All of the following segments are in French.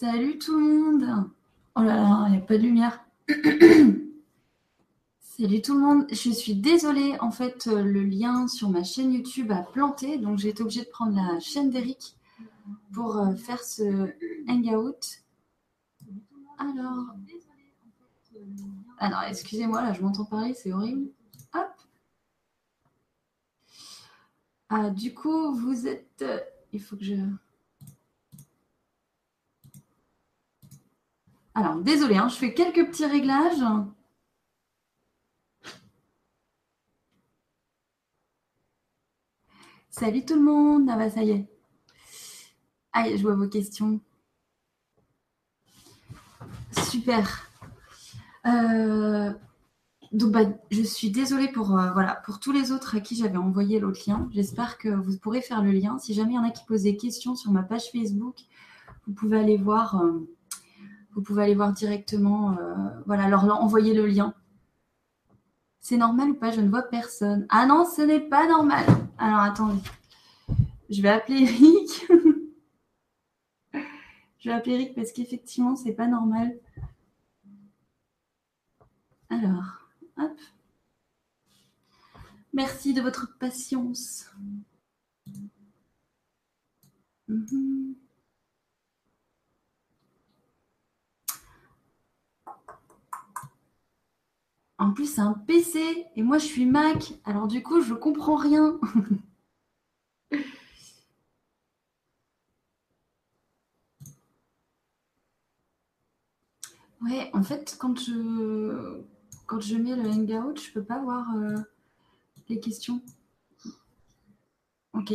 Salut tout le monde. Oh là là, il n'y a pas de lumière. Salut tout le monde. Je suis désolée, en fait, le lien sur ma chaîne YouTube a planté, donc j'ai été obligée de prendre la chaîne d'Eric pour euh, faire ce hangout. Alors, alors excusez-moi, là, je m'entends parler, c'est horrible. Hop. Ah, du coup, vous êtes. euh, Il faut que je. Alors, désolé, hein, je fais quelques petits réglages. Salut tout le monde. Ah bah ça y est. Allez, je vois vos questions. Super. Euh, donc bah, je suis désolée pour, euh, pour tous les autres à qui j'avais envoyé l'autre lien. J'espère que vous pourrez faire le lien. Si jamais il y en a qui posent des questions sur ma page Facebook, vous pouvez aller voir, euh, vous pouvez aller voir directement. euh, voilà, leur envoyer le lien. C'est normal ou pas? Je ne vois personne. Ah non, ce n'est pas normal. Alors attendez. Je vais appeler Eric. Je vais appeler Eric parce qu'effectivement, c'est pas normal. Alors, hop. Merci de votre patience. Mhm. En plus, c'est un PC et moi, je suis Mac. Alors du coup, je comprends rien. Ouais, en fait, quand je, quand je mets le hangout, je peux pas voir euh, les questions. Ok.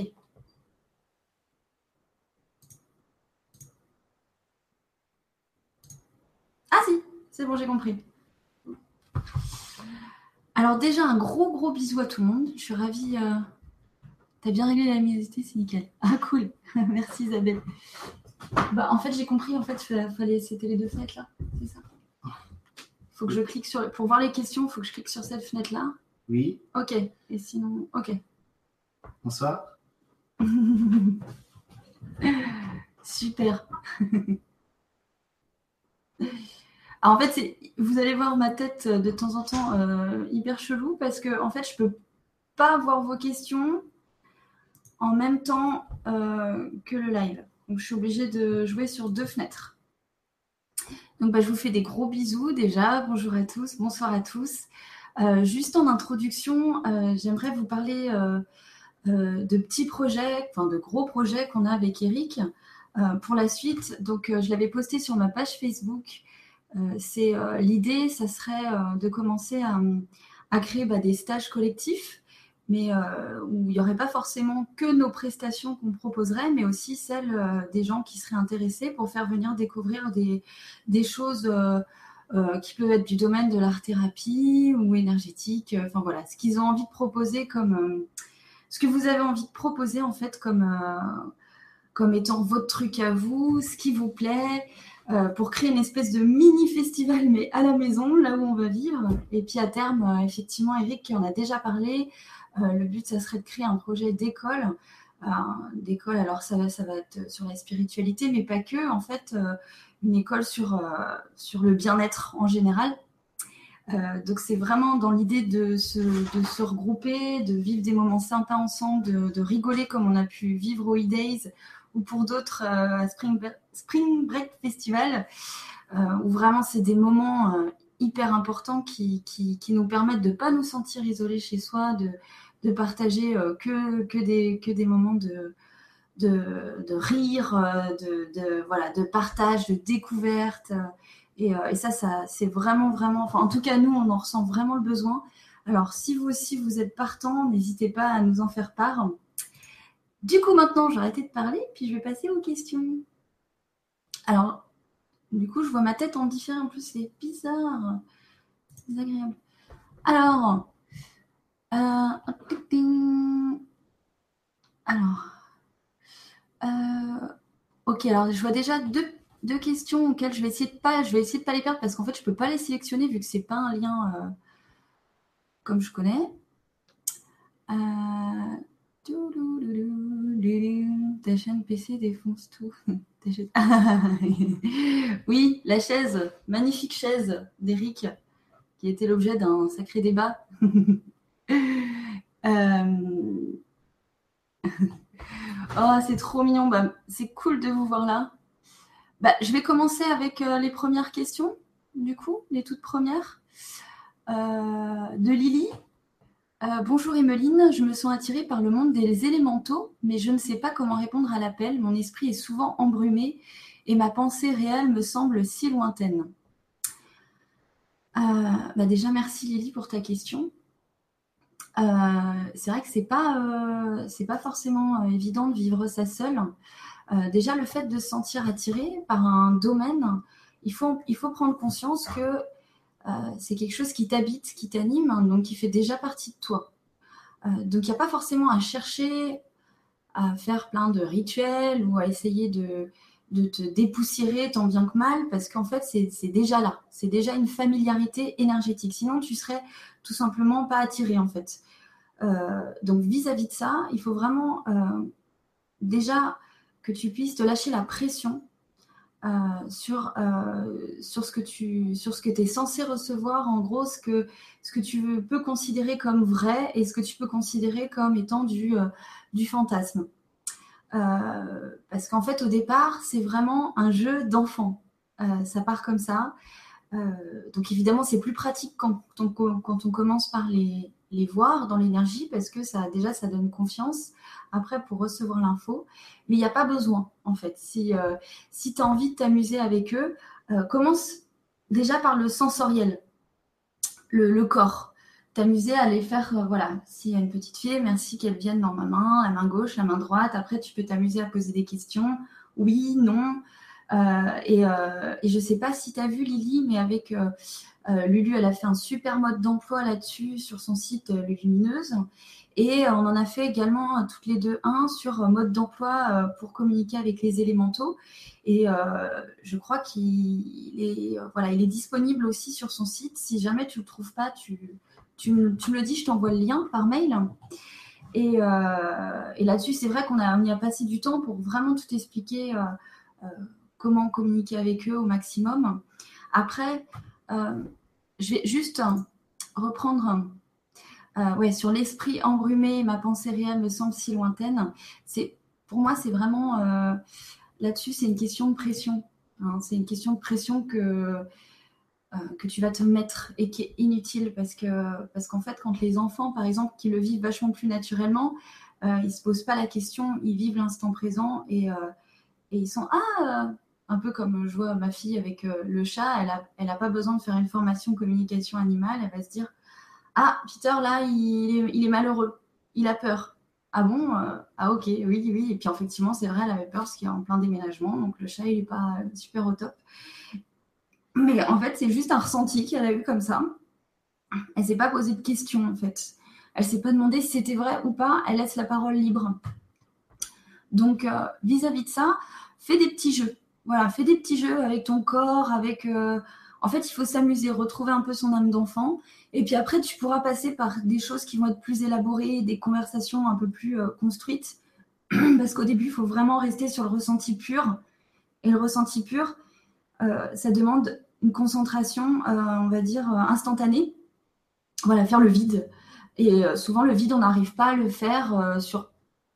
Ah si, c'est bon, j'ai compris. Alors déjà, un gros gros bisou à tout le monde. Je suis ravie. euh, T'as bien réglé la luminosité, c'est nickel. Ah cool. Merci Isabelle. Bah, en fait, j'ai compris. En fait, fa- fallait, c'était les deux fenêtres là. C'est ça? Faut que je clique sur. Pour voir les questions, faut que je clique sur cette fenêtre là. Oui, Ok. Et sinon, ok. bonsoir. Super. En fait, vous allez voir ma tête euh, de temps en temps euh, hyper chelou parce que en fait, je peux pas voir vos questions en même temps euh, que le live. Je suis obligée de jouer sur deux fenêtres. Donc, bah, je vous fais des gros bisous déjà. Bonjour à tous, bonsoir à tous. Juste en introduction, j'aimerais vous parler de petits projets, enfin de gros projets qu'on a avec Eric pour la suite. Donc, je l'avais posté sur ma page Facebook. Euh, c'est euh, l'idée, ça serait euh, de commencer à, créer bah, des stages collectifs, mais où il n'y aurait pas forcément que nos prestations qu'on proposerait, mais aussi celles des gens qui seraient intéressés pour faire venir découvrir des, choses qui peuvent être du domaine de l'art-thérapie ou énergétique. Enfin voilà, ce qu'ils ont envie de proposer comme ce que vous avez envie de proposer en fait comme comme étant votre truc à vous, ce qui vous plaît, euh, pour créer une espèce de mini festival, mais à la maison, là où on va vivre. Et puis à terme, euh, effectivement, Eric qui en a déjà parlé, euh, le but, ça serait de créer un projet d'école. D'école, alors ça va, ça va être sur la spiritualité, mais pas que. En fait, une école sur, sur le bien-être en général. Donc c'est vraiment dans l'idée de se, de se regrouper, de vivre des moments sympas ensemble, de, rigoler comme on a pu vivre au E-Days ou pour d'autres à Spring, Spring Break Festival, euh, où vraiment c'est des moments euh, hyper importants qui, qui, qui nous permettent de ne pas nous sentir isolés chez soi, de, de partager euh, que, que, des, que des moments de, de, de rire, de, de, voilà, de partage, de découverte. et, et ça, ça c'est vraiment, vraiment, enfin, en tout cas, nous, on en ressent vraiment le besoin. Alors, si vous aussi, vous êtes partant, n'hésitez pas à nous en faire part. Du coup, maintenant, j'ai arrêté de parler, puis je vais passer aux questions. Alors, du coup, je vois ma tête en différé. En plus, c'est bizarre. C'est désagréable. Alors, euh, alors, euh, ok. Alors, je vois déjà deux, questions auxquelles je vais essayer de pas, je vais essayer pas les perdre parce qu'en fait, je peux pas les sélectionner vu que c'est pas un lien euh, comme je connais. Ta chaîne PC défonce tout. oui, la chaise, magnifique chaise d'Eric, qui était l'objet d'un sacré débat. Euh, oh, c'est trop mignon. Bah, c'est cool de vous voir là. Bah, je vais commencer avec euh, les premières questions, du coup, les toutes premières. Euh, de Lily. Euh, bonjour Emeline, je me sens attirée par le monde des élémentaux, mais je ne sais pas comment répondre à l'appel. Mon esprit est souvent embrumé et ma pensée réelle me semble si lointaine. Euh, bah déjà, merci Lily pour ta question. Euh, c'est vrai que c'est pas pas forcément évident de vivre ça seul. déjà, le fait de se sentir attiré par un domaine, il faut, il faut prendre conscience que c'est quelque chose qui t'habite, qui t'anime, hein, donc qui fait déjà partie de toi. Euh, donc il n'y a pas forcément à chercher à faire plein de rituels ou à essayer de, te dépoussiérer tant bien que mal, parce qu'en fait, c'est déjà là. C'est déjà une familiarité énergétique. Sinon, tu serais tout simplement pas attiré, en fait. Euh, donc, vis-à-vis -vis de ça, il faut vraiment déjà que tu puisses te lâcher la pression euh, sur, euh, sur ce que tu sur ce que es censé recevoir, en gros, ce que, ce que tu peux considérer comme vrai et ce que tu peux considérer comme étant du, euh, du fantasme. parce qu'en fait, au départ, c'est vraiment un jeu d'enfant. ça part comme ça. donc évidemment, c'est plus pratique quand quand on commence par les, les voir dans l'énergie parce que ça déjà ça donne confiance après pour recevoir l'info. Mais il n'y a pas besoin en fait. Si, euh, si tu as envie de t'amuser avec eux euh, commence déjà par le sensoriel le, corps. T'amuser à les faire euh, voilà s'il y a une petite fille merci qu'elle vienne dans ma main la main gauche la main droite. Après tu peux t'amuser à poser des questions. Oui non et, et, je ne sais pas si tu as vu Lily mais avec euh, Lulu, elle a fait un super mode d'emploi là-dessus sur son site euh, Lumineuse. Et euh, on en a fait également toutes les deux un sur mode d'emploi pour communiquer avec les élémentaux. Et je crois qu'il est, voilà, il est disponible aussi sur son site. Si jamais tu ne le trouves pas, tu, tu, me, le dis, je t'envoie le lien par mail. Et, là-dessus, c'est vrai qu'on a, on y a passé du temps pour vraiment tout expliquer comment communiquer avec eux au maximum. Après, euh, je vais juste reprendre euh, sur l'esprit embrumé, ma pensée réelle me semble si lointaine. C'est, pour moi, c'est vraiment euh, là-dessus, c'est une question de pression. Hein. c'est une question de pression que, tu vas te mettre et qui est inutile parce qu'en fait, quand les enfants, par exemple, qui le vivent vachement plus naturellement, ils ne se posent pas la question, ils vivent l'instant présent et, et ils sont Ah, un peu comme je vois ma fille avec euh, le chat, elle n'a pas besoin de faire une formation communication animale, elle va se dire Ah, Peter, là, il est, malheureux, il a peur. Ah bon euh, Ah ok, oui, oui. Et puis effectivement, c'est vrai, elle avait peur parce qu'il est en plein déménagement, donc le chat, il n'est pas super au top. Mais en fait, c'est juste un ressenti qu'elle a eu comme ça. Elle s'est pas posé de questions, en fait. Elle s'est pas demandé si c'était vrai ou pas. Elle laisse la parole libre. Donc, euh, vis-à-vis -vis de ça, fais des petits jeux. Voilà, fais des petits jeux avec ton corps, avec. Euh, en fait, il faut s'amuser, retrouver un peu son âme d'enfant. Et puis après, tu pourras passer par des choses qui vont être plus élaborées, des conversations un peu plus euh, construites. Parce qu'au début, il faut vraiment rester sur le ressenti pur. Et le ressenti pur, euh, ça demande une concentration, on va dire, instantanée. Voilà, faire le vide. Et souvent, le vide, on n'arrive pas à le faire sur,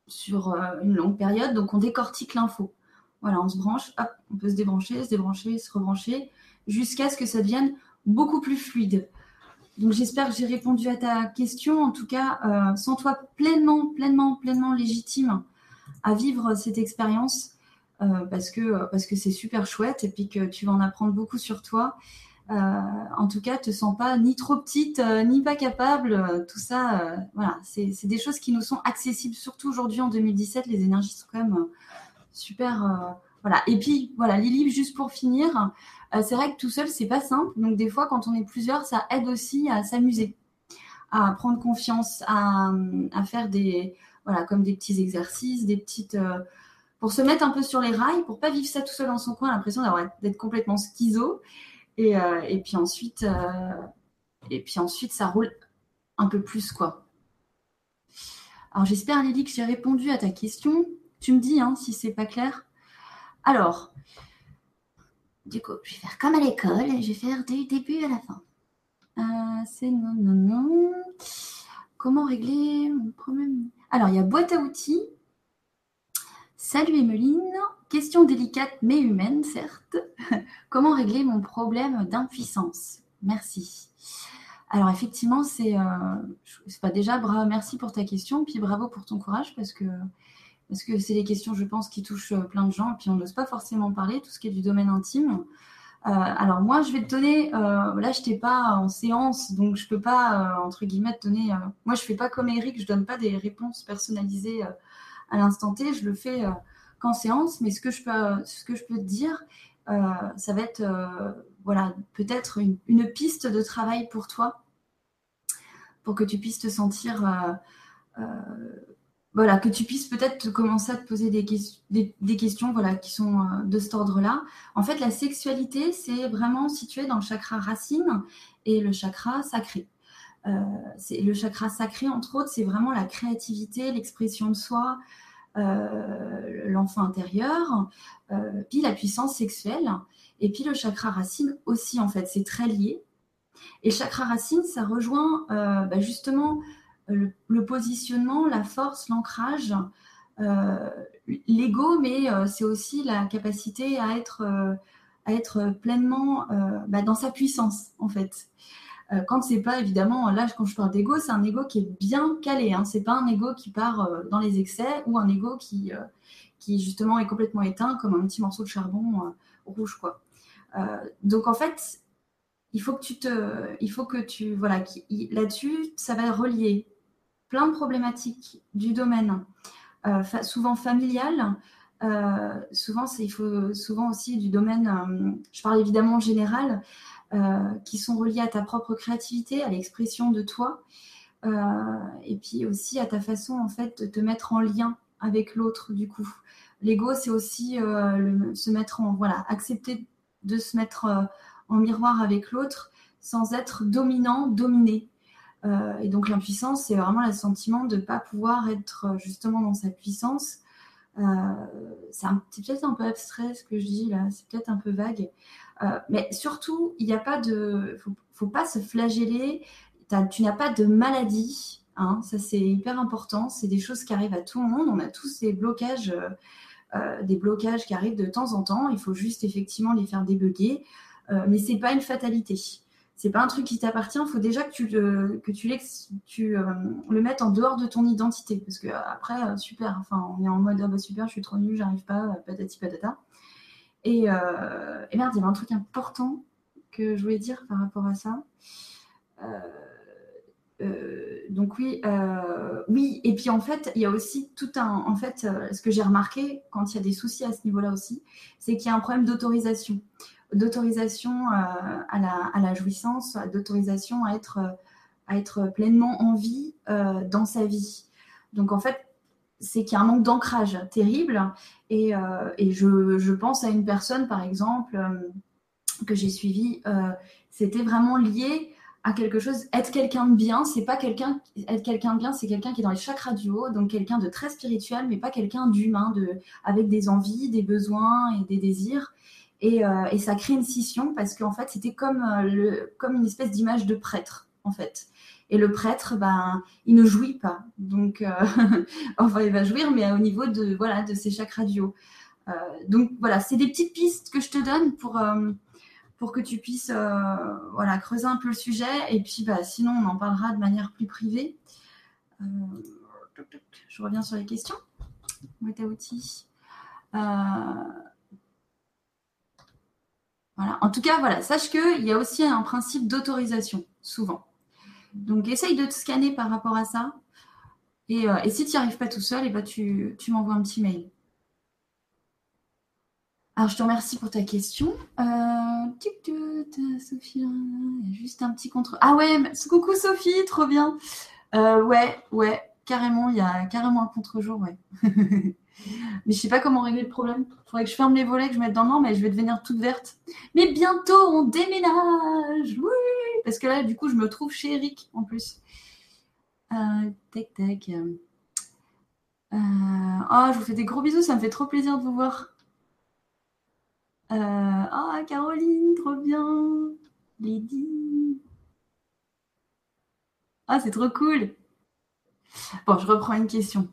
sur une longue période. Donc, on décortique l'info. Voilà, on se branche, hop, on peut se débrancher, se débrancher, se rebrancher, jusqu'à ce que ça devienne beaucoup plus fluide. Donc j'espère que j'ai répondu à ta question. En tout cas, euh, sens-toi pleinement, pleinement, pleinement légitime à vivre cette expérience euh, parce que parce que c'est super chouette et puis que tu vas en apprendre beaucoup sur toi. Euh, en tout cas, te sens pas ni trop petite ni pas capable. tout ça, voilà, c'est des choses qui nous sont accessibles, surtout aujourd'hui en 2017. Les énergies sont quand même super. Euh, voilà. Et puis, voilà, Lily, juste pour finir, euh, c'est vrai que tout seul, c'est pas simple. Donc, des fois, quand on est plusieurs, ça aide aussi à s'amuser, à prendre confiance, à, faire des, voilà, comme des petits exercices, des petites. Euh, pour se mettre un peu sur les rails, pour pas vivre ça tout seul dans son coin, l'impression d'être complètement schizo. Et, et puis ensuite, et puis ensuite, ça roule un peu plus, quoi. Alors j'espère Lily que j'ai répondu à ta question. Tu me dis hein, si c'est pas clair. Alors, du coup, je vais faire comme à l'école, je vais faire du début à la fin. Euh, c'est non, non, non. Comment régler mon problème? Alors, il y a boîte à outils. Salut Emeline. Question délicate mais humaine, certes. Comment régler mon problème d'impuissance? Merci. Alors effectivement, c'est euh, pas déjà bravo, merci pour ta question, puis bravo pour ton courage parce que parce que c'est des questions, je pense, qui touchent euh, plein de gens, et puis on n'ose pas forcément parler, tout ce qui est du domaine intime. Euh, alors moi, je vais te donner, euh, là, je t'ai pas en séance, donc je peux pas, entre guillemets, te donner, moi, je fais pas comme Eric, je donne pas des réponses personnalisées à l'instant T, je le fais qu'en séance, mais ce que je peux, ce que je peux te dire, ça va être, voilà, peut-être une, piste de travail pour toi, pour que tu puisses te sentir voilà, que tu puisses peut-être commencer à te poser des, questions voilà, qui sont euh, de cet ordre-là. En fait, la sexualité, c'est vraiment situé dans le chakra racine et le chakra sacré. Euh, le chakra sacré, entre autres, c'est vraiment la créativité, l'expression de soi, euh, l'enfant intérieur, puis la puissance sexuelle. Et puis le chakra racine aussi, en fait, c'est très lié. Et chakra racine, ça rejoint bah, justement le, positionnement, la force, l'ancrage, euh, l'ego, mais euh, c'est aussi la capacité à être, euh, à être pleinement bah, dans sa puissance, en fait. quand c'est pas évidemment, là quand je parle d'ego, c'est un ego qui est bien calé. Hein, c'est pas un ego qui part dans les excès ou un ego qui, qui justement est complètement éteint comme un petit morceau de charbon rouge, quoi. donc en fait, il faut que tu te, il faut que tu, voilà, là-dessus, ça va relier plein de problématiques du domaine, euh, souvent familial. Euh, souvent, il faut souvent aussi du domaine, euh, je parle évidemment général, qui sont reliés à ta propre créativité, à l'expression de toi, et puis aussi à ta façon en fait de te mettre en lien avec l'autre. Du coup, l'ego, c'est aussi se mettre en voilà, accepter de se mettre en miroir avec l'autre sans être dominant, dominé. Euh, et donc l'impuissance, c'est vraiment le sentiment de ne pas pouvoir être euh, justement dans sa puissance. Euh, c'est peut-être un peu abstrait ce que je dis là, c'est peut-être un peu vague. mais surtout, il n'y a pas de... faut, pas se flageller. Tu n'as pas de maladie. Hein, ça, c'est hyper important. C'est des choses qui arrivent à tout le monde. On a tous des blocages, des blocages qui arrivent de temps en temps. Il faut juste effectivement les faire débugger. mais c'est pas une fatalité c'est pas un truc qui t'appartient. Il faut déjà que tu le, que tu, tu euh, le mettes en dehors de ton identité. Parce que après, euh, super, enfin, on est en mode ah bah super, je suis trop nulle, j'arrive pas, euh, patati patata. Et, et merde, il y avait un truc important que je voulais dire par rapport à ça. donc oui, oui. Et puis en fait, il y a aussi tout un, en fait, ce que j'ai remarqué quand il y a des soucis à ce niveau-là aussi, c'est qu'il y a un problème d'autorisation d'autorisation euh, à, la, jouissance, d'autorisation à être, pleinement en vie euh, dans sa vie. Donc en fait, c'est qu'il y a un manque d'ancrage terrible. Et, euh, je, pense à une personne, par exemple, que j'ai suivie, c'était vraiment lié à quelque chose. Être quelqu'un de bien, c'est pas quelqu'un. Être quelqu'un de bien, c'est quelqu'un qui est dans les chakras du haut, donc quelqu'un de très spirituel, mais pas quelqu'un d'humain, de, avec des envies, des besoins et des désirs. Euh, et, ça crée une scission parce qu'en fait, c'était comme, euh, comme une espèce d'image de prêtre, en fait. Et le prêtre, ben, il ne jouit pas. Donc, euh, enfin, il va jouir, mais au niveau de, voilà, de ses chakras radio. donc, voilà, c'est des petites pistes que je te donne pour, pour que tu puisses voilà, creuser un peu le sujet. Et puis, bah, sinon, on en parlera de manière plus privée. je reviens sur les questions. Boîte à outils. En tout cas, voilà, sache qu'il y a aussi un principe d'autorisation, souvent. Donc, essaye de te scanner par rapport à ça. Et, euh, si tu n'y arrives pas tout seul, et eh ben, tu, m'envoies un petit mail. Alors, je te remercie pour ta question. Euh, Sophie, juste un petit contre. Ah ouais, coucou Sophie, trop bien. Euh, ouais, ouais, carrément, il y a carrément un contre-jour, ouais. Mais je sais pas comment régler le problème. Faudrait que je ferme les volets, que je mette dans le mais je vais devenir toute verte. Mais bientôt, on déménage Oui Parce que là, du coup, je me trouve chez Eric, en plus. Euh, tac, tac. oh, je vous fais des gros bisous, ça me fait trop plaisir de vous voir. Ah, Caroline, trop bien. Lydie. Ah, c'est trop cool. Bon, je reprends une question.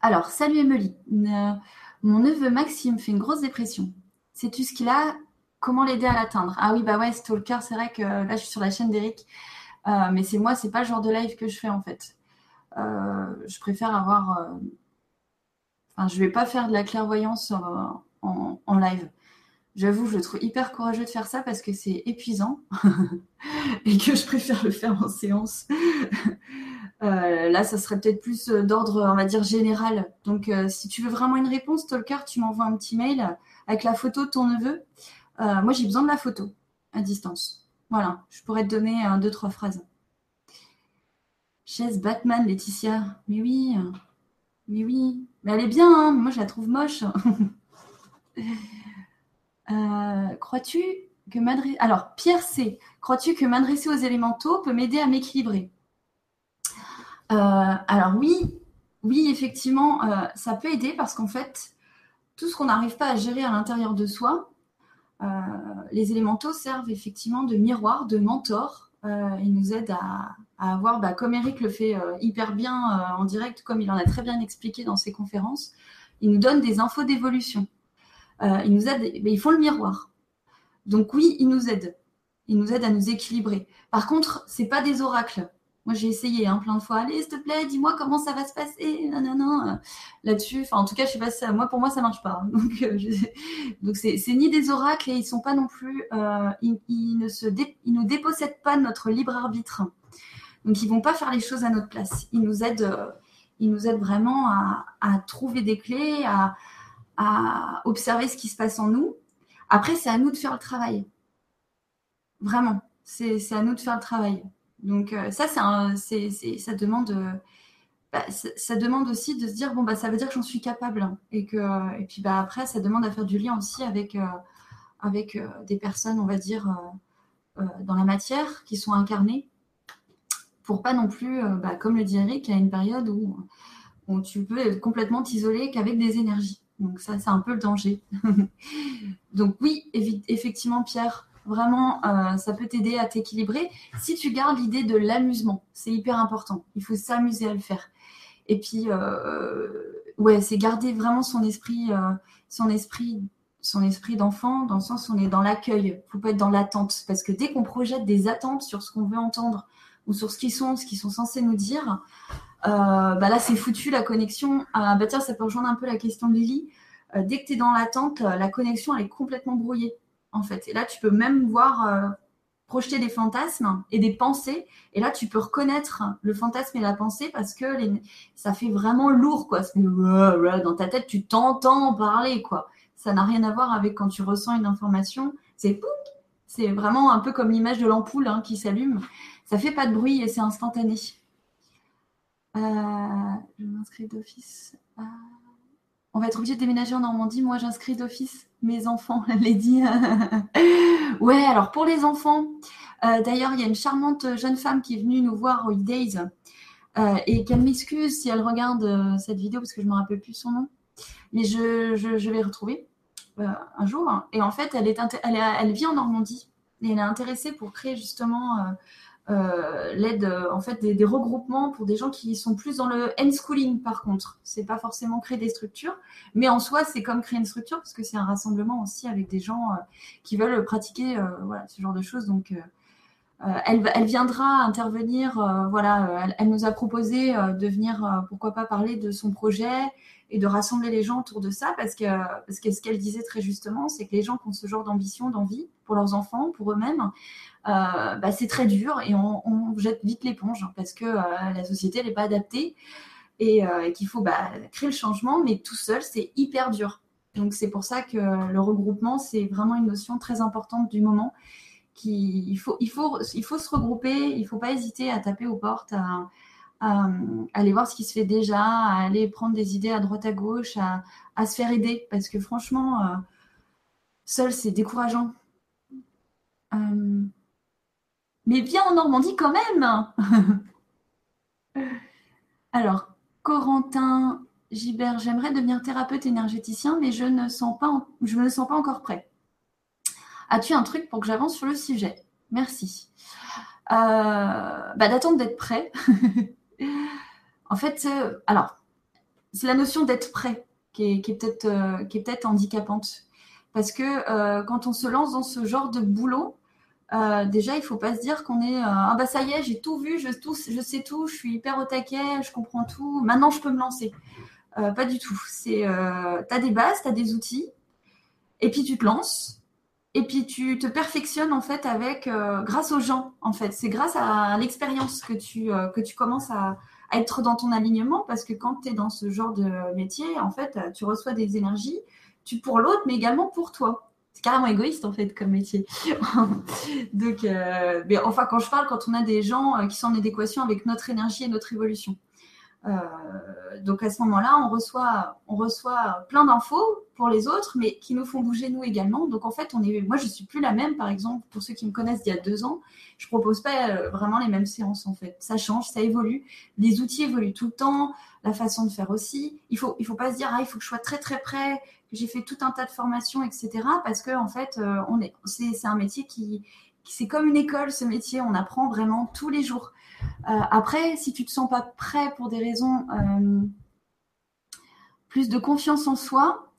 Alors, salut Emily. mon neveu Maxime fait une grosse dépression. Sais-tu ce qu'il a? Comment l'aider à l'atteindre? Ah oui, bah ouais, Stalker, c'est vrai que là, je suis sur la chaîne d'Eric. Euh, mais c'est moi, c'est pas le genre de live que je fais en fait. Euh, je préfère avoir. Euh, enfin, je vais pas faire de la clairvoyance en, en live. J'avoue, je le trouve hyper courageux de faire ça parce que c'est épuisant et que je préfère le faire en séance. Euh, là, ça serait peut-être plus euh, d'ordre, on va dire, général. Donc, euh, si tu veux vraiment une réponse, Talker, tu m'envoies un petit mail avec la photo de ton neveu. moi, j'ai besoin de la photo à distance. Voilà, je pourrais te donner un, deux, trois phrases. Chaise Batman, Laetitia. Mais oui, mais oui. Mais elle est bien, hein. moi, je la trouve moche. crois-tu que. Alors, Pierre C. Crois-tu que m'adresser aux élémentaux peut m'aider à m'équilibrer? Alors oui, oui, effectivement, euh, ça peut aider parce qu'en fait, tout ce qu'on n'arrive pas à gérer à l'intérieur de soi, euh, les élémentaux servent effectivement de miroir, de mentor. ils nous aident à, avoir, bah, comme Eric le fait hyper bien en direct, comme il en a très bien expliqué dans ses conférences, ils nous donnent des infos d'évolution. ils nous aident, ils font le miroir. Donc oui, ils nous aident. Ils nous aident à nous équilibrer. Par contre, c'est pas des oracles. Moi, j'ai essayé hein, plein de fois. Allez, s'il te plaît, dis-moi comment ça va se passer. Non, non, non. Là-dessus, enfin, en tout cas, je sais pas si ça. Moi, pour moi, ça marche pas. Donc, euh, donc c'est, ni des oracles et ils sont pas non plus. Euh, ils, ne se, ils nous dépossèdent pas de notre libre arbitre. Donc, ils vont pas faire les choses à notre place. Ils nous aident. Euh, ils nous aident vraiment à, à trouver des clés, à, à observer ce qui se passe en nous. Après, c'est à nous de faire le travail. Vraiment, c'est, c'est à nous de faire le travail. Donc euh, ça, c'est, ça demande, euh, bah, ça, demande aussi de se dire bon bah ça veut dire que j'en suis capable et que et puis bah après ça demande à faire du lien aussi avec euh, avec des personnes on va dire dans la matière qui sont incarnées pour pas non plus bah, comme le dit Eric il y a une période où, où tu peux complètement t'isoler qu'avec des énergies. Donc ça c'est un peu le danger. Donc oui effectivement Pierre Vraiment, euh, ça peut t'aider à t'équilibrer si tu gardes l'idée de l'amusement. C'est hyper important. Il faut s'amuser à le faire. Et puis, euh, ouais, c'est garder vraiment son esprit, euh, son esprit, son esprit d'enfant, dans le sens où on est dans l'accueil. Il faut pas être dans l'attente, parce que dès qu'on projette des attentes sur ce qu'on veut entendre ou sur ce qu'ils sont, ce qu'ils sont censés nous dire, bah là, c'est foutu la connexion. Ah, bah tiens, ça peut rejoindre un peu la question de Lily. dès que tu es dans l'attente, la connexion elle est complètement brouillée en fait. Et là, tu peux même voir euh, projeter des fantasmes et des pensées. Et là, tu peux reconnaître le fantasme et la pensée parce que ça fait vraiment lourd, quoi. Dans ta tête, tu t'entends parler, quoi. Ça n'a rien à voir avec quand tu ressens une information. C'est c'est vraiment un peu comme l'image de l'ampoule hein, qui s'allume. Ça fait pas de bruit et c'est instantané. Euh, je m'inscris d'office. Euh, on va être obligé de déménager en Normandie. Moi, j'inscris d'office mes enfants, Lady. ouais, alors pour les enfants, euh, d'ailleurs, il y a une charmante jeune femme qui est venue nous voir au E-Days euh, et qu'elle m'excuse si elle regarde euh, cette vidéo parce que je ne me rappelle plus son nom. Mais je, vais retrouver un jour. Et en fait, elle, vit en Normandie et elle est intéressée pour créer justement euh, l'aide euh, en fait des, regroupements pour des gens qui sont plus dans le end schooling par contre. C'est pas forcément créer des structures, mais en soi c'est comme créer une structure parce que c'est un rassemblement aussi avec des gens euh, qui veulent pratiquer ce genre de choses. Donc elle, elle, viendra intervenir. voilà, elle, elle, nous a proposé de venir, pourquoi pas parler de son projet et de rassembler les gens autour de ça parce que parce que ce qu'elle disait très justement, c'est que les gens qui ont ce genre d'ambition, d'envie pour leurs enfants, pour eux-mêmes, euh, bah, c'est très dur et on, jette vite l'éponge parce que euh, la société n'est pas adaptée et, euh, qu'il faut bah, créer le changement, mais tout seul, c'est hyper dur. Donc c'est pour ça que le regroupement, c'est vraiment une notion très importante du moment. Il, faut, se regrouper, il ne faut pas hésiter à taper aux portes, à, aller voir ce qui se fait déjà, à aller prendre des idées à droite à gauche, à se faire aider, parce que franchement, seul, c'est décourageant. Mais viens en Normandie quand même Alors, Corentin Gibert, j'aimerais devenir thérapeute énergéticien, mais je ne, sens pas me sens pas encore prêt. As-tu un truc pour que j'avance sur le sujet? Merci. Euh, bah, d'attendre d'être prêt. en fait, euh, alors, c'est la notion d'être prêt qui est, peut-être euh, peut handicapante. Parce que quand on se lance dans ce genre de boulot, déjà, il ne faut pas se dire qu'on est ah bah ça y est, j'ai tout vu, je, tout, je sais tout, je suis hyper au taquet, je comprends tout, maintenant je peux me lancer. pas du tout. C'est, tu as des bases, tu as des outils, et puis tu te lances, et puis tu te perfectionnes en fait avec euh, grâce aux gens en fait. C'est grâce à l'expérience que tu euh, que tu commences à, être dans ton alignement parce que quand tu es dans ce genre de métier, en fait, tu reçois des énergies, tu pour l'autre mais également pour toi. C'est carrément égoïste en fait comme métier. Donc, euh, mais enfin quand je parle, quand on a des gens qui sont en adéquation avec notre énergie et notre évolution. Euh, donc à ce moment-là, on reçoit, on reçoit plein d'infos pour les autres, mais qui nous font bouger nous également. Donc en fait, moi je suis plus la même, par exemple, pour ceux qui me connaissent d'il y a deux ans, je propose pas euh, vraiment les mêmes séances en fait. Ça change, ça évolue, les outils évoluent tout le temps, la façon de faire aussi. Il faut, il faut pas se dire ah il faut que je sois très très près, que j'ai fait tout un tas de formations, etc. Parce que en fait, euh, on est, c'est un métier qui, c'est comme une école ce métier, on apprend vraiment tous les jours. Euh, après, si tu te sens pas prêt pour des raisons euh, plus de confiance en soi,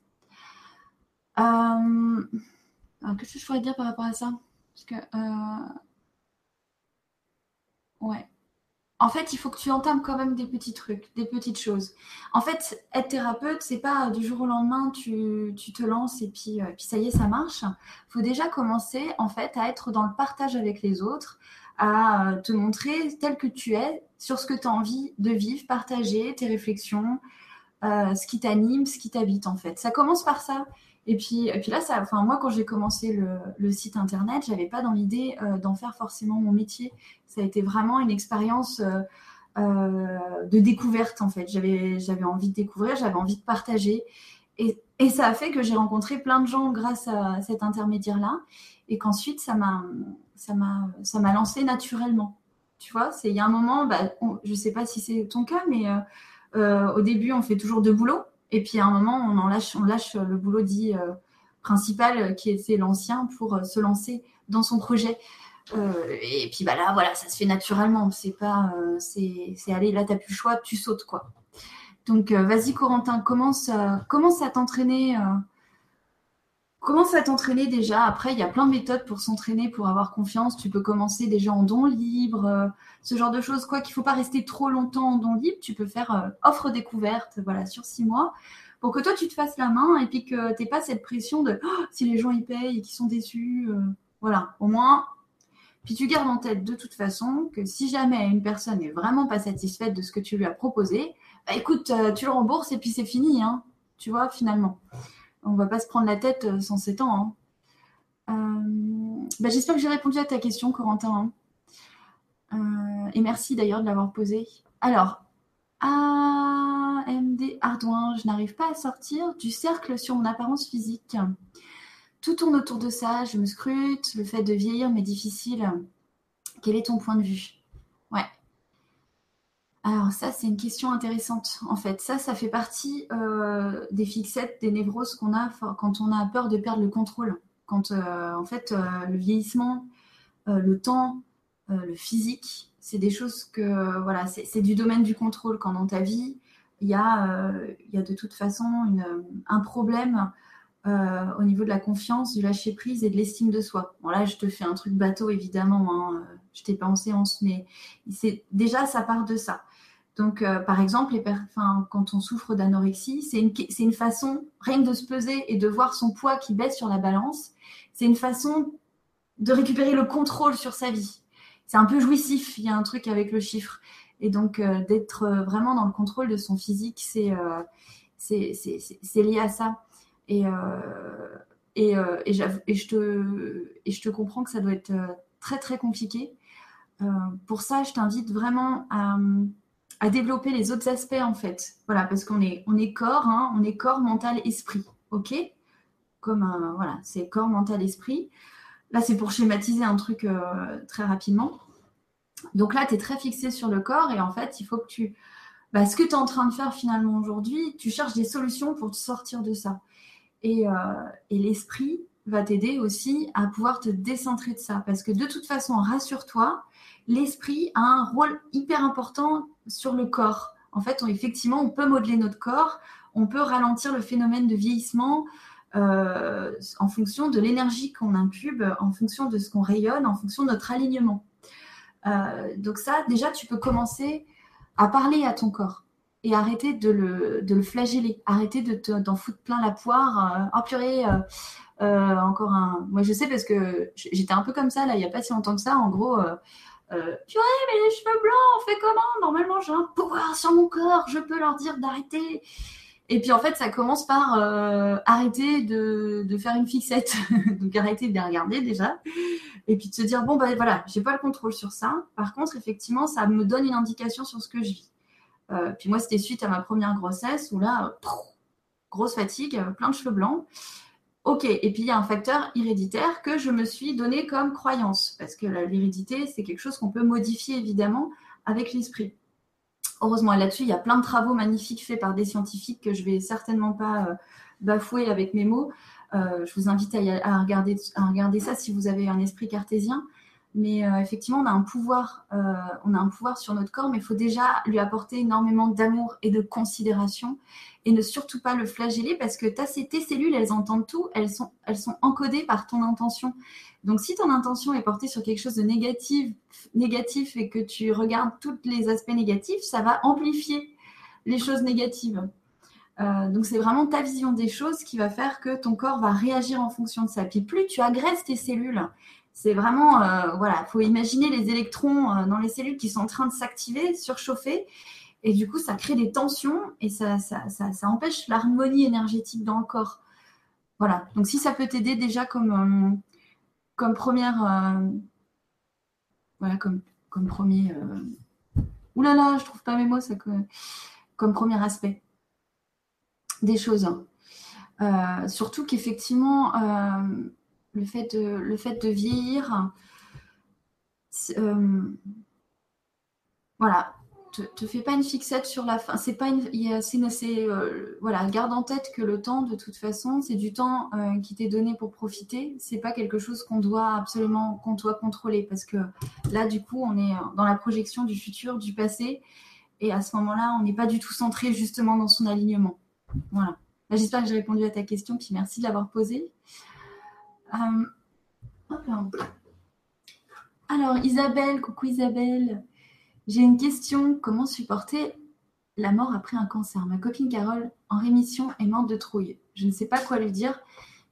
euh, qu'est-ce que je pourrais dire par rapport à ça? Parce que ouais. En fait, il faut que tu entames quand même des petits trucs, des petites choses. En fait, être thérapeute, c'est pas du jour au lendemain, tu, te lances et puis, puis ça y est, ça marche. Il faut déjà commencer, en fait, à être dans le partage avec les autres, à euh, te montrer tel que tu es sur ce que tu as envie de vivre, partager tes réflexions, euh, ce qui t'anime, ce qui t'habite en fait. Ça commence par ça. Et puis, et puis là, ça, enfin, moi, quand j'ai commencé le, site internet, j'avais pas dans l'idée euh, d'en faire forcément mon métier. Ça a été vraiment une expérience de découverte en fait. J'avais, j'avais envie de découvrir, j'avais envie de partager. Et, et ça a fait que j'ai rencontré plein de gens grâce à cet intermédiaire-là. Et qu'ensuite, ça m'a, ça m'a, ça m'a lancé naturellement. Tu vois, c'est il y a un moment, bah, je sais pas si c'est ton cas, mais euh, euh, au début, on fait toujours deux boulots, et puis à un moment, on en lâche, on lâche le boulot dit euh, principal, qui était l'ancien, pour se lancer dans son projet. et puis bah là, voilà, ça se fait naturellement. C'est pas, c'est, c'est aller là, t'as plus le choix, tu sautes quoi. Donc vas-y Corentin, commence, commence à t'entraîner Commence à t'entraîner déjà. Après, il y a plein de méthodes pour s'entraîner, pour avoir confiance. Tu peux commencer déjà en don libre, euh, ce genre de choses. Quoi qu'il ne faut pas rester trop longtemps en don libre. Tu peux faire euh, offre découverte, voilà, sur six mois, pour que toi tu te fasses la main et puis que tu n'aies pas cette pression de oh, si les gens y payent et qu'ils sont déçus. Euh, voilà, au moins. Puis tu gardes en tête de toute façon que si jamais une personne n'est vraiment pas satisfaite de ce que tu lui as proposé, bah, écoute, tu le rembourses et puis c'est fini, hein, tu vois, finalement on va pas se prendre la tête euh, sans ces temps. Hein. Euh, bah, j'espère que j'ai répondu à ta question, Corentin. Hein. Euh, et merci d'ailleurs de l'avoir posée. Alors, AMD Ardouin, je n'arrive pas à sortir du cercle sur mon apparence physique. Tout tourne autour de ça, je me scrute, le fait de vieillir m'est difficile. Quel est ton point de vue? Alors ça, c'est une question intéressante. En fait, ça, ça fait partie euh, des fixettes, des névroses qu'on a quand on a peur de perdre le contrôle. Quand, euh, en fait, euh, le vieillissement, le temps, le physique, c'est des choses que, voilà, c'est du domaine du contrôle. Quand dans ta vie, il y a, y a de toute façon un problème au niveau de la confiance, du lâcher prise et de l'estime de soi. Bon là, je te fais un truc bateau évidemment. Hein, je t'ai pas en séance, mais c'est déjà ça part de ça. Donc, euh, par exemple, quand on souffre d'anorexie, c'est une, façon, rien de se peser et de voir son poids qui baisse sur la balance, c'est une façon de récupérer le contrôle sur sa vie. C'est un peu jouissif, il y a un truc avec le chiffre. Et donc, euh, d'être euh, vraiment dans le contrôle de son physique, c'est lié à ça. Et je te comprends que ça doit être très, très compliqué. pour ça, je t'invite vraiment à à développer les autres aspects en fait. Voilà, parce qu'on est, on est corps, hein, on est corps, mental, esprit. Ok? Comme un, voilà, c'est corps, mental, esprit. Là, c'est pour schématiser un truc euh, très rapidement. Donc là, tu es très fixé sur le corps et en fait, il faut que tu bah, ce que tu es en train de faire finalement aujourd'hui, tu cherches des solutions pour te sortir de ça. Et, euh, et l'esprit va t'aider aussi à pouvoir te décentrer de ça. Parce que de toute façon, rassure-toi, l'esprit a un rôle hyper important sur le corps. En fait, effectivement, on peut modeler notre corps, on peut ralentir le phénomène de vieillissement euh, en fonction de l'énergie qu'on impube, en fonction de ce qu'on rayonne, en fonction de notre alignement. Euh, donc ça, déjà, tu peux commencer à parler à ton corps et arrêter de le, de le flageller, arrêter de t'en foutre plein la poire. Euh, oh purée, encore un. Moi je sais parce que j'étais un peu comme ça là, il n'y a pas si longtemps que ça. En gros, euh, purée, mais les cheveux blancs, on fait comment Normalement j'ai un pouvoir sur mon corps, je peux leur dire d'arrêter. Et puis en fait, ça commence par euh, arrêter de, de, faire une fixette. Donc arrêter de les regarder déjà. Et puis de se dire, bon, ben voilà, j'ai pas le contrôle sur ça. Par contre, effectivement, ça me donne une indication sur ce que je vis. Euh, puis moi, c'était suite à ma première grossesse où là, grosse fatigue, plein de cheveux blancs. Ok, et puis il y a un facteur héréditaire que je me suis donné comme croyance, parce que l'hérédité, c'est quelque chose qu'on peut modifier évidemment avec l'esprit. Heureusement, là-dessus, il y a plein de travaux magnifiques faits par des scientifiques que je vais certainement pas euh, bafouer avec mes mots. Euh, je vous invite à regarder ça si vous avez un esprit cartésien. Mais euh, effectivement, on a un pouvoir, euh, on a un pouvoir sur notre corps, mais il faut déjà lui apporter énormément d'amour et de considération et ne surtout pas le flageller parce que as, tes cellules, elles entendent tout, elles sont, elles sont encodées par ton intention. Donc, si ton intention est portée sur quelque chose de négatif, négatif et que tu regardes tous les aspects négatifs, ça va amplifier les choses négatives. Euh, donc, c'est vraiment ta vision des choses qui va faire que ton corps va réagir en fonction de ça. Puis, plus tu agresses tes cellules c'est vraiment, euh, voilà, il faut imaginer les électrons euh, dans les cellules qui sont en train de s'activer, surchauffer. Et du coup, ça crée des tensions et ça, empêche l'harmonie énergétique dans le corps. Voilà. Donc, si ça peut t'aider déjà comme, euh, comme première. voilà, comme, comme premier. Ouh là là, je trouve pas mes mots, ça, comme premier aspect des choses. surtout qu'effectivement le fait de, le fait de vieillir, euh, voilà, te, te fais pas une fixette sur la fin. C'est pas une, c'est, euh, voilà, garde en tête que le temps, de toute façon, c'est du temps euh, qui t'est donné pour profiter. C'est pas quelque chose qu'on doit absolument, qu'on doit contrôler, parce que là, du coup, on est dans la projection du futur, du passé, et à ce moment-là, on n'est pas du tout centré justement dans son alignement. Voilà. J'espère que j'ai répondu à ta question, puis merci de l'avoir posée. Euh, alors, Isabelle, coucou Isabelle. J'ai une question. Comment supporter la mort après un cancer? Ma copine Carole, en rémission, est morte de trouille. Je ne sais pas quoi lui dire.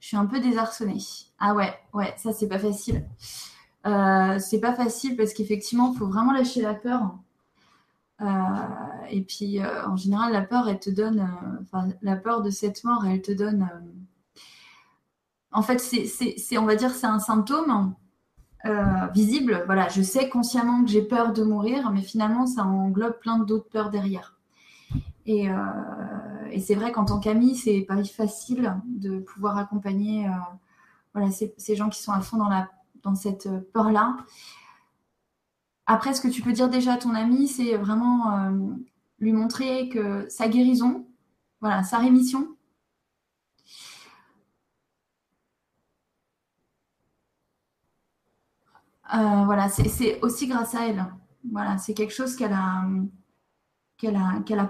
Je suis un peu désarçonnée. Ah ouais, ouais, ça c'est pas facile. Euh, c'est pas facile parce qu'effectivement, il faut vraiment lâcher la peur. Euh, et puis, en général, la peur, elle te donne, la peur de cette mort, elle te donne en fait, c'est, on va dire, c'est un symptôme euh, visible. Voilà, je sais consciemment que j'ai peur de mourir, mais finalement, ça englobe plein d'autres peurs derrière. Et, euh, c'est vrai qu'en tant qu'ami, c'est pas facile de pouvoir accompagner euh, voilà, ces, gens qui sont à fond dans, la, dans cette peur-là. Après, ce que tu peux dire déjà à ton ami, c'est vraiment lui montrer que sa guérison, voilà, sa rémission, Euh, voilà, c'est aussi grâce à elle. Voilà, c'est quelque chose qu'elle a,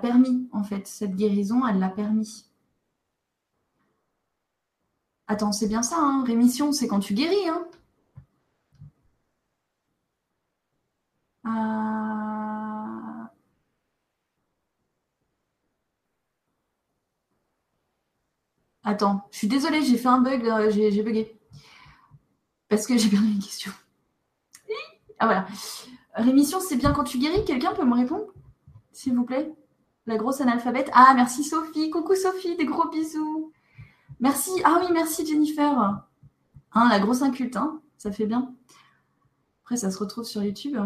permis, en fait. Cette guérison, elle l'a permis. Attends, c'est bien ça, hein rémission, c'est quand tu guéris. Hein euh, Attends, je suis désolée, j'ai fait un bug, euh, j'ai bugué. Parce que j'ai perdu une question. Ah voilà. Rémission, c'est bien quand tu guéris. Quelqu'un peut me répondre S'il vous plaît? La grosse analphabète. Ah, merci Sophie. Coucou Sophie, des gros bisous. Merci. Ah oui, merci Jennifer. Hein, la grosse inculte, hein ça fait bien. Après, ça se retrouve sur YouTube.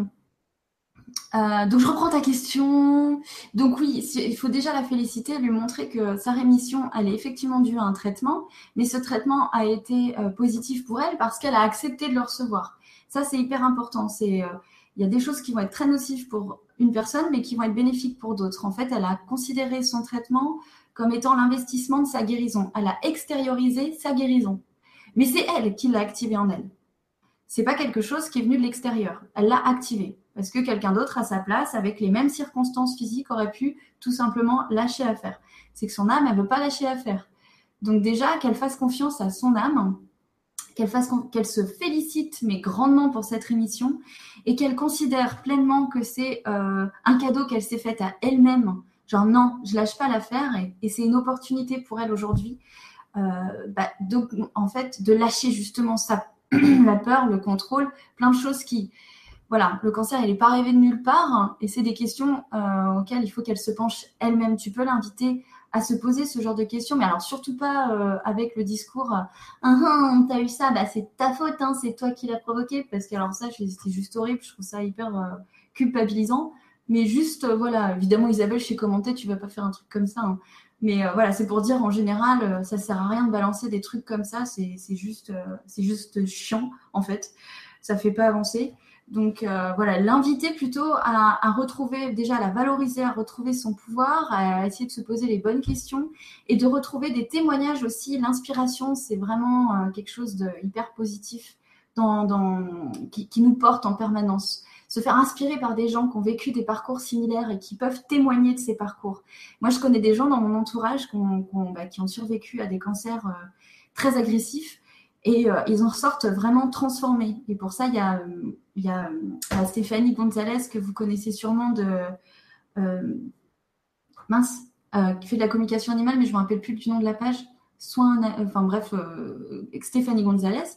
Euh, donc je reprends ta question. Donc oui, il faut déjà la féliciter, lui montrer que sa rémission, elle est effectivement due à un traitement, mais ce traitement a été euh, positif pour elle parce qu'elle a accepté de le recevoir. Ça, c'est hyper important. C'est, euh, il y a des choses qui vont être très nocives pour une personne, mais qui vont être bénéfiques pour d'autres. En fait, elle a considéré son traitement comme étant l'investissement de sa guérison. Elle a extériorisé sa guérison. Mais c'est elle qui l'a activé en elle. C'est pas quelque chose qui est venu de l'extérieur. Elle l'a activé. Parce que quelqu'un d'autre à sa place, avec les mêmes circonstances physiques, aurait pu tout simplement lâcher l'affaire. C'est que son âme, elle veut pas lâcher l'affaire. Donc déjà, qu'elle fasse confiance à son âme, qu'elle fasse qu'elle se félicite mais grandement pour cette émission et qu'elle considère pleinement que c'est euh, un cadeau qu'elle s'est fait à elle-même. Genre non, je lâche pas l'affaire et, c'est une opportunité pour elle aujourd'hui. Euh, bah, donc en fait de lâcher justement ça, la peur, le contrôle, plein de choses qui voilà, le cancer, il n'est pas arrivé de nulle part hein, et c'est des questions euh, auxquelles il faut qu'elle se penche elle-même. Tu peux l'inviter à se poser ce genre de questions, mais alors surtout pas euh, avec le discours euh, ah, ah, t'as eu ça, bah, c'est ta faute, hein, c'est toi qui l'as provoqué, parce que alors ça, c'était juste horrible, je trouve ça hyper euh, culpabilisant. Mais juste, voilà, évidemment, Isabelle, je sais commenté, tu vas pas faire un truc comme ça. Hein. Mais voilà, c'est pour dire en général, ça sert à rien de balancer des trucs comme ça, c'est juste, c'est juste chiant en fait. Ça fait pas avancer. Donc euh, voilà, l'inviter plutôt à, retrouver, déjà à la valoriser, à retrouver son pouvoir, à essayer de se poser les bonnes questions et de retrouver des témoignages aussi. L'inspiration, c'est vraiment euh, quelque chose de hyper positif dans, qui, nous porte en permanence. Se faire inspirer par des gens qui ont vécu des parcours similaires et qui peuvent témoigner de ces parcours. Moi, je connais des gens dans mon entourage qui ont, bah, survécu à des cancers euh, très agressifs et ils en ressortent vraiment transformés. Et pour ça, il y a il y a euh, Stéphanie Gonzalez que vous connaissez sûrement de euh, mince euh, qui fait de la communication animale mais je me rappelle plus du nom de la page soin enfin bref Stéphanie Gonzalez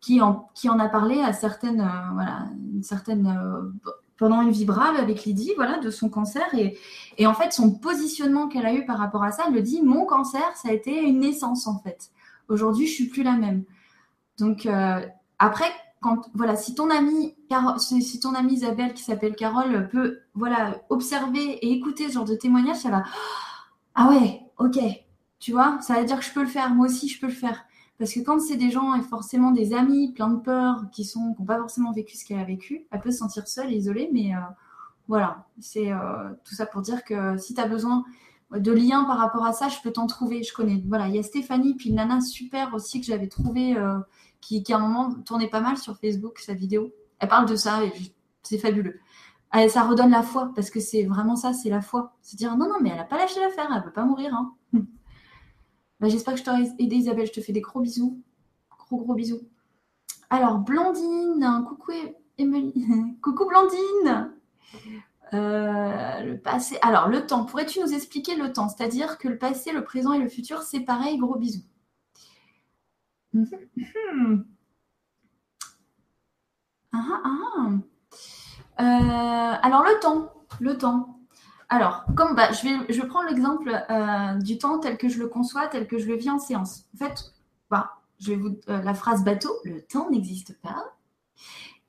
qui en, qui en a parlé à certaines voilà une certaine pendant une avec Lydie, voilà, de son cancer. Et, et en fait, son positionnement qu'elle a eu par rapport à ça, elle le dit, mon cancer, ça a été une naissance, en fait. Aujourd'hui, je suis plus la même. Donc, après, voilà, si ton amie, si ton amie Isabelle qui s'appelle Carole peut, voilà, observer et écouter ce genre de témoignage, ça va. Ah ouais, ok, tu vois, ça veut dire que je peux le faire. Moi aussi, je peux le faire. Parce que quand c'est des gens et forcément des amis plein de peur, qui sont, n'ont pas forcément vécu ce qu'elle a vécu, elle peut se sentir seule, isolée. Mais euh, voilà, c'est euh, tout ça pour dire que si tu as besoin de liens par rapport à ça, je peux t'en trouver. Je connais. Voilà, il y a Stéphanie, puis nana super aussi que j'avais trouvé. Euh, qui, à un moment tournait pas mal sur Facebook, sa vidéo. Elle parle de ça et c'est fabuleux. ça redonne la foi parce que c'est vraiment ça, c'est la foi. C'est dire non, non, mais elle n'a pas lâché l'affaire, elle ne peut pas mourir. Hein. Bah, j'espère que je t'aurai aidé, Isabelle. Je te fais des gros bisous. Gros, gros bisous. Alors, Blandine, coucou Emily. coucou Blandine. Euh, le passé. Alors, le temps. Pourrais-tu nous expliquer le temps? C'est-à-dire que le passé, le présent et le futur, c'est pareil. Gros bisous. Hmm. Ah, ah. Euh, alors le temps, le temps. Alors, comme bah, je vais, je prendre l'exemple euh, du temps tel que je le conçois, tel que je le vis en séance. En fait, bah, je vous euh, la phrase bateau, le temps n'existe pas.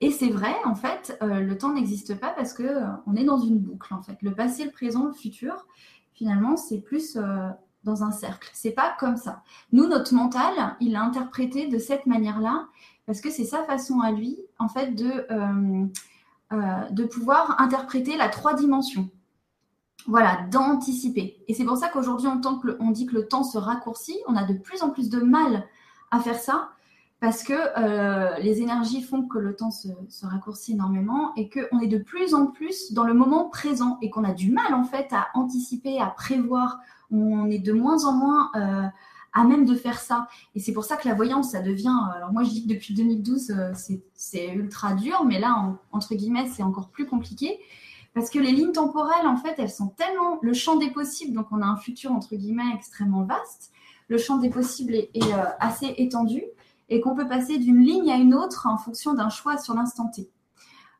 Et c'est vrai, en fait, le temps n'existe pas parce que on est dans une boucle. En fait, le passé, le présent, le futur, finalement, c'est plus dans un cercle. C'est pas comme ça. Nous, notre mental, il l'a interprété de cette manière-là parce que c'est sa façon à lui, en fait, de, euh, euh, de pouvoir interpréter la trois dimensions. Voilà, d'anticiper. Et c'est pour ça qu'aujourd'hui, on, on dit que le temps se raccourcit. On a de plus en plus de mal à faire ça parce que euh, les énergies font que le temps se, se raccourcit énormément et qu'on est de plus en plus dans le moment présent et qu'on a du mal en fait à anticiper, à prévoir on est de moins en moins euh, à même de faire ça. Et c'est pour ça que la voyance, ça devient. Alors moi, je dis que depuis 2012, euh, c'est ultra dur, mais là, entre guillemets, c'est encore plus compliqué. Parce que les lignes temporelles, en fait, elles sont tellement le champ des possibles. Donc, on a un futur, entre guillemets, extrêmement vaste. Le champ des possibles est, euh, assez étendu et qu'on peut passer d'une ligne à une autre en fonction d'un choix sur l'instant T.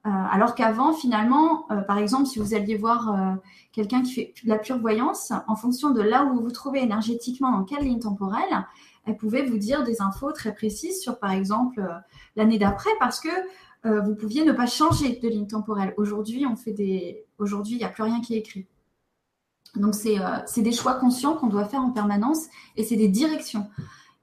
alors qu'avant, finalement, par exemple, si vous alliez voir quelqu'un qui fait de la pure voyance, en fonction de là où vous vous trouvez énergétiquement, dans quelle ligne temporelle, elle pouvait vous dire des infos très précises sur, par exemple, euh, l'année d'après, parce que euh, vous pouviez ne pas changer de ligne temporelle. Aujourd'hui, on fait des, aujourd'hui, il n'y a plus rien qui est écrit. Donc euh, c'est des choix conscients qu'on doit faire en permanence et c'est des directions.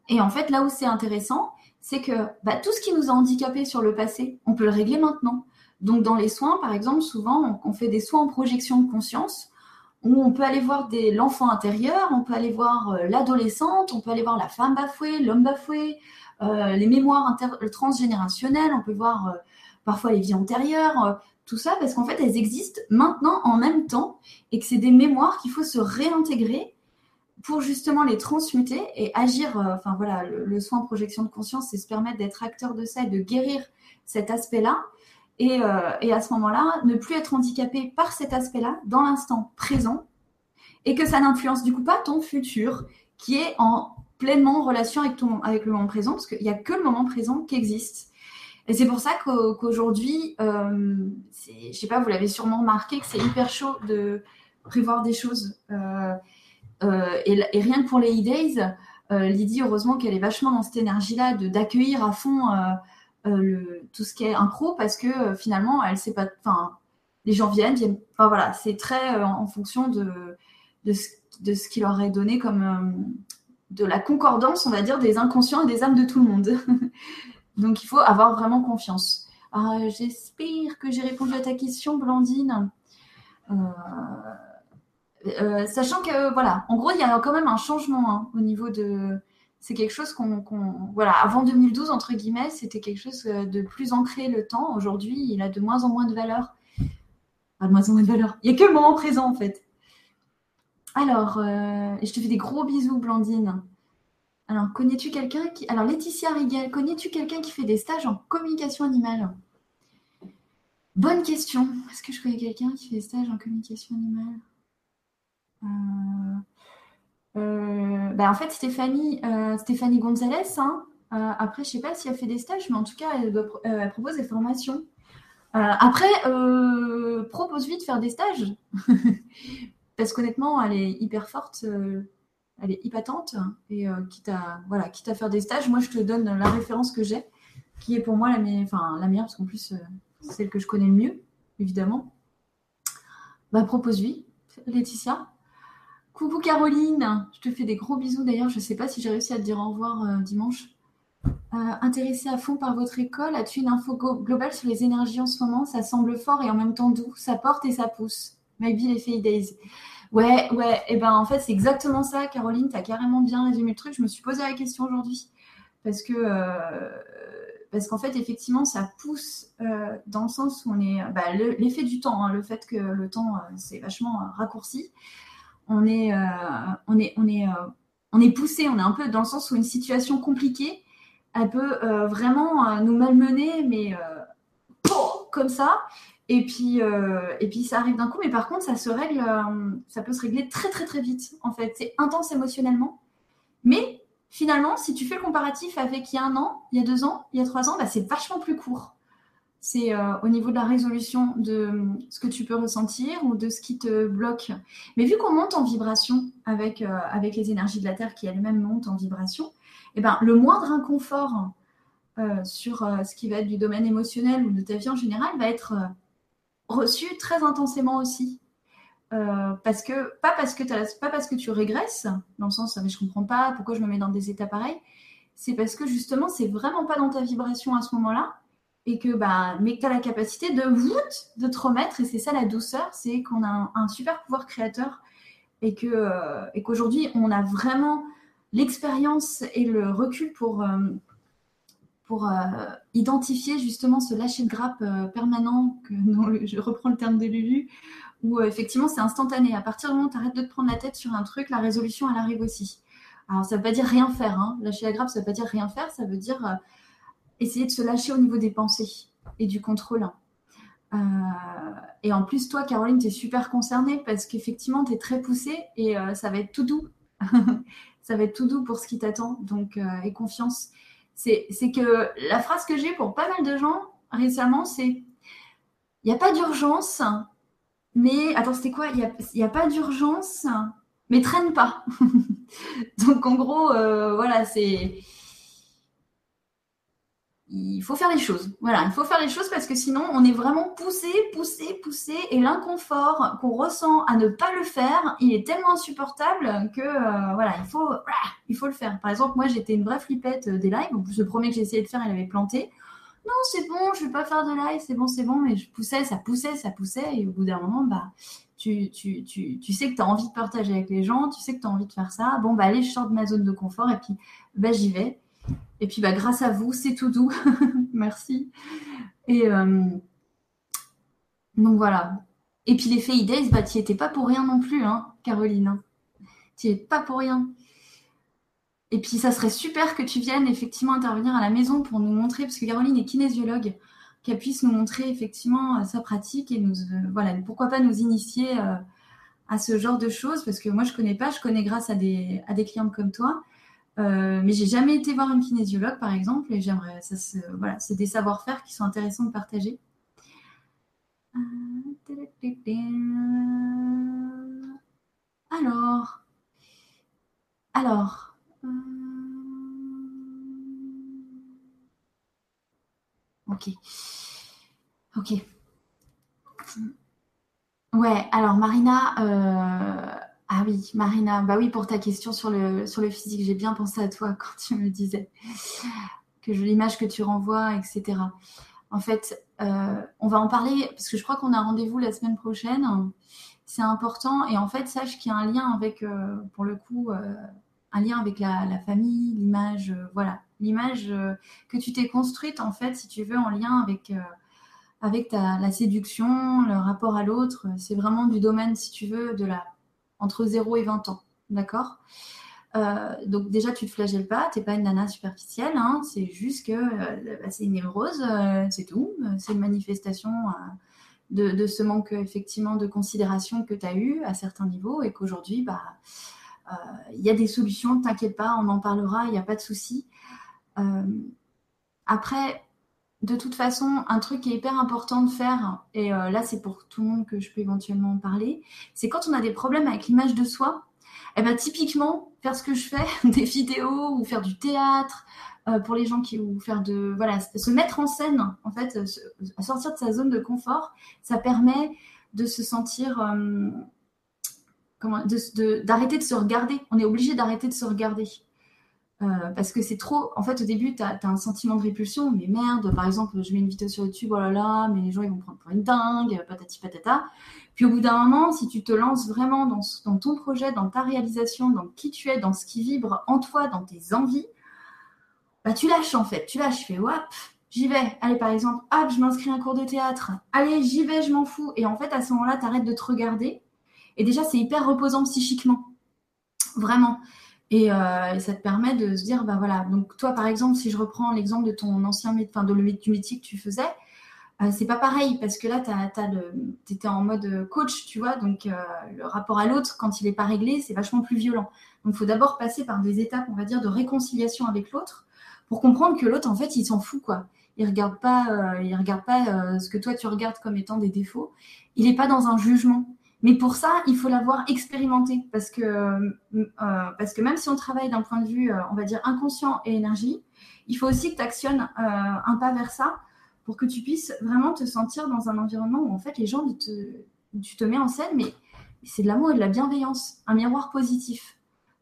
Et en fait, là où c'est intéressant, c'est que bah, tout ce qui nous a handicapés sur le passé, on peut le régler maintenant. Donc, dans les soins, par exemple, souvent, on, fait des soins en projection de conscience où on peut aller voir l'enfant intérieur, on peut aller voir euh, l'adolescente, on peut aller voir la femme bafouée, l'homme bafoué, euh, les mémoires transgénérationnelles, on peut voir parfois les vies antérieures, tout ça, parce qu'en fait, elles existent maintenant en même temps et que c'est des mémoires qu'il faut se réintégrer pour justement les transmuter et agir. Euh, enfin voilà, le, soin en projection de conscience, c'est se permettre d'être acteur de ça et de guérir cet aspect-là. Et, euh, et, à ce moment-là, ne plus être handicapé par cet aspect-là dans l'instant présent et que ça n'influence du coup pas ton futur qui est en pleinement relation avec, ton, avec le moment présent parce qu'il n'y a que le moment présent qui existe. Et c'est pour ça qu'aujourd'hui, euh, je sais pas, vous l'avez sûrement remarqué que c'est hyper chaud de prévoir des choses. Euh, euh, et, rien que pour les e-days, Lydie, heureusement qu'elle est vachement dans cette énergie-là d'accueillir à fond le, tout ce qui est impro parce que finalement, elle sait pas. Les gens viennent, viennent. Enfin voilà, c'est très en fonction de, de ce, de ce qui leur est donné comme de la concordance, on va dire, des inconscients et des âmes de tout le monde. Donc il faut avoir vraiment confiance. Ah, j'espère que j'ai répondu à ta question, Blandine. Euh, euh, sachant que, voilà, en gros, il y a quand même un changement hein, au niveau de. C'est quelque chose qu'on. voilà, avant 2012, entre guillemets, c'était quelque chose de plus ancré le temps. Aujourd'hui, il a de moins en moins de valeur. Pas de moins en moins de valeur. Il n'y a que le moment présent, en fait. Alors, euh, je te fais des gros bisous, Blandine. Alors, connais-tu quelqu'un qui. Alors, Laetitia Rigel, connais-tu quelqu'un qui fait des stages en communication animale? Bonne question. Est-ce que je connais quelqu'un qui fait des stages en communication animale? Euh, euh, ben, En fait, Stéphanie, euh, Stéphanie Gonzalez, hein, après, je ne sais pas si elle fait des stages, mais en tout cas, elle, propose des formations. après, propose vite de faire des stages. Parce qu'honnêtement, elle est hyper forte elle est hypatante et euh, quitte à voilà quitte à faire des stages moi je te donne la référence que j'ai qui est pour moi la meilleure enfin la meilleure parce qu'en plus euh, celle que je connais le mieux évidemment bah propose lui Laetitia coucou Caroline. Je te fais des gros bisous. D'ailleurs je sais pas si j'ai réussi à te dire au revoir euh, dimanche. Intéressée à fond par votre école as-tu une info globale sur les énergies en ce moment? Ça semble fort et en même temps doux. Ça porte et ça pousse. Maybe les filles days. Ouais, ouais, et ben en fait, c'est exactement ça, Caroline, tu as carrément bien résumé le truc. Je me suis posé la question aujourd'hui. Parce que euh, parce qu'en fait, effectivement, ça pousse euh, dans le sens où on est bah, l'effet du temps, hein, le fait que le temps euh, c'est vachement raccourci. On est on est on est on est poussé, on est un peu dans le sens où une situation compliquée, elle peut vraiment nous malmener, mais comme ça. Et puis, euh, et puis ça arrive d'un coup, mais par contre, ça se règle, euh, ça peut se régler très très très vite. En fait, c'est intense émotionnellement. Mais finalement, si tu fais le comparatif avec il y a un an, il y a deux ans, il y a trois ans, bah, c'est vachement plus court. C'est euh, au niveau de la résolution de ce que tu peux ressentir ou de ce qui te bloque. Mais vu qu'on monte en vibration avec, avec les énergies de la Terre qui elles-mêmes montent en vibration, eh ben, le moindre inconfort sur ce qui va être du domaine émotionnel ou de ta vie en général va être reçu très intensément aussi. Euh, parce que pas parce que pas parce que tu régresses dans le sens mais je comprends pas pourquoi je me mets dans des états pareils c'est parce que justement c'est vraiment pas dans ta vibration à ce moment-là et que bah mais que tu as la capacité de de te remettre et c'est ça la douceur c'est qu'on a un, super pouvoir créateur et que euh, et qu'aujourd'hui on a vraiment l'expérience et le recul pour euh, pour euh, identifier justement ce lâcher de grappe permanent, que je reprends le terme de Lulu, où effectivement c'est instantané. À partir du moment où tu arrêtes de te prendre la tête sur un truc, la résolution elle arrive aussi. Alors ça ne veut pas dire rien faire, hein. lâcher la grappe ça ne veut pas dire rien faire, ça veut dire essayer de se lâcher au niveau des pensées et du contrôle. et en plus, toi, Caroline, tu es super concernée parce qu'effectivement, tu es très poussée et ça va être tout doux. ça va être tout doux pour ce qui t'attend. Donc, aie confiance c'est que la phrase que j'ai pour pas mal de gens récemment, c'est il n'y a pas d'urgence, mais attends, c'était quoi? Il n'y a, pas d'urgence, mais traîne pas. Donc en gros, euh, voilà, c'est il faut faire les choses. Voilà, il faut faire les choses parce que sinon, on est vraiment poussé, poussé, poussé, et l'inconfort qu'on ressent à ne pas le faire, il est tellement insupportable que euh, voilà, il faut, il faut le faire. Par exemple, moi, j'étais une vraie flippette des lives. Le premier que j'ai essayé de faire, il avait planté. non, c'est bon, je vais pas faire de live, c'est bon, c'est bon. Mais je poussais, ça poussait, ça poussait. Et au bout d'un moment, bah, tu, tu, tu, tu sais que tu as envie de partager avec les gens, tu sais que tu as envie de faire ça. Bon, bah, allez, je sors de ma zone de confort et puis, bah, j'y vais. Et puis, bah, grâce à vous, c'est tout doux. Merci. Et euh, voilà. Et puis, l'effet e bah, tu n'y étais pas pour rien non plus, hein, Caroline. Hein. Tu n'y es pas pour rien. Et puis, ça serait super que tu viennes effectivement intervenir à la maison pour nous montrer, parce que Caroline est kinésiologue, qu'elle puisse nous montrer effectivement euh, sa pratique et nous, euh, voilà, pourquoi pas nous initier à ce genre de choses, parce que moi, je connais pas, je connais grâce à des, à des clientes comme toi, mais j'ai jamais été voir une kinésiologue, par exemple, et j'aimerais, ça, voilà, c'est des savoir-faire qui sont intéressants de partager. Alors, alors, Ok. Ok. Ouais, alors Marina, euh, ah oui, Marina, bah oui, pour ta question sur le, physique, j'ai bien pensé à toi quand tu me disais que l'image que tu renvoies, etc. En fait, euh, on va en parler parce que je crois qu'on a rendez-vous la semaine prochaine. C'est important et en fait, sache qu'il y a un lien avec, euh, pour le coup, un lien avec la, famille, l'image, euh, voilà, l'image euh, que tu t'es construite en fait, si tu veux, en lien avec euh, avec ta, la séduction, le rapport à l'autre. C'est vraiment du domaine, si tu veux, de la entre 0 et 20 ans, d'accord? Donc déjà, tu te flagelles pas, t'es pas une nana superficielle, hein, c'est juste que bah, c'est une névrose, c'est tout, c'est une manifestation de, ce manque effectivement de considération que tu as eu à certains niveaux et qu'aujourd'hui, bah, il y a des solutions, t'inquiète pas, on en parlera, il n'y a pas de souci. Euh, après, de toute façon, un truc qui est hyper important de faire, et euh, là c'est pour tout le monde que je peux éventuellement en parler, c'est quand on a des problèmes avec l'image de soi, et eh ben typiquement faire ce que je fais, des vidéos ou faire du théâtre euh, pour les gens qui ou faire de voilà se mettre en scène en fait, sortir de sa zone de confort, ça permet de se sentir d'arrêter de, se regarder. On est obligé d'arrêter de se regarder. Euh, parce que c'est trop. En fait, au début, tu as, un sentiment de répulsion, mais merde, par exemple, je mets une vidéo sur YouTube, oh là là, mais les gens ils vont prendre pour une dingue, patati patata. Puis au bout d'un moment, si tu te lances vraiment dans, ton projet, dans ta réalisation, dans qui tu es, dans ce qui vibre en toi, dans tes envies, bah tu lâches en fait. Tu lâches, tu fais wap, j'y vais. Allez, par exemple, hop, je m'inscris à un cours de théâtre. Allez, j'y vais, je m'en fous. Et en fait, à ce moment-là, tu arrêtes de te regarder et déjà, c'est hyper reposant psychiquement. Vraiment. Euh, et, ça te permet de se dire, bah voilà, donc toi par exemple, si je reprends l'exemple de ton ancien métier, de le, du métier que tu faisais, euh, c'est pas pareil parce que là, tu étais en mode coach, tu vois, donc euh, le rapport à l'autre, quand il n'est pas réglé, c'est vachement plus violent. Donc il faut d'abord passer par des étapes, on va dire, de réconciliation avec l'autre pour comprendre que l'autre, en fait, il s'en fout, quoi. Il regarde pas, il regarde pas ce que toi tu regardes comme étant des défauts. Il n'est pas dans un jugement. Mais pour ça, il faut l'avoir expérimenté parce que, euh, parce que même si on travaille d'un point de vue, euh, on va dire, inconscient et énergie, il faut aussi que tu actionnes euh, un pas vers ça pour que tu puisses vraiment te sentir dans un environnement où en fait les gens, te, tu te mets en scène, mais c'est de l'amour et de la bienveillance, un miroir positif.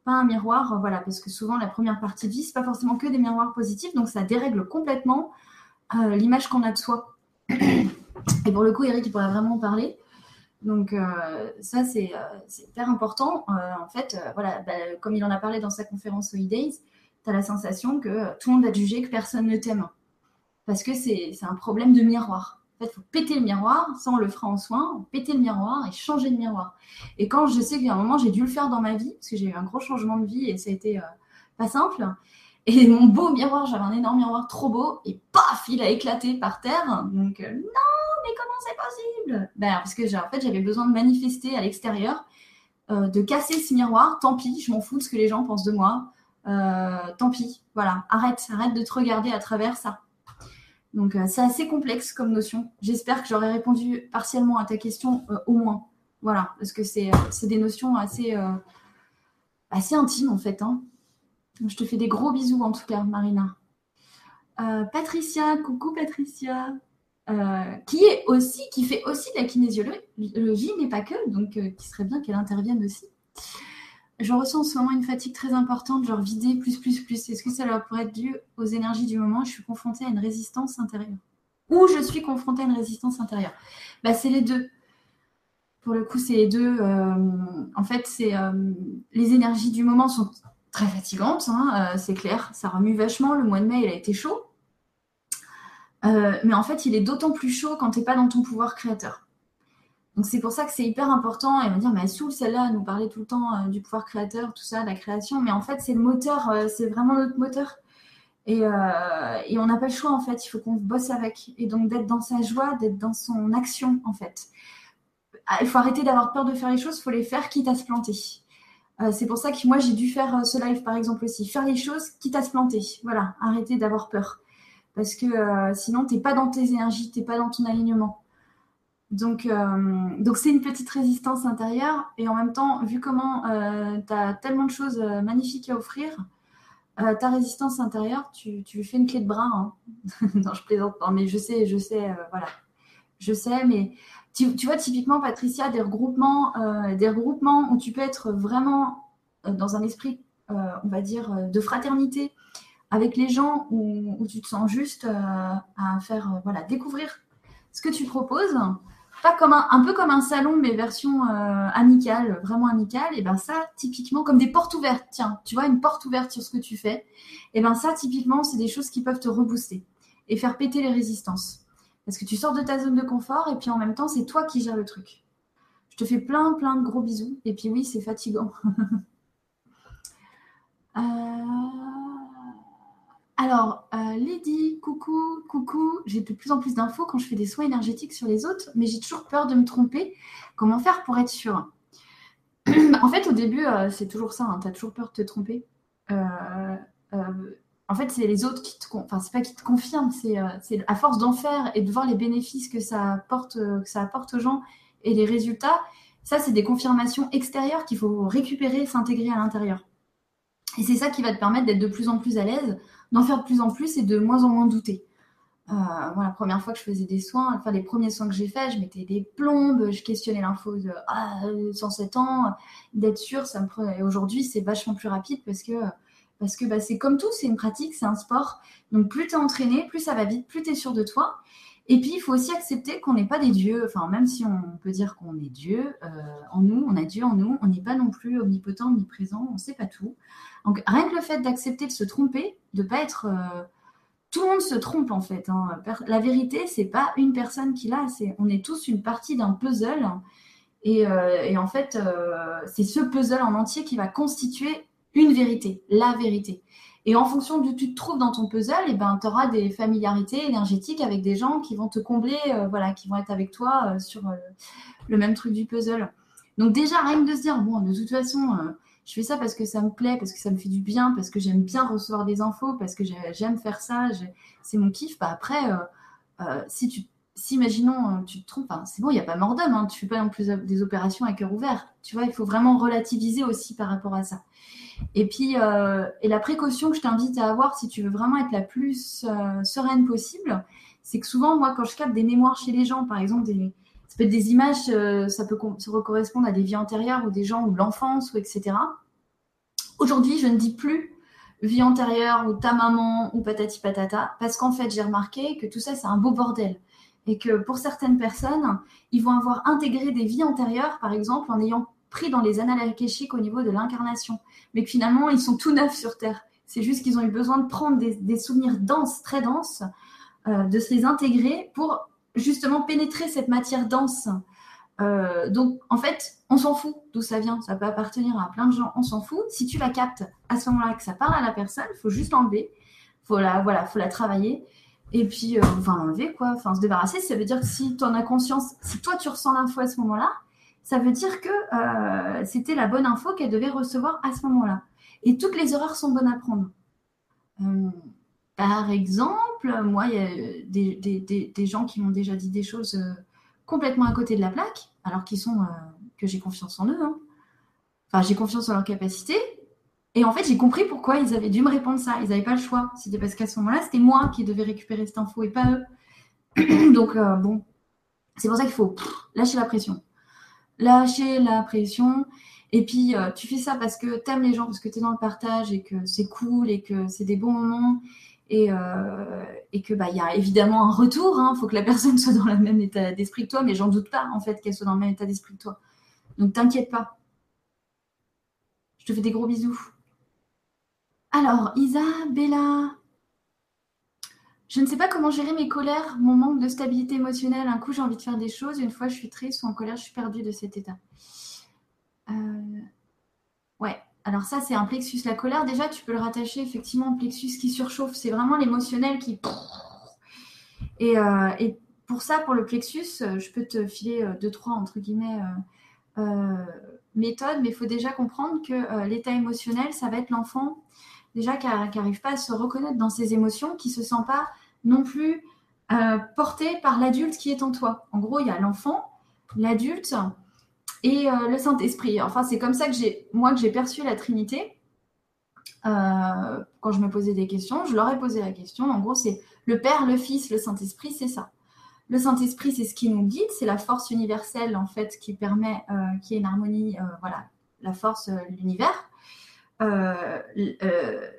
Pas un miroir, voilà, parce que souvent la première partie de vie, c'est pas forcément que des miroirs positifs, donc ça dérègle complètement l'image qu'on a de soi. Et pour le coup, Eric, il pourrait vraiment en parler. Donc euh, ça, euh, c'est hyper important. Euh, en fait, voilà, bah, comme il en a parlé dans sa conférence au E-Days, tu as la sensation que tout le monde te juger, que personne ne t'aime. Parce que c'est un problème de miroir. En fait, il faut péter le miroir, ça on le fera en soin, péter le miroir et changer de miroir. Et quand je sais qu'à un moment j'ai dû le faire dans ma vie, parce que j'ai eu un gros changement de vie et ça a été pas simple, et mon beau miroir, j'avais un énorme miroir trop beau, et paf, il a éclaté par terre. Donc non mais comment c'est possible? Ben, Parce que j'avais besoin de manifester à l'extérieur, euh, de casser ce miroir. Tant pis, je m'en fous de ce que les gens pensent de moi. Euh, tant pis, voilà, arrête, arrête de te regarder à travers ça. Donc euh, c'est assez complexe comme notion. J'espère que j'aurai répondu partiellement à ta question, au moins. Voilà, parce que c'est des notions assez, assez intimes en fait. Hein. Je te fais des gros bisous en tout cas, Marina. Patricia, coucou Patricia. Euh, qui est aussi, qui fait aussi de la kinésiologie, mais pas que, donc euh, qui serait bien qu'elle intervienne aussi. je ressens en ce moment une fatigue très importante, genre vider plus, plus, plus. Est-ce que ça pourrait être dû aux énergies du moment? Je suis confrontée à une résistance intérieure. Ou je suis confrontée à une résistance intérieure bah, C'est les deux. Pour le coup, c'est les deux. Euh, en fait, c'est euh, les énergies du moment sont très fatigantes, hein, euh, c'est clair. Ça remue vachement. Le mois de mai, il a été chaud. mais en fait, il est d'autant plus chaud quand tu n'es pas dans ton pouvoir créateur. Donc c'est pour ça que c'est hyper important. Elle va dire, mais Soul, celle-là, nous parlait tout le temps euh, du pouvoir créateur, tout ça, la création. Mais en fait, c'est le moteur, euh, c'est vraiment notre moteur. Et, euh, et on n'a pas le choix, en fait. Il faut qu'on bosse avec. Et donc d'être dans sa joie, d'être dans son action, en fait. Ah, il faut arrêter d'avoir peur de faire les choses, il faut les faire quitte à se planter. C'est pour ça que moi, j'ai dû faire ce live, par exemple, aussi. Faire les choses quitte à se planter. Voilà, arrêter d'avoir peur. Parce que sinon, tu n'es pas dans tes énergies, tu n'es pas dans ton alignement. Donc, euh, donc c'est une petite résistance intérieure. Et en même temps, vu comment euh, tu as tellement de choses euh, magnifiques à offrir, ta résistance intérieure, tu, tu, lui fais une clé de bras. Hein. non, je plaisante pas, mais je sais, je sais, voilà. Je sais, mais tu, vois, typiquement, Patricia, des regroupements, des regroupements où tu peux être vraiment dans un esprit, on va dire, de fraternité avec les gens, où, tu te sens juste à faire, voilà, découvrir ce que tu proposes comme un, peu comme un salon, mais version euh, amicale, vraiment amicale, et ben ça, typiquement, comme des portes ouvertes. Tiens, tu vois, une porte ouverte sur ce que tu fais. Et ben ça, typiquement, c'est des choses qui peuvent te rebooster et faire péter les résistances. Parce que tu sors de ta zone de confort et puis en même temps, c'est toi qui gères le truc. Je te fais plein, plein de gros bisous. Et puis oui, c'est fatigant. euh... Alors, euh, Lydie, coucou, coucou. J'ai de plus en plus d'infos quand je fais des soins énergétiques sur les autres, mais j'ai toujours peur de me tromper. Comment faire pour être sûre En fait, au début, euh, c'est toujours ça. Hein, tu as toujours peur de te tromper. Euh, en fait, c'est les autres qui te, confirment, c'est, à force d'en faire et de voir les bénéfices que ça apporte, que ça apporte aux gens et les résultats. Ça, c'est des confirmations extérieures qu'il faut récupérer, s'intégrer à l'intérieur. Et c'est ça qui va te permettre d'être de plus en plus à l'aise d'en faire de plus en plus et de moins en moins douter. Euh, la première fois que je faisais des soins, enfin les premiers soins que j'ai faits, je mettais des plombes, je questionnais l'info de ah, 107 ans, d'être sûr, ça me prenait. Aujourd'hui, c'est vachement plus rapide parce que parce que bah, c'est comme tout, c'est une pratique, c'est un sport. Donc plus tu es entraîné, plus ça va vite, plus tu es sûr de toi. Et puis il faut aussi accepter qu'on n'est pas des dieux. Enfin, même si on peut dire qu'on est Dieu euh, en nous, on a Dieu en nous, on n'est pas non plus omnipotent, omniprésent, on ne sait pas tout. Donc rien que le fait d'accepter de se tromper, de pas être euh, tout le monde se trompe en fait. Hein. La vérité, c'est pas une personne qui l'a, c'est on est tous une partie d'un puzzle. Et, euh, en fait, c'est ce puzzle en entier qui va constituer une vérité, la vérité. Et en fonction de tu te trouves dans ton puzzle, et eh ben, tu auras des familiarités énergétiques avec des gens qui vont te combler, voilà, qui vont être avec toi sur le même truc du puzzle. Donc déjà, rien que de se dire, bon, de toute façon, je fais ça parce que ça me plaît, parce que ça me fait du bien, parce que j'aime bien recevoir des infos, parce que j'aime faire ça, c'est mon kiff. Bah après, euh, euh, si tu si imaginons euh, tu te trompes, c'est bon, il n'y a pas mort d'homme, hein, tu fais pas non plus des opérations à cœur ouvert. Tu vois, il faut vraiment relativiser aussi par rapport à ça. Et puis, et la précaution que je t'invite à avoir si tu veux vraiment être la plus sereine possible, c'est que souvent, moi, quand je capte des mémoires chez les gens, par exemple, des, ça peut être des images, euh, ça peut se correspondre à des vies antérieures ou des gens ou l'enfance ou etc. Aujourd'hui, je ne dis plus vie antérieure ou ta maman ou patati patata parce qu'en fait, j'ai remarqué que tout ça, c'est un beau bordel et que pour certaines personnes, ils vont avoir intégré des vies antérieures, par exemple, en ayant pris dans les annales akashiques au niveau de l'incarnation, mais que finalement, ils sont tout neufs sur Terre. C'est juste qu'ils ont eu besoin de prendre des, souvenirs denses, très denses, euh, de se les intégrer pour justement pénétrer cette matière dense. Euh, donc, en fait, on s'en fout d'où ça vient. Ça peut appartenir à plein de gens. On s'en fout. Si tu la captes à ce moment-là, que ça parle à la personne, faut juste l'enlever. Faut la, voilà, faut la travailler. Et puis, euh, enfin, l'enlever, quoi. Enfin, se débarrasser, ça veut dire que si tu en as conscience, si toi tu ressens l'info à ce moment-là, ça veut dire que euh, c'était la bonne info qu'elle devait recevoir à ce moment-là. Et toutes les erreurs sont bonnes à prendre. Par exemple, moi, il y a des, gens qui m'ont déjà dit des choses euh, complètement à côté de la plaque, alors qu'ils sont euh, que j'ai confiance en eux. Hein. Enfin, j'ai confiance en leur capacité. Et en fait, j'ai compris pourquoi ils avaient dû me répondre ça. Ils n'avaient pas le choix. C'était parce qu'à ce moment-là, c'était moi qui devais récupérer cette info et pas eux. Donc, euh, bon, c'est pour ça qu'il faut lâcher la pression. Lâcher la pression Et puis, euh, tu fais ça parce que tu aimes les gens, parce que tu es dans le partage et que c'est cool et que c'est des bons moments et, euh, et que bah y a évidemment un retour. Il hein. faut que la personne soit dans le même état d'esprit que toi, mais j'en doute pas en fait qu'elle soit dans le même état d'esprit que toi. Donc t'inquiète pas. Je te fais des gros bisous. Alors, Isabella. Je ne sais pas comment gérer mes colères, mon manque de stabilité émotionnelle. Un coup, j'ai envie de faire des choses. Une fois, je suis triste ou en colère, je suis perdue de cet état. Euh, ouais. Alors ça, c'est un plexus. La colère, déjà, tu peux le rattacher effectivement au plexus qui surchauffe. C'est vraiment l'émotionnel qui... Euh, et, pour ça, pour le plexus, euh, je peux te filer deux, trois, entre guillemets, méthodes, mais il faut déjà comprendre que l'état émotionnel, ça va être l'enfant déjà qui n'arrive pas à se reconnaître dans ses émotions, qui ne se sent pas non plus porté par l'adulte qui est en toi. En gros, il y a l'enfant, l'adulte et euh, le Saint-Esprit. Enfin, c'est comme ça que j'ai, moi, que j'ai perçu la Trinité. Euh, quand je me posais des questions, je leur ai posé la question. En gros, c'est le Père, le Fils, le Saint-Esprit, c'est ça. Le Saint-Esprit, c'est ce qui nous guide, c'est la force universelle, en fait, qui permet euh, qu'il y ait une harmonie, voilà, la force l'univers. Le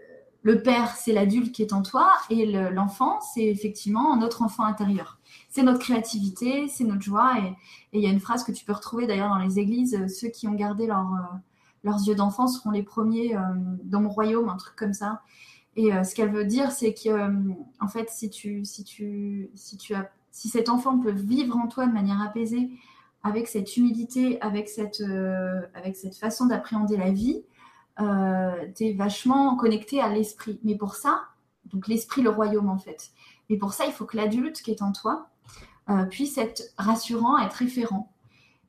Père, c'est l'adulte qui est en toi, et l'enfant, c'est effectivement notre enfant intérieur c'est notre créativité, c'est notre joie. Et il y a une phrase que tu peux retrouver d'ailleurs dans les églises euh, ceux qui ont gardé leur, euh, leurs yeux d'enfant seront les premiers euh, dans mon royaume, un truc comme ça. Et ce qu'elle veut dire, c'est que, en fait, si tu, si tu, si tu as, si cet enfant peut vivre en toi de manière apaisée, avec cette humilité, avec cette, avec cette façon d'appréhender la vie, tu es vachement connecté à l'esprit. Mais pour ça, donc l'esprit, le royaume en fait. Mais pour ça, il faut que l'adulte qui est en toi, euh, puisse être rassurant, être référent.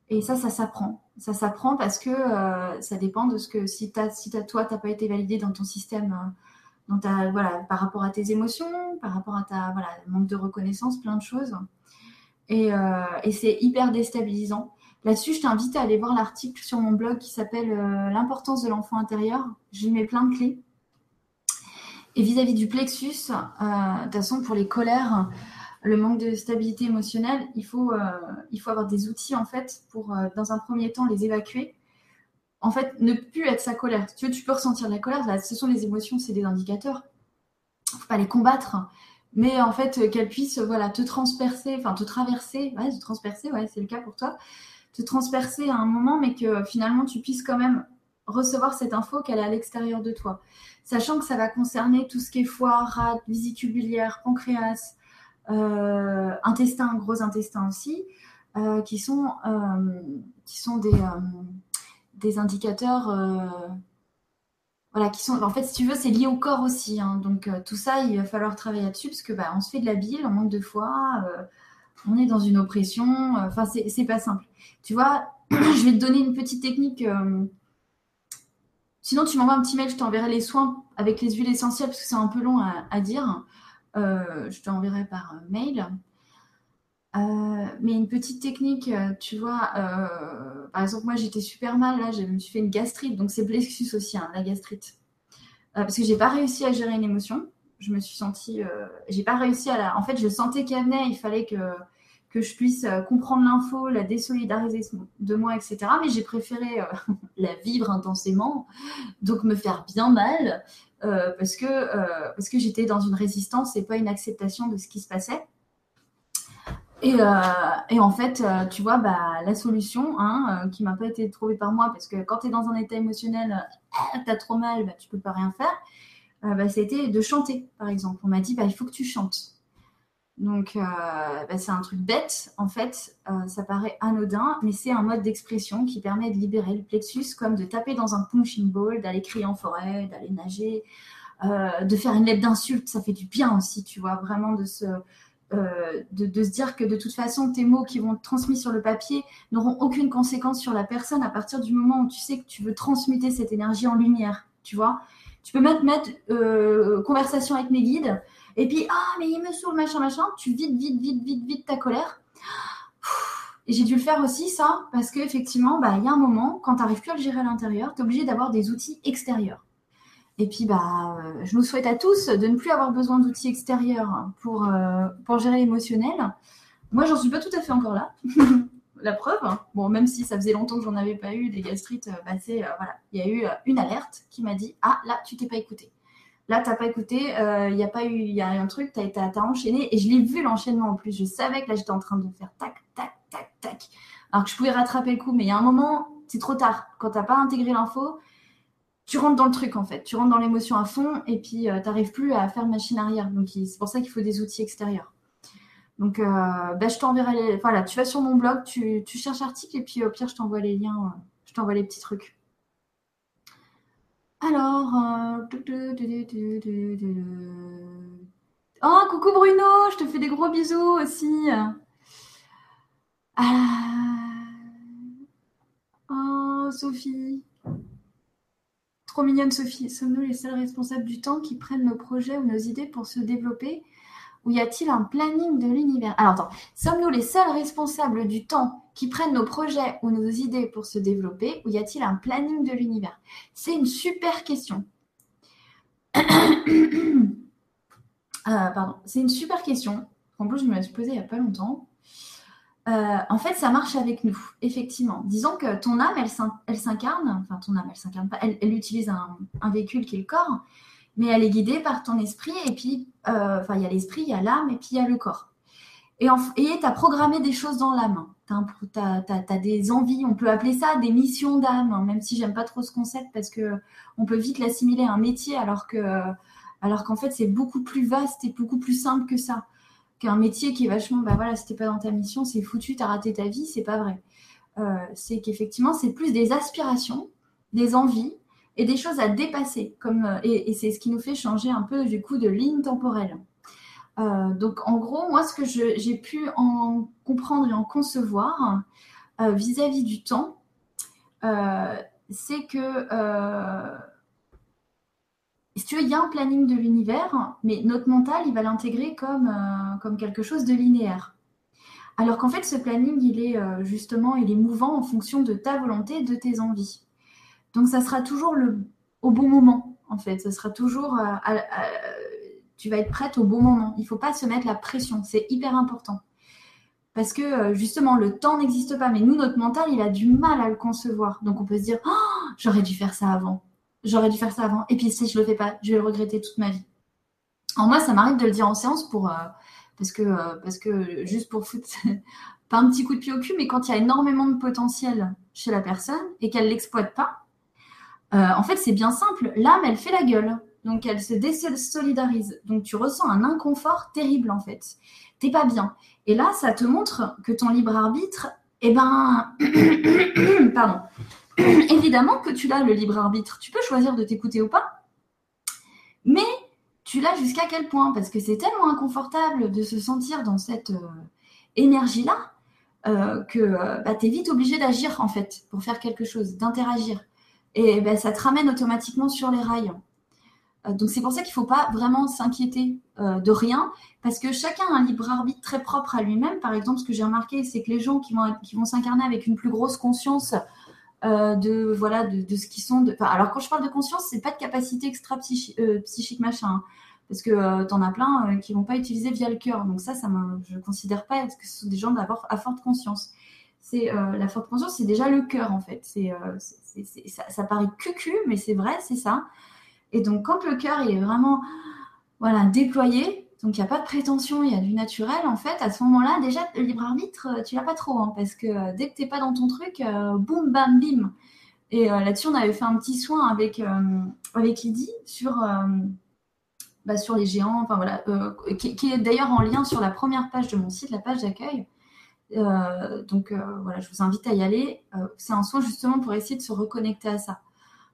Et ça, ça s'apprend. Ça s'apprend parce que euh, ça dépend de ce que si, as, si toi, tu n'as pas été validé dans ton système, euh, dans ta, voilà, par rapport à tes émotions, par rapport à ta voilà, manque de reconnaissance, plein de choses. Et, et c'est hyper déstabilisant. Là-dessus, je t'invite à aller voir l'article sur mon blog qui s'appelle L'importance de l'enfant intérieur. J'y mets plein de clés. Et vis-à-vis -vis du plexus, de toute façon, pour les colères, le manque de stabilité émotionnelle, il faut, euh, il faut avoir des outils en fait pour, euh, dans un premier temps, les évacuer. En fait, ne plus être sa colère. Tu, tu peux ressentir de la colère, ce sont les émotions, c'est des indicateurs. Il ne faut pas les combattre, mais en fait, qu'elles puissent voilà, te transpercer, enfin te traverser, ouais, te transpercer, ouais, c'est le cas pour toi, transpercer à un moment, mais que finalement tu puisses quand même recevoir cette info qu'elle est à l'extérieur de toi. Sachant que ça va concerner tout ce qui est foie, rate, vésicule biliaire, pancréas, euh, intestin, gros intestin aussi, euh, qui sont, euh, qui sont des, des indicateurs voilà, qui sont. En fait, si tu veux, c'est lié au corps aussi. Hein. donc tout ça, il va falloir travailler là-dessus parce que bah, on se fait de la bile, on manque de foie, on est dans une oppression. Enfin, c'est pas simple. Tu vois, je vais te donner une petite technique. Sinon, tu m'envoies un petit mail, je t'enverrai les soins avec les huiles essentielles parce que c'est un peu long à dire. Euh, je t'enverrai par euh, mail. Euh, mais une petite technique, tu vois, par exemple, moi j'étais super mal, là, je me suis fait une gastrite, donc c'est plexus aussi, hein, la gastrite. parce que j'ai pas réussi à gérer une émotion. Je me suis sentie, j'ai pas réussi à la. En fait, je sentais qu'elle venait, il fallait que, que je puisse comprendre l'info, la désolidariser de moi, etc. Mais j'ai préféré la vivre intensément, donc me faire bien mal, euh, parce que, euh, parce que j'étais dans une résistance et pas une acceptation de ce qui se passait. Et, euh, et en fait, tu vois, bah, la solution hein, qui m'a pas été trouvée par moi, parce que quand tu es dans un état émotionnel, tu as trop mal, bah, tu peux pas rien faire, bah, c'était de chanter, par exemple. On m'a dit, bah, il faut que tu chantes. Donc, euh, bah, c'est un truc bête, en fait, euh, ça paraît anodin, mais c'est un mode d'expression qui permet de libérer le plexus, comme de taper dans un punching ball, d'aller crier en forêt, d'aller nager, euh, de faire une lettre d'insulte, ça fait du bien aussi, tu vois, vraiment de se, de, se dire que de toute façon, tes mots qui vont être transmis sur le papier n'auront aucune conséquence sur la personne à partir du moment où tu sais que tu veux transmuter cette énergie en lumière, tu vois. Tu peux même mettre conversation avec mes guides et puis, ah, mais il me saoule, machin, machin. Tu vides, vite, vite, vite, vite ta colère. Et j'ai dû le faire aussi, ça, parce qu'effectivement, bah, il y a un moment, quand tu n'arrives plus à le gérer à l'intérieur, tu es obligé d'avoir des outils extérieurs. Et puis, bah, euh, je nous souhaite à tous de ne plus avoir besoin d'outils extérieurs pour, euh, pour gérer l'émotionnel. Moi, j'en suis pas tout à fait encore là. la preuve. Bon, même si ça faisait longtemps que j'en avais pas eu des gastrites, bah, voilà, il y a eu une alerte qui m'a dit ah là tu t'es pas écouté. Là, t'as pas écouté, il y a pas eu, un truc, tu as, enchaîné et je l'ai vu l'enchaînement en plus. Je savais que là j'étais en train de faire tac, tac, tac, tac. Alors que je pouvais rattraper le coup, mais il y a un moment, c'est trop tard. Quand t'as pas intégré l'info, tu rentres dans le truc en fait. Tu rentres dans l'émotion à fond et puis tu n'arrives plus à faire machine arrière. Donc c'est pour ça qu'il faut des outils extérieurs. Donc, euh, bah, je t'enverrai les. Voilà, tu vas sur mon blog, tu, cherches article et puis au pire, je t'envoie les liens, euh, je t'envoie les petits trucs. Alors. Oh, coucou Bruno, je te fais des gros bisous aussi. Ah. Oh, Sophie. Trop mignonne, Sophie. Sommes-nous les seuls responsables du temps qui prennent nos projets ou nos idées pour se développer? Ou y a-t-il un planning de l'univers? Alors attends, sommes-nous les seuls responsables du temps qui prennent nos projets ou nos idées pour se développer ou y a-t-il un planning de l'univers? C'est une super question. Euh, pardon, c'est une super question. En plus, je me l'ai posée il n'y a pas longtemps. Euh, en fait, ça marche avec nous, effectivement. Disons que ton âme, elle s'incarne, enfin ton âme, elle s'incarne pas, elle, utilise un, véhicule qui est le corps, mais elle est guidée par ton esprit, et puis, euh, enfin, il y a l'esprit, il y a l'âme, et puis il y a le corps. Et tu as programmé des choses dans l'âme. Tu as, des envies, on peut appeler ça des missions d'âme, hein, même si j'aime pas trop ce concept parce que on peut vite l'assimiler à un métier alors que alors qu'en fait c'est beaucoup plus vaste et beaucoup plus simple que ça. Qu'un métier qui est vachement, bah voilà, si t'es pas dans ta mission, c'est foutu, tu as raté ta vie, c'est pas vrai. Euh, c'est qu'effectivement, c'est plus des aspirations, des envies, et des choses à dépasser. Comme, euh, et, c'est ce qui nous fait changer un peu du coup de ligne temporelle. Euh, donc en gros, moi, ce que j'ai pu en comprendre et en concevoir euh, vis-à-vis du temps, c'est que si tu veux, il y a un planning de l'univers, mais notre mental, il va l'intégrer comme, comme quelque chose de linéaire. Alors qu'en fait, ce planning, il est justement, il est mouvant en fonction de ta volonté, de tes envies. Donc ça sera toujours le, au bon moment, en fait. Ça sera toujours, euh, tu vas être prête au bon moment. Il ne faut pas se mettre la pression. C'est hyper important. Parce que euh, justement, le temps n'existe pas. Mais nous, notre mental, il a du mal à le concevoir. Donc on peut se dire, oh, j'aurais dû faire ça avant. J'aurais dû faire ça avant. Et puis si je ne le fais pas, je vais le regretter toute ma vie. En moi, ça m'arrive de le dire en séance pour, euh, parce, que, parce que juste pour foutre, pas un petit coup de pied au cul, mais quand il y a énormément de potentiel chez la personne et qu'elle ne l'exploite pas, euh, en fait, c'est bien simple. L'âme, elle fait la gueule. Donc, elle se désolidarise. Donc, tu ressens un inconfort terrible, en fait. T'es pas bien. Et là, ça te montre que ton libre arbitre, eh ben, pardon. Évidemment que tu l'as, le libre arbitre. Tu peux choisir de t'écouter ou pas. Mais tu l'as jusqu'à quel point? Parce que c'est tellement inconfortable de se sentir dans cette euh, énergie-là euh, que bah, tu vite obligé d'agir, en fait, pour faire quelque chose, d'interagir et ben, ça te ramène automatiquement sur les rails. Euh, donc c'est pour ça qu'il ne faut pas vraiment s'inquiéter euh, de rien, parce que chacun a un libre arbitre très propre à lui-même. Par exemple, ce que j'ai remarqué, c'est que les gens qui vont, qui vont s'incarner avec une plus grosse conscience euh, de voilà de, ce qu'ils sont. De... alors quand je parle de conscience, c'est pas de capacité extra psychique machin, hein, parce que tu en as plein qui vont pas utiliser via le cœur. Donc ça, ça je ne considère pas que ce sont des gens à forte conscience euh, la forte conscience, c'est déjà le cœur en fait. C'est, euh, ça, paraît cucu, mais c'est vrai, c'est ça. Et donc quand le cœur est vraiment voilà déployé, donc il n'y a pas de prétention, il y a du naturel en fait. À ce moment-là, déjà le libre arbitre, euh, tu l'as pas trop, hein, parce que dès que tu n'es pas dans ton truc, boum bam bim. Et là-dessus, on avait fait un petit soin avec avec Lydie sur bah, sur les géants, enfin voilà, qui, est d'ailleurs en lien sur la première page de mon site, la page d'accueil. Euh, donc euh, voilà, je vous invite à y aller. Euh, c'est un soin justement pour essayer de se reconnecter à ça.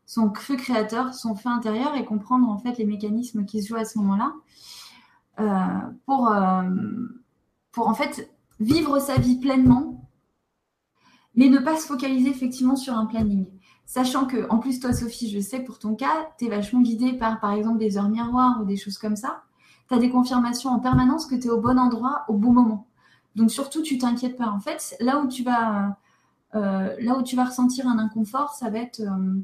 Son feu créateur, son feu intérieur et comprendre en fait les mécanismes qui se jouent à ce moment-là pour, pour en fait vivre sa vie pleinement, mais ne pas se focaliser effectivement sur un planning. Sachant que, en plus, toi, Sophie, je sais pour ton cas, tu es vachement guidée par, par exemple, des heures miroirs ou des choses comme ça. Tu as des confirmations en permanence que tu es au bon endroit au bon moment. Donc surtout, tu t'inquiètes pas. En fait, là où tu vas, euh, ressentir un inconfort, ça va être euh,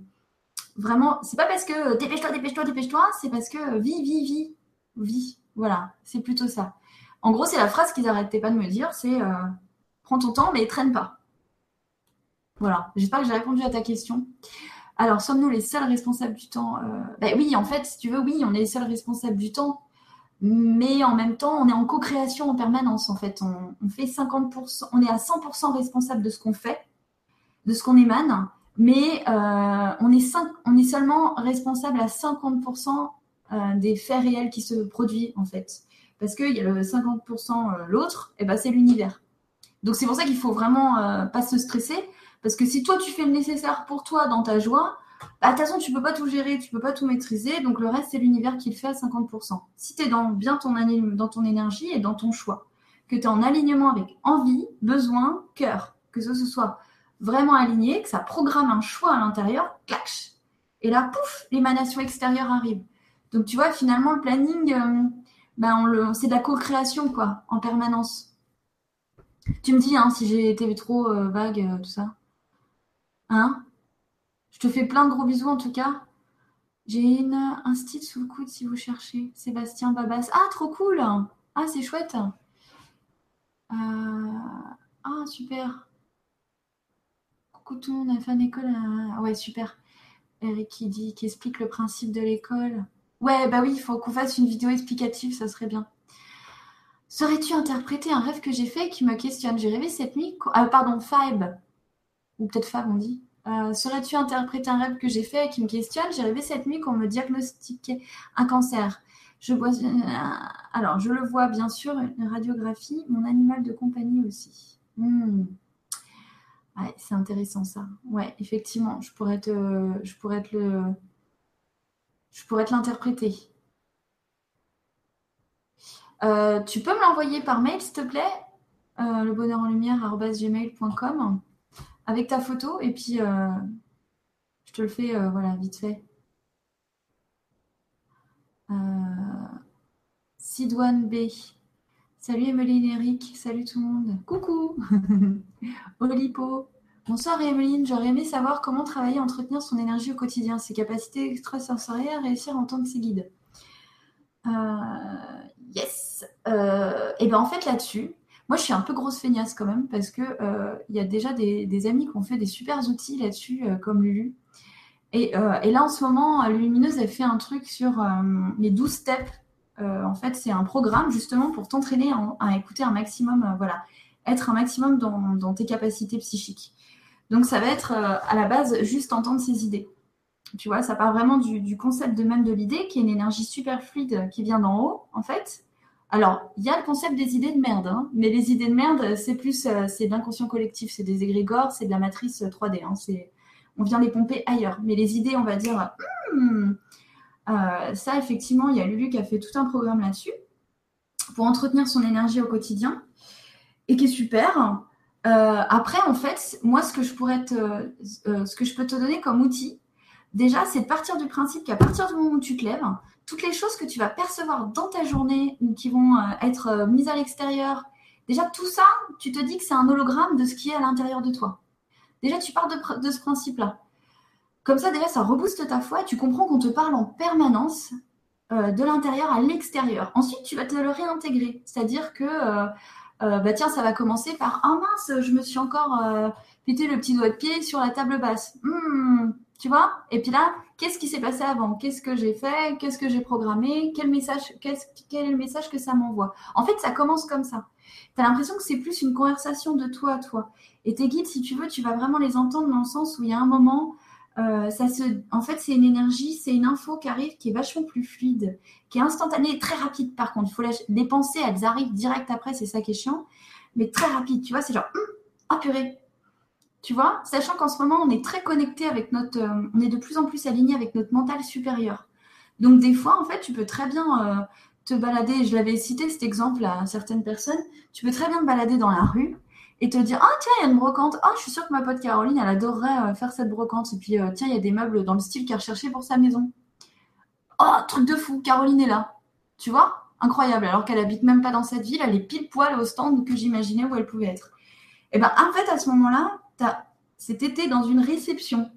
vraiment. C'est pas parce que dépêche-toi, dépêche-toi, dépêche-toi. C'est parce que vis, vis, vis, vis. Voilà, c'est plutôt ça. En gros, c'est la phrase qu'ils arrêtaient pas de me dire. C'est euh, prends ton temps, mais traîne pas. Voilà, j'espère que j'ai répondu à ta question. Alors, sommes-nous les seuls responsables du temps ben Oui, en fait, si tu veux, oui, on est les seuls responsables du temps. Mais en même temps, on est en co-création en permanence, en fait. On, fait 50%, on est à 100% responsable de ce qu'on fait, de ce qu'on émane, mais euh, on, est on est seulement responsable à 50% euh, des faits réels qui se produisent, en fait. Parce qu'il y a le 50% euh, l'autre, et ben c'est l'univers. Donc c'est pour ça qu'il faut vraiment pas se stresser, parce que si toi tu fais le nécessaire pour toi dans ta joie, bah, de toute façon, tu peux pas tout gérer, tu peux pas tout maîtriser, donc le reste, c'est l'univers qui le fait à 50%. Si tu es dans, bien ton, dans ton énergie et dans ton choix, que tu es en alignement avec envie, besoin, cœur, que ce soit vraiment aligné, que ça programme un choix à l'intérieur, clash. Et là, pouf, l'émanation extérieure arrive. Donc tu vois, finalement, le planning, euh, ben, c'est de la co-création, quoi, en permanence. Tu me dis hein, si j'ai été trop euh, vague, euh, tout ça. Hein? Je te fais plein de gros bisous en tout cas. J'ai une, un style sous le coude si vous cherchez. Sébastien Babas. Ah, trop cool Ah, c'est chouette euh, Ah, super Coucou tout le monde, a fait une école. Ah ouais, super. Eric qui dit, qui explique le principe de l'école. Ouais, bah oui, il faut qu'on fasse une vidéo explicative, ça serait bien. Saurais-tu interpréter un rêve que j'ai fait qui me questionne? J'ai rêvé cette nuit. Ah, pardon, Fab. Ou peut-être Fab, on dit. Euh, Saurais-tu interpréter un rêve que j'ai fait et qui me questionne J'ai rêvé cette nuit qu'on me diagnostiquait un cancer. Je vois, euh, alors, je le vois bien sûr, une radiographie, mon animal de compagnie aussi. Hmm. c'est intéressant ça. Ouais, effectivement, je pourrais te, je pourrais te le, je pourrais te l'interpréter. Euh, tu peux me l'envoyer par mail, s'il te plaît, euh, le bonheur en lumière avec ta photo et puis euh, je te le fais euh, voilà vite fait. Euh, Sidoine B. Salut Emeline Eric, salut tout le monde. Coucou Olipo. Bonsoir Emeline, j'aurais aimé savoir comment travailler et entretenir son énergie au quotidien, ses capacités extrasensorielles, réussir en tant que ses guides. yes. et bien en fait là-dessus, moi, je suis un peu grosse feignasse quand même parce que euh, y a déjà des, amis qui ont fait des super outils là-dessus, euh, comme Lulu. Euh, et, là, en ce moment, Lumineuse, elle fait un truc sur les 12 steps. en fait, c'est un programme justement pour t'entraîner à écouter un maximum, voilà, être un maximum dans, tes capacités psychiques. Donc, ça va être à la base juste entendre ses idées. Tu vois, ça part vraiment du, du concept de même de l'idée, qui est une énergie super fluide qui vient d'en haut, en fait, alors, il y a le concept des idées de merde, hein, mais les idées de merde, c'est plus, euh, c'est de l'inconscient collectif, c'est des égrégores, c'est de la matrice 3D. Hein, on vient les pomper ailleurs. Mais les idées, on va dire, hmm, euh, ça, effectivement, il y a Lulu qui a fait tout un programme là-dessus pour entretenir son énergie au quotidien et qui est super. Euh, après, en fait, moi, ce que je pourrais te, ce que je peux te donner comme outil, déjà, c'est de partir du principe qu'à partir du moment où tu te lèves, toutes les choses que tu vas percevoir dans ta journée ou qui vont euh, être euh, mises à l'extérieur, déjà tout ça, tu te dis que c'est un hologramme de ce qui est à l'intérieur de toi. Déjà, tu pars de, ce principe-là. Comme ça, déjà, ça rebooste ta foi. Tu comprends qu'on te parle en permanence euh, de l'intérieur à l'extérieur. Ensuite, tu vas te le réintégrer. C'est-à-dire que, bah tiens, ça va commencer par Ah mince, je me suis encore pété le petit doigt de pied sur la table basse. Hmm, tu vois? Et puis là, qu'est-ce qui s'est passé avant? Qu'est-ce que j'ai fait? Qu'est-ce que j'ai programmé? Quel, message, quel, est le message que ça m'envoie? En fait, ça commence comme ça. Tu as l'impression que c'est plus une conversation de toi à toi. Et tes guides, si tu veux, tu vas vraiment les entendre dans le sens où il y a un moment, euh, ça se, en fait, c'est une énergie, c'est une info qui arrive qui est vachement plus fluide, qui est instantanée et très rapide par contre. Il faut les penser, elles arrivent direct après, c'est ça qui est chiant, mais très rapide. Tu vois, c'est genre, hum, ah tu vois, sachant qu'en ce moment, on est très connecté avec notre. Euh, on est de plus en plus aligné avec notre mental supérieur. Donc, des fois, en fait, tu peux très bien euh, te balader. Je l'avais cité cet exemple à certaines personnes. Tu peux très bien te balader dans la rue et te dire Ah, tiens, il y a une brocante. Ah, je suis sûre que ma pote Caroline, elle adorerait euh, faire cette brocante. Et puis, tiens, il y a des meubles dans le style qu'elle recherchait pour sa maison. Oh, truc de fou, Caroline est là. Tu vois? Incroyable. Alors qu'elle habite même pas dans cette ville, elle est pile poil au stand que j'imaginais où elle pouvait être. Et eh ben, en fait, à ce moment-là, cet été dans une réception.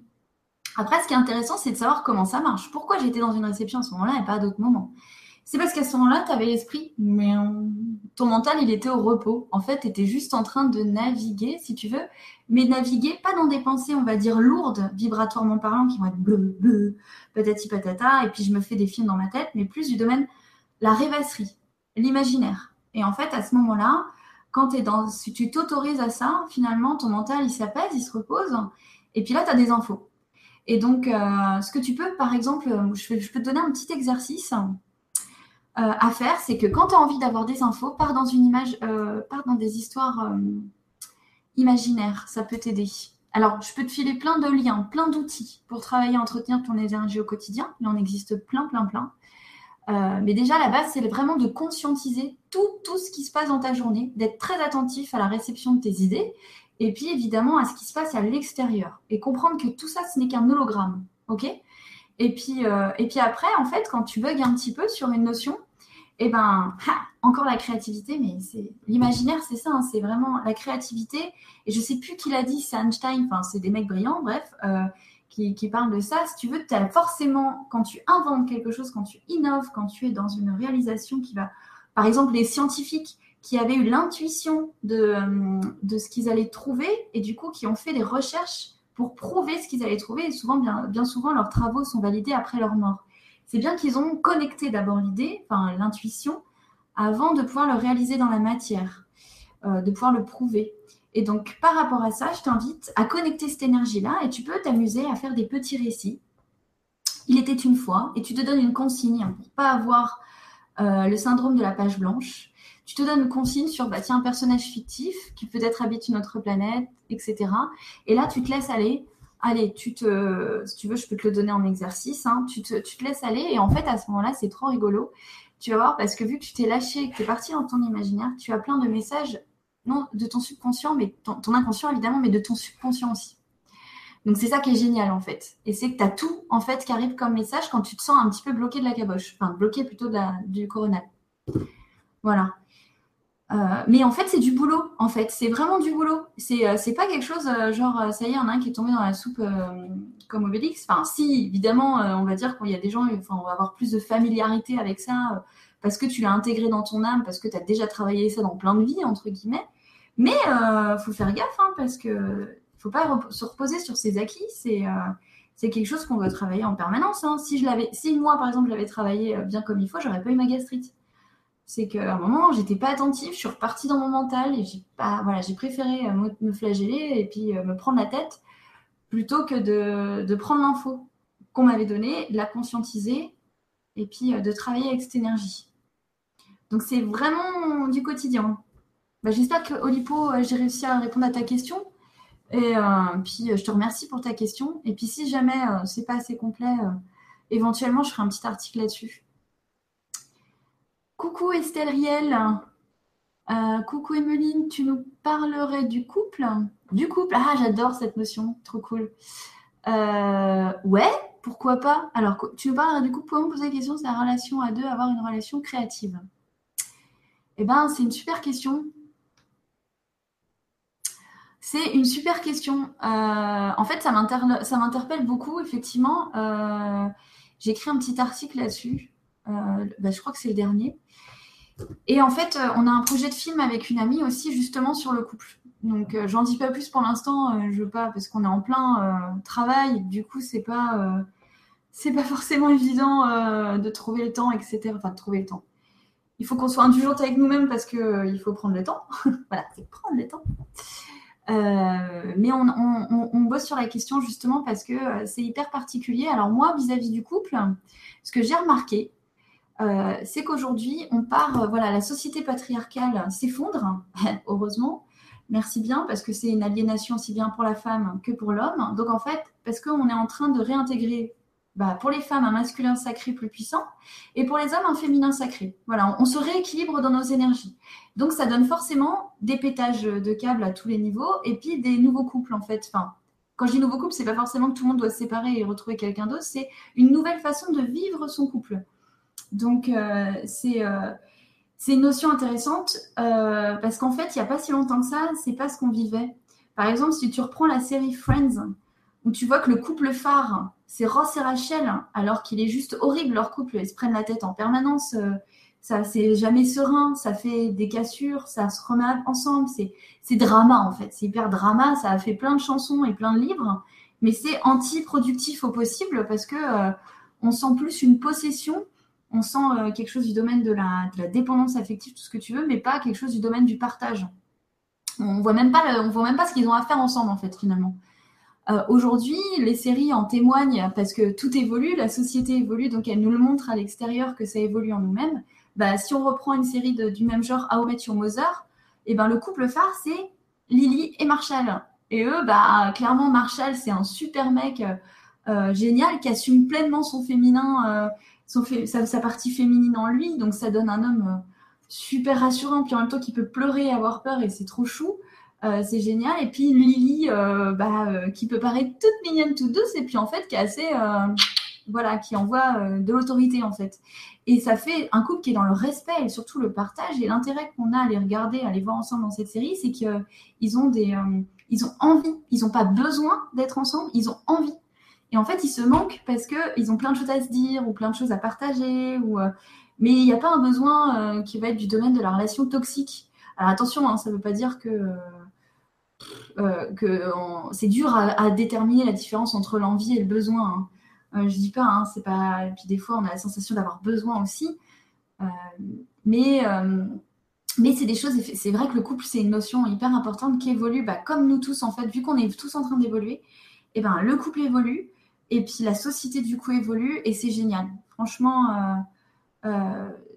Après, ce qui est intéressant, c'est de savoir comment ça marche. Pourquoi j'étais dans une réception à ce moment-là et pas à d'autres moments? C'est parce qu'à ce moment-là, tu avais l'esprit, mais ton mental, il était au repos. En fait, tu étais juste en train de naviguer, si tu veux, mais naviguer pas dans des pensées, on va dire, lourdes, vibratoirement parlant, qui vont être bleu, bleu, patati patata, et puis je me fais des films dans ma tête, mais plus du domaine, la rêvasserie, l'imaginaire. Et en fait, à ce moment-là, quand si tu t'autorises à ça, finalement, ton mental, il s'apaise, il se repose, et puis là, tu as des infos. Et donc, euh, ce que tu peux, par exemple, je, peux te donner un petit exercice euh, à faire, c'est que quand tu as envie d'avoir des infos, pars dans une image, euh, pars dans des histoires imaginaires, ça peut t'aider. Alors, je peux te filer plein de liens, plein d'outils pour travailler, entretenir ton énergie au quotidien. Il en existe plein, plein, plein. Mais déjà, la base, c'est vraiment de conscientiser tout, tout ce qui se passe dans ta journée, d'être très attentif à la réception de tes idées, et puis évidemment à ce qui se passe à l'extérieur, et comprendre que tout ça, ce n'est qu'un hologramme. ok? Et puis, euh, et puis après, en fait, quand tu bugs un petit peu sur une notion, eh ben, encore la créativité, mais c'est l'imaginaire, c'est ça, hein, c'est vraiment la créativité. Et je sais plus qui l'a dit, c'est Einstein, c'est des mecs brillants, bref, euh, qui, parlent de ça. Si tu veux, tu forcément, quand tu inventes quelque chose, quand tu innoves, quand tu es dans une réalisation qui va, par exemple, les scientifiques qui avaient eu l'intuition de, euh, de ce qu'ils allaient trouver et du coup qui ont fait des recherches pour prouver ce qu'ils allaient trouver. Et souvent, bien, bien souvent, leurs travaux sont validés après leur mort. C'est bien qu'ils ont connecté d'abord l'idée, enfin l'intuition, avant de pouvoir le réaliser dans la matière, euh, de pouvoir le prouver. Et donc, par rapport à ça, je t'invite à connecter cette énergie-là et tu peux t'amuser à faire des petits récits. Il était une fois, et tu te donnes une consigne pour pas avoir euh, le syndrome de la page blanche tu te donnes une consigne sur bah, tiens, un personnage fictif qui peut-être habite une autre planète, etc. Et là, tu te laisses aller. Allez, tu te, si tu veux, je peux te le donner en exercice. Hein. Tu, te, tu te laisses aller et en fait, à ce moment-là, c'est trop rigolo. Tu vas voir, parce que vu que tu t'es lâché, que tu es parti dans ton imaginaire, tu as plein de messages, non de ton subconscient, mais ton, ton inconscient évidemment, mais de ton subconscient aussi. Donc c'est ça qui est génial en fait. Et c'est que tu as tout en fait qui arrive comme message quand tu te sens un petit peu bloqué de la caboche. Enfin, bloqué plutôt du coronal. Voilà. Euh, mais en fait, c'est du boulot. En fait, c'est vraiment du boulot. C'est euh, pas quelque chose euh, genre ça y est, il y en a un qui est tombé dans la soupe comme Obélix. Enfin, si évidemment, on va dire qu'il y a des gens, enfin, on va avoir plus de familiarité avec ça parce que tu l'as intégré dans ton âme, parce que tu as déjà travaillé ça dans plein de vies entre guillemets. Mais euh, faut faire gaffe hein, parce que faut pas se reposer sur ses acquis. C'est c'est quelque chose qu'on doit travailler en permanence. Hein. Si je si moi par exemple j'avais travaillé bien comme il faut, j'aurais pas eu ma gastrite c'est qu'à un moment, j'étais pas attentive, je suis repartie dans mon mental et j'ai pas, voilà, j'ai préféré euh, me, flageller et puis euh, me prendre la tête plutôt que de, prendre l'info qu'on m'avait donnée, de la conscientiser et puis euh, de travailler avec cette énergie. Donc c'est vraiment du quotidien. Bah, j'espère que Olipo, j'ai réussi à répondre à ta question. Et puis je te remercie pour ta question. Et puis si jamais c'est pas assez complet, éventuellement je ferai un petit article là-dessus. Coucou Estelle Riel. Euh, coucou Emeline, tu nous parlerais du couple? Du couple Ah, j'adore cette notion, trop cool. Euh, ouais, pourquoi pas? Alors, tu nous parlerais du couple, me poser la question C'est la relation à deux, avoir une relation créative? Eh bien, c'est une super question. C'est une super question. Euh, en fait, ça m'interpelle beaucoup, effectivement. J'ai écrit un petit article là-dessus. Bah, je crois que c'est le dernier. Et en fait, euh, on a un projet de film avec une amie aussi, justement, sur le couple. Donc, euh, j'en dis pas plus pour l'instant, euh, je veux pas, parce qu'on est en plein travail. Du coup, c'est pas, pas forcément évident de trouver le temps, etc. Enfin, de trouver le temps. Il faut qu'on soit indulgente avec nous-mêmes parce que il faut prendre le temps. voilà, c'est prendre le temps. Mais on, bosse sur la question justement parce que c'est hyper particulier. Alors moi, vis à -vis du couple, ce que j'ai remarqué, euh, c'est qu'aujourd'hui, on part, euh, voilà, la société patriarcale s'effondre, heureusement. Merci bien, parce que c'est une aliénation aussi bien pour la femme que pour l'homme. Donc en fait, parce qu'on est en train de réintégrer bah, pour les femmes un masculin sacré plus puissant et pour les hommes un féminin sacré. Voilà, on, se rééquilibre dans nos énergies. Donc ça donne forcément des pétages de câbles à tous les niveaux et puis des nouveaux couples en fait. Quand je dis nouveau couple, c'est pas forcément que tout le monde doit se séparer et retrouver quelqu'un d'autre, c'est une nouvelle façon de vivre son couple. Donc, euh, euh, c'est une notion intéressante euh, parce qu'en fait, il n'y a pas si longtemps que ça, c'est pas ce qu'on vivait. Par exemple, si tu reprends la série Friends, où tu vois que le couple phare, c'est Ross et Rachel, alors qu'il est juste horrible leur couple, ils se prennent la tête en permanence, euh, ça c'est jamais serein, ça fait des cassures, ça se remet ensemble, c'est drama en fait, c'est hyper drama, ça a fait plein de chansons et plein de livres, mais c'est anti-productif au possible parce que euh, on sent plus une possession, on sent euh, quelque chose du domaine de la, dépendance affective, tout ce que tu veux, mais pas quelque chose du domaine du partage. On voit voit même pas ce qu'ils ont à faire ensemble en fait finalement. Euh, Aujourd'hui, les séries en témoignent parce que tout évolue, la société évolue, donc elle nous le montre à l'extérieur que ça évolue en nous-mêmes. Bah, si on reprend une série du même genre, How Your Mother, et eh ben le couple phare c'est Lily et Marshall. Et eux, bah clairement Marshall c'est un super mec euh, euh génial qui assume pleinement son féminin, son sa, sa, partie féminine en lui, donc ça donne un homme super rassurant, puis en même temps qui peut pleurer avoir peur et c'est trop chou. Euh, c'est génial. Et puis Lily, euh, bah, euh, qui peut paraître toute mignonne, toute douce, et puis en fait qui est assez, voilà, qui envoie de l'autorité en fait. Et ça fait un couple qui est dans le respect et surtout le partage. Et l'intérêt qu'on a à les regarder, à les voir ensemble dans cette série, c'est qu'ils ont des, ils ont envie. Ils n'ont pas besoin d'être ensemble, ils ont envie. Et en fait, ils se manquent parce que ils ont plein de choses à se dire ou plein de choses à partager. Ou, mais il n'y a pas un besoin qui va être du domaine de la relation toxique. Alors attention, hein, ça ne veut pas dire que euh, que c'est dur à, déterminer la différence entre l'envie et le besoin. Hein. Euh, je dis pas, hein, c'est pas. Puis des fois, on a la sensation d'avoir besoin aussi. Euh, mais mais c'est des choses. C'est vrai que le couple, c'est une notion hyper importante qui évolue, bah, comme nous tous en fait, vu qu'on est tous en train d'évoluer. Et eh ben le couple évolue et puis la société du coup évolue et c'est génial. Franchement,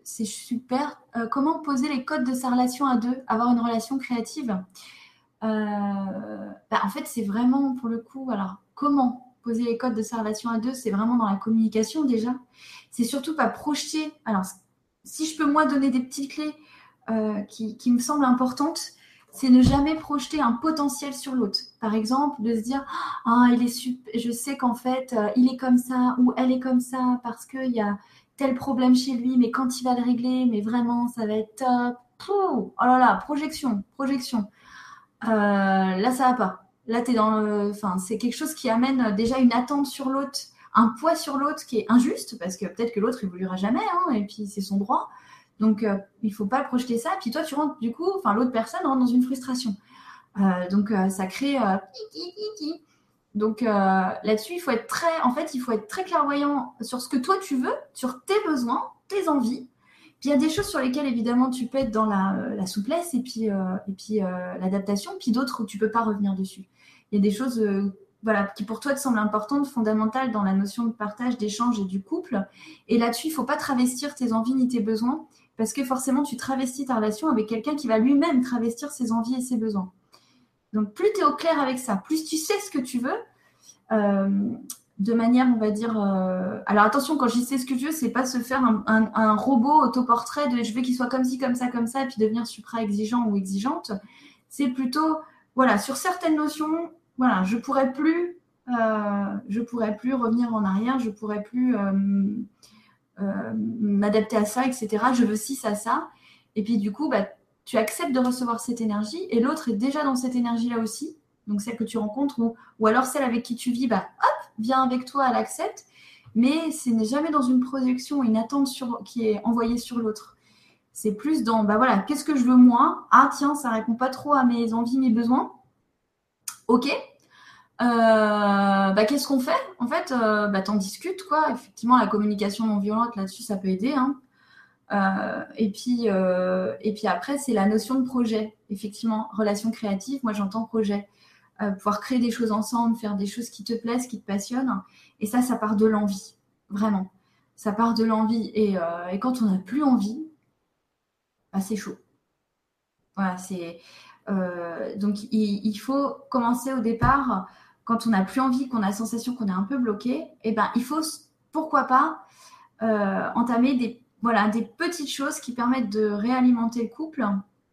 c'est super. comment poser les codes de sa relation à deux, avoir une relation créative? euh, bah, en fait, c'est vraiment pour le coup, alors comment poser les codes de relation à deux, c'est vraiment dans la communication déjà. C'est surtout pas projeter. Alors, si je peux moi donner des petites clés euh, qui, me semblent importantes, c'est ne jamais projeter un potentiel sur l'autre. Par exemple, de se dire ah il est super, je sais qu'en fait euh, il est comme ça ou elle est comme ça parce qu'il y a tel problème chez lui, mais quand il va le régler, mais vraiment ça va être top. oh là là, projection, projection. Euh, là, ça va pas. Là, dans le... enfin, c'est quelque chose qui amène déjà une attente sur l'autre, un poids sur l'autre qui est injuste, parce que peut-être que l'autre évoluera jamais, hein, et puis c'est son droit. Donc, euh, il faut pas projeter ça. Puis toi, tu rentres, du coup, enfin, l'autre personne rentre dans une frustration. Euh, donc, ça crée. donc là-dessus, il faut être très, en fait, il faut être très clairvoyant sur ce que toi tu veux, sur tes besoins, tes envies, il y a des choses sur lesquelles évidemment tu peux être dans la, euh, souplesse et puis, euh, puis euh, l'adaptation, puis d'autres où tu peux pas revenir dessus. Il y a des choses voilà, qui pour toi te semblent importantes, fondamentales dans la notion de partage, d'échange et du couple. Et là-dessus, il faut pas travestir tes envies ni tes besoins, parce que forcément tu travestis ta relation avec quelqu'un qui va lui-même travestir ses envies et ses besoins. Donc plus tu es au clair avec ça, plus tu sais ce que tu veux, de manière, on va dire. Euh, alors attention, quand je dis ce que je veux, c'est pas se faire un, robot autoportrait de je veux qu'il soit comme ci, comme ça, comme ça, et puis devenir supra exigeant ou exigeante. C'est plutôt, voilà, sur certaines notions, voilà, je pourrais plus, euh, je pourrais plus revenir en arrière, je pourrais plus euh, m'adapter à ça, etc. Je veux ci, ça, ça. Et puis du coup, bah, tu acceptes de recevoir cette énergie, et l'autre est déjà dans cette énergie-là aussi. Donc celle que tu rencontres, ou, ou alors celle avec qui tu vis, bah, hop, vient avec toi, elle accepte, mais ce n'est jamais dans une projection, une attente qui est envoyée sur l'autre. C'est plus dans, bah voilà, qu'est-ce que je veux moi? Ah tiens, ça répond pas trop à mes envies, mes besoins. Ok. Euh, bah, qu'est-ce qu'on fait? En fait, euh, bah, t'en discutes, quoi. Effectivement, la communication non violente, là-dessus, ça peut aider. Hein. Euh, et, puis, et puis après, c'est la notion de projet. Effectivement, relation créative, moi j'entends projet. Euh, pouvoir créer des choses ensemble, faire des choses qui te plaisent, qui te passionnent. Et ça, ça part de l'envie, vraiment. Ça part de l'envie. Et, euh, quand on n'a plus envie, bah, c'est chaud. Voilà, c'est. Euh, donc, il, il, faut commencer au départ, quand on n'a plus envie, qu'on a la sensation qu'on est un peu bloqué, et eh ben, il faut, pourquoi pas, entamer des, voilà, des petites choses qui permettent de réalimenter le couple,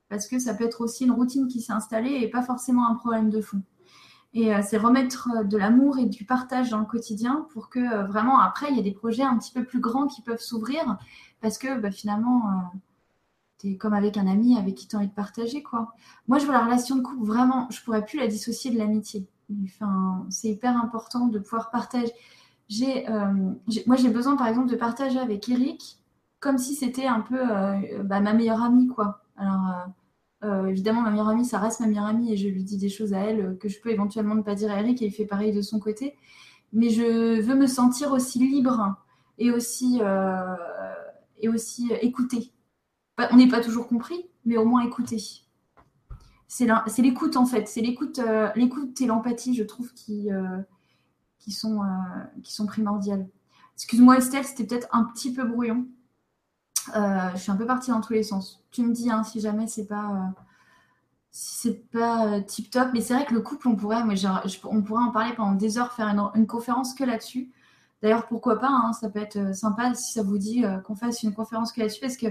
parce que ça peut être aussi une routine qui s'est installée et pas forcément un problème de fond. Et euh, c'est remettre euh, de l'amour et du partage dans le quotidien pour que euh, vraiment après, il y ait des projets un petit peu plus grands qui peuvent s'ouvrir parce que bah, finalement, tu es comme avec un ami avec qui tu as envie de partager. quoi. Moi, je vois la relation de couple vraiment, je pourrais plus la dissocier de l'amitié. Enfin, c'est hyper important de pouvoir partager. J'ai, moi, j'ai besoin, par exemple, de partager avec Eric comme si c'était un peu bah, ma meilleure amie, quoi. Évidemment, ma meilleure amie, ça reste ma meilleure amie et je lui dis des choses à elle que je peux éventuellement ne pas dire à Eric et il fait pareil de son côté. Mais je veux me sentir aussi libre et aussi, et aussi écoutée. On n'est pas toujours compris, mais au moins écouté c'est l'écoute en fait, c'est l'écoute, euh, et l'empathie, je trouve, qui, euh, qui, sont, euh, qui sont primordiales. Excuse-moi Estelle, c'était peut-être un petit peu brouillon. Je suis un peu partie dans tous les sens. Tu me dis hein, si jamais c'est pas si c'est pas tip top, mais c'est vrai que le couple, on pourrait, on pourrait en parler pendant des heures, faire une, conférence que là-dessus. D'ailleurs, pourquoi pas hein, Ça peut être sympa si ça vous dit qu'on fasse une conférence que là-dessus, parce que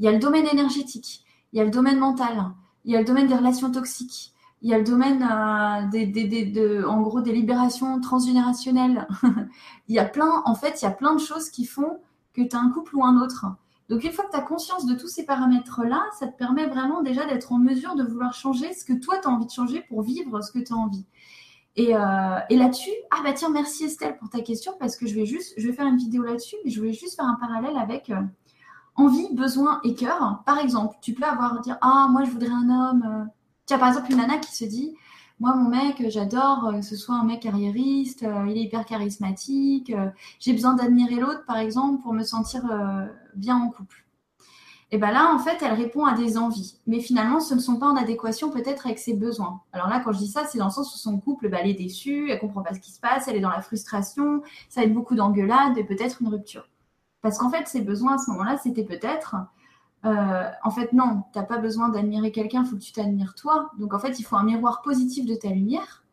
il y a le domaine énergétique, il y a le domaine mental, il y a le domaine des relations toxiques, il y a le domaine euh, des, de, en gros, des libérations transgénérationnelles. il y a plein, en fait, il y a plein de choses qui font que tu as un couple ou un autre. Donc, une fois que tu as conscience de tous ces paramètres-là, ça te permet vraiment déjà d'être en mesure de vouloir changer ce que toi, tu as envie de changer pour vivre ce que tu as envie. Et, euh, là-dessus, ah bah tiens, merci Estelle pour ta question parce que je vais juste, je vais faire une vidéo là-dessus, mais je voulais juste faire un parallèle avec euh, envie, besoin et cœur. Par exemple, tu peux avoir dire ah moi je voudrais un homme. Euh. Tiens par exemple une nana qui se dit moi mon mec j'adore que ce soit un mec carriériste, il est hyper charismatique, j'ai besoin d'admirer l'autre par exemple pour me sentir bien en couple. Et bien là en fait elle répond à des envies, mais finalement ce ne sont pas en adéquation peut-être avec ses besoins. Alors là quand je dis ça c'est dans le sens où son couple bah, elle est déçue, elle comprend pas ce qui se passe, elle est dans la frustration, ça va être beaucoup d'engueulades et peut-être une rupture. Parce qu'en fait, ses besoins à ce moment-là, c'était peut-être, euh, en fait, non, tu n'as pas besoin d'admirer quelqu'un, il faut que tu t'admires toi. Donc, en fait, il faut un miroir positif de ta lumière.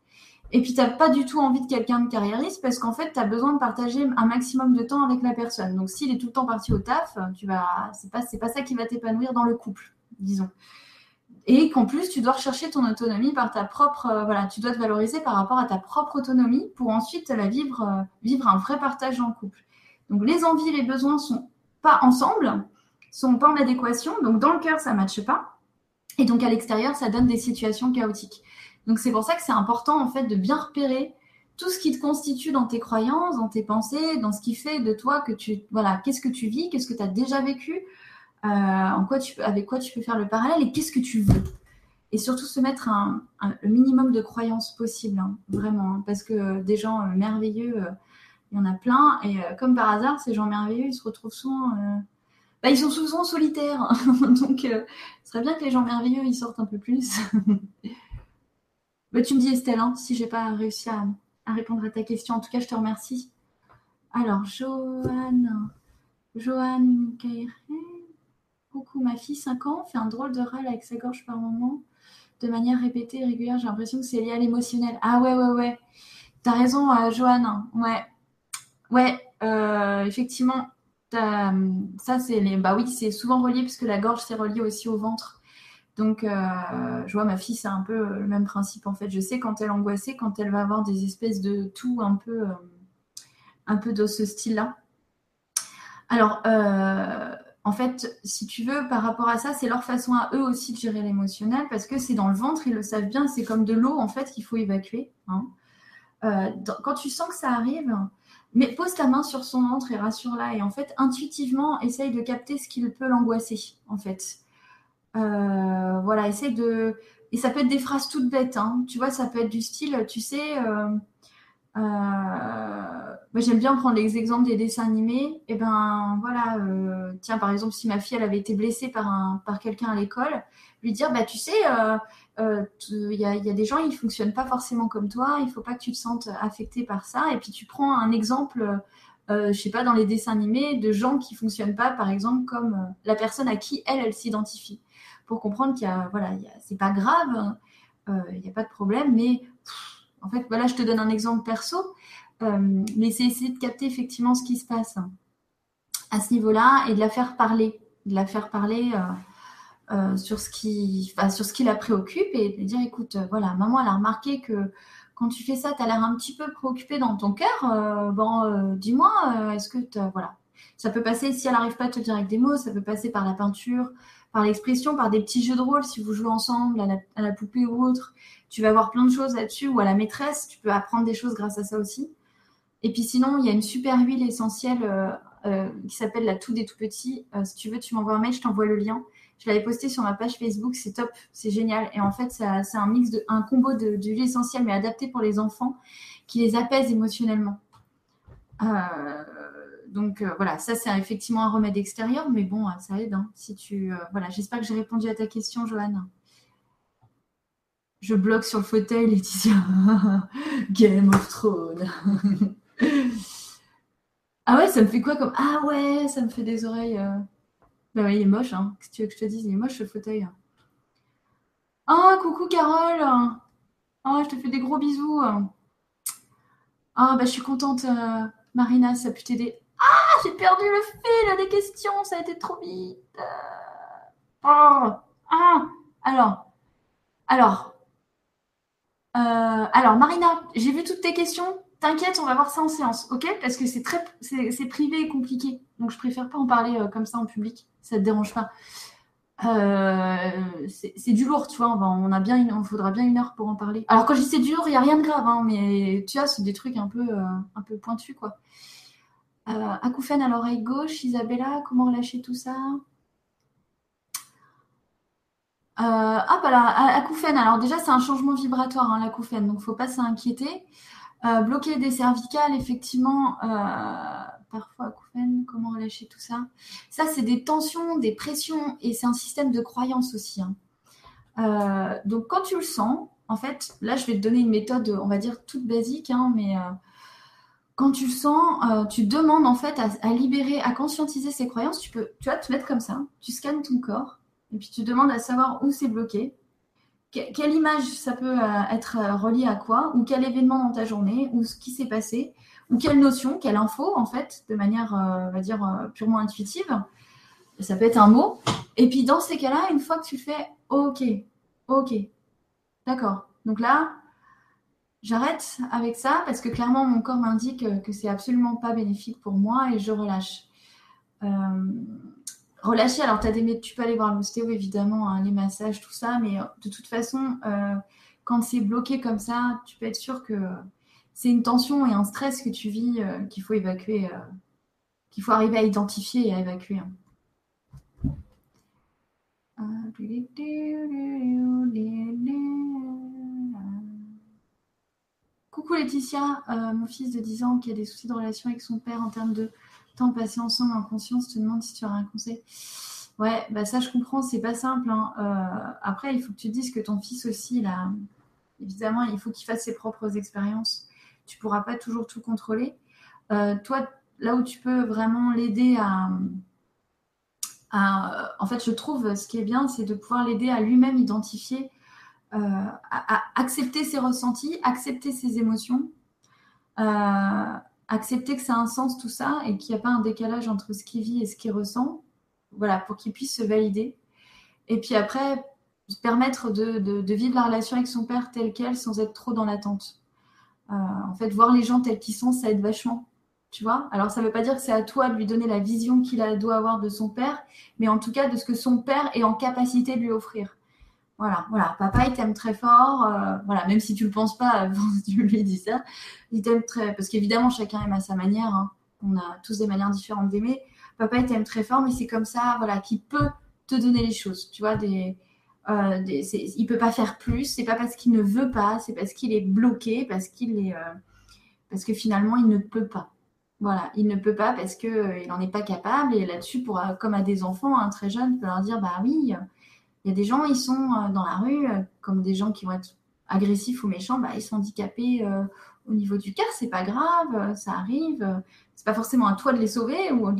Et puis, tu n'as pas du tout envie de quelqu'un de carriériste parce qu'en fait, tu as besoin de partager un maximum de temps avec la personne. Donc, s'il est tout le temps parti au taf, tu vas, c'est pas, c'est pas ça qui va t'épanouir dans le couple, disons. Et qu'en plus, tu dois rechercher ton autonomie par ta propre, euh, voilà, tu dois te valoriser par rapport à ta propre autonomie pour ensuite la vivre, euh, vivre un vrai partage en couple. Donc les envies les besoins sont pas ensemble, sont pas en adéquation. Donc dans le cœur, ça matche pas. Et donc à l'extérieur, ça donne des situations chaotiques. Donc c'est pour ça que c'est important en fait de bien repérer tout ce qui te constitue dans tes croyances, dans tes pensées, dans ce qui fait de toi que tu voilà, qu'est-ce que tu vis, qu'est-ce que tu as déjà vécu, euh, en quoi tu avec quoi tu peux faire le parallèle et qu'est-ce que tu veux. Et surtout se mettre un, le minimum de croyances possible, hein, vraiment, hein, parce que des gens euh, merveilleux euh, il y en a plein. Et comme par hasard, ces gens merveilleux, ils se retrouvent souvent. Bah, ils sont souvent solitaires. Donc, euh, ce serait bien que les gens merveilleux, ils sortent un peu plus. bah, tu me dis, Estelle, hein, si j'ai pas réussi à, répondre à ta question. En tout cas, je te remercie. Alors, Joanne. Joanne Coucou, ma fille, 5 ans, fait un drôle de râle avec sa gorge par moment, de manière répétée et régulière. J'ai l'impression que c'est lié à l'émotionnel. Ah ouais, ouais, ouais. T'as raison, Joanne. Ouais. Ouais, euh, effectivement, ça c'est les. Bah oui, c'est souvent relié parce que la gorge c'est relié aussi au ventre. Donc, euh, je vois ma fille, c'est un peu le même principe en fait. Je sais quand elle est angoissée, quand elle va avoir des espèces de tout un peu, euh, de ce style-là. Alors, en fait, si tu veux, par rapport à ça, c'est leur façon à eux aussi de gérer l'émotionnel parce que c'est dans le ventre, ils le savent bien, c'est comme de l'eau en fait qu'il faut évacuer. Hein. quand tu sens que ça arrive, mais pose ta main sur son ventre et rassure-la. Et en fait, intuitivement, essaye de capter ce qui peut l'angoisser, en fait. Euh, voilà, essaye de. Et ça peut être des phrases toutes bêtes. Hein. Tu vois, ça peut être du style, tu sais. Euh, euh, j'aime bien prendre les exemples des dessins animés. Et eh ben voilà, tiens, par exemple, si ma fille elle avait été blessée par, un, par quelqu'un à l'école, lui dire, bah tu sais, il y, a, des gens, ils fonctionnent pas forcément comme toi, il faut pas que tu te sentes affecté par ça. Et puis tu prends un exemple, euh, je sais pas, dans les dessins animés, de gens qui fonctionnent pas, par exemple, comme la personne à qui elle, elle s'identifie. Pour comprendre qu'il y a, voilà, c'est pas grave, euh, il n'y a pas de problème, mais en fait, voilà, je te donne un exemple perso, mais c'est essayer de capter effectivement ce qui se passe à ce niveau-là et de la faire parler, de la faire parler. Euh, sur ce qui, sur ce qui la préoccupe et de dire écoute, euh, voilà, maman elle a remarqué que quand tu fais ça, tu as l'air un petit peu préoccupé dans ton cœur. Euh, bon, dis-moi, est-ce que voilà. Ça peut passer, si elle n'arrive pas à te dire avec des mots, ça peut passer par la peinture, par l'expression, par des petits jeux de rôle, si vous jouez ensemble à la, poupée ou autre. Tu vas voir plein de choses là-dessus, ou à la maîtresse, tu peux apprendre des choses grâce à ça aussi. Et puis sinon, il y a une super huile essentielle euh, euh, qui s'appelle la tout des tout petits. Euh, si tu veux, tu m'envoies un mail, je t'envoie le lien. Je l'avais posté sur ma page Facebook, c'est top, c'est génial. Et en fait, c'est un mix de un combo d'huile essentielle, mais adapté pour les enfants, qui les apaise émotionnellement. Donc voilà, ça c'est effectivement un remède extérieur, mais bon, ça aide. Hein. si tu voilà, j'espère que j'ai répondu à ta question, Joanne. Je bloque sur le fauteuil, Laetitia. Game of Thrones. ah ouais, ça me fait quoi comme. Ah ouais, ça me fait des oreilles. Euh. Bah il est moche, hein. Qu'est-ce que tu veux que je te dise? Il est moche le fauteuil. Oh, coucou Carole. Oh, je te fais des gros bisous. Ah, bah je suis contente, euh, Marina, ça a pu t'aider. Ah, j'ai perdu le fil des questions, ça a été trop vite. Oh, ah, alors, alors, euh, alors Marina, j'ai vu toutes tes questions. T'inquiète, on va voir ça en séance, ok? Parce que c'est très, privé et compliqué, donc je préfère pas en parler euh, comme ça en public. Ça te dérange pas euh, C'est du lourd, tu vois. On, a bien, on faudra bien une heure pour en parler. Alors quand je dis c'est du lourd, il y a rien de grave, hein, mais tu vois, c'est des trucs un peu, euh, un peu pointus, quoi. Acouphène à l'oreille gauche, Isabella, comment relâcher tout ça? Euh, hop, alors, acouphène. Alors déjà, c'est un changement vibratoire, hein, l'acouphène, donc faut pas s'inquiéter. Euh, bloquer des cervicales, effectivement, euh, parfois acouphène, comment relâcher tout ça? Ça, c'est des tensions, des pressions, et c'est un système de croyance aussi. Hein. Euh, donc quand tu le sens, en fait, là, je vais te donner une méthode, on va dire toute basique, hein, mais quand tu le sens, tu demandes en fait à, libérer, à conscientiser ces croyances. Tu peux, tu vas te mettre comme ça, tu scannes ton corps, et puis tu demandes à savoir où c'est bloqué quelle image ça peut euh, être euh, relié à quoi, ou quel événement dans ta journée, ou ce qui s'est passé, ou quelle notion, quelle info, en fait, de manière, euh, on va dire, purement intuitive. Ça peut être un mot. Et puis, dans ces cas-là, une fois que tu fais OK, OK, d'accord. Donc là, j'arrête avec ça parce que clairement, mon corps m'indique que c'est absolument pas bénéfique pour moi et je relâche. Relâcher, alors as des, tu peux aller voir l'ostéo évidemment, hein, les massages, tout ça, mais euh, de toute façon, euh, quand c'est bloqué comme ça, tu peux être sûr que c'est une tension et un stress que tu vis euh, qu'il faut évacuer, qu'il faut arriver à identifier et à évacuer. Hein. Coucou Laetitia, mon fils de 10 ans qui a des soucis de relation avec son père en termes de temps passé ensemble en conscience, te demande si tu auras un conseil. Ouais, bah ça je comprends, c'est pas simple. Hein. Euh, après, il faut que tu te dises que ton fils aussi, là, évidemment, il faut qu'il fasse ses propres expériences. Tu pourras pas toujours tout contrôler. Euh, toi, là où tu peux vraiment l'aider à, en fait, je trouve ce qui est bien, c'est de pouvoir l'aider à lui-même identifier, euh, accepter ses ressentis, accepter ses émotions, accepter que ça a un sens tout ça et qu'il n'y a pas un décalage entre ce qu'il vit et ce qu'il ressent, voilà, pour qu'il puisse se valider. Et puis après, permettre de, vivre la relation avec son père telle qu'elle sans être trop dans l'attente. Euh, en fait, voir les gens tels qu'ils sont, ça aide vachement. Tu vois Alors, ça ne veut pas dire que c'est à toi de lui donner la vision qu'il doit avoir de son père, mais en tout cas de ce que son père est en capacité de lui offrir. Voilà, voilà, papa il t'aime très fort, euh, voilà, même si tu le penses pas avant tu lui dis ça, il t'aime très, parce qu'évidemment chacun aime à sa manière, hein. on a tous des manières différentes d'aimer. Papa il t'aime très fort, mais c'est comme ça, voilà, qui peut te donner les choses, tu vois, des, euh, il peut pas faire plus, c'est pas parce qu'il ne veut pas, c'est parce qu'il est bloqué, parce qu'il est, euh, parce que finalement il ne peut pas. Voilà, il ne peut pas parce que euh, il n'en est pas capable et là-dessus, pour comme à des enfants hein, très jeunes, tu peux leur dire bah oui il y a des gens, ils sont euh, dans la rue, euh, comme des gens qui vont être agressifs ou méchants, bah, ils sont handicapés euh, au niveau du cœur, c'est pas grave, ça arrive. C'est pas forcément à toi de les sauver ou de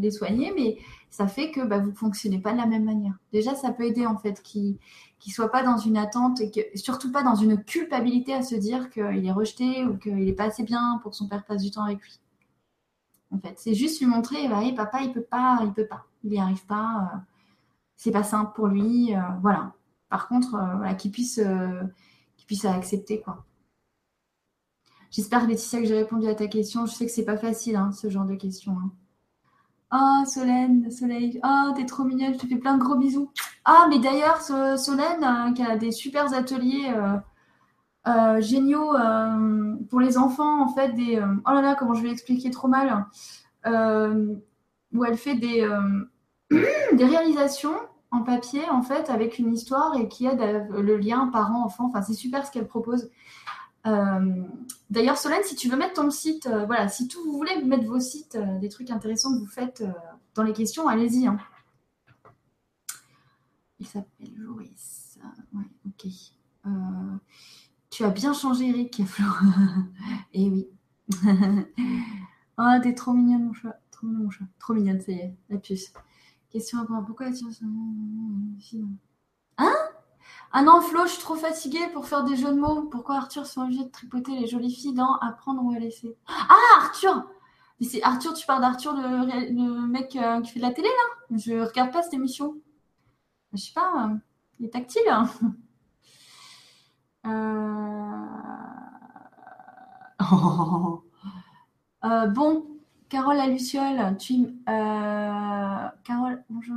les, soigner, mais ça fait que bah, vous fonctionnez pas de la même manière. Déjà, ça peut aider en fait qu'ils ne soient pas dans une attente et surtout pas dans une culpabilité à se dire qu'il est rejeté ou qu'il n'est pas assez bien pour que son père passe du temps avec lui. En fait, c'est juste lui montrer, bah, papa, il peut pas, il peut pas, il n'y arrive pas c'est pas simple pour lui. Euh, voilà. Par contre, euh, qu'il puisse, euh, puisse accepter, quoi. J'espère, Laetitia, que j'ai répondu à ta question. Je sais que c'est pas facile, hein, ce genre de questions. Hein. Oh, Solène, Soleil. Oh, t'es trop mignonne. Je te fais plein de gros bisous. Ah, mais d'ailleurs, Solène, hein, qui a des super ateliers géniaux pour les enfants, en fait, des. oh là là, comment je vais expliquer trop mal. où elle fait des, des réalisations en papier, en fait, avec une histoire et qui aide le lien parent-enfant. Enfin, c'est super ce qu'elle propose. Euh, d'ailleurs, Solène, si tu veux mettre ton site, euh, voilà, si tout vous voulez mettre vos sites, euh, des trucs intéressants que vous faites dans les questions, allez-y. Hein. Il s'appelle Joris. Ouais, ok. tu as bien changé, Eric, Eh oui. oh, t'es trop mignonne, mon chat. Trop mignon, mon chat. Trop mignonne, ça y est, la puce. Question à Pourquoi tu Hein? Ah non, Flo, je suis trop fatiguée pour faire des jeux de mots. Pourquoi Arthur sont obligés de tripoter les jolies filles dans Apprendre ou à laisser? Ah, Arthur Mais c'est Arthur, tu parles d'Arthur, le, mec euh, qui fait de la télé, là? Je regarde pas cette émission. Je sais pas, euh, il est tactile. Euh, bon, Carole la Luciole, tu... Carole, bonjour.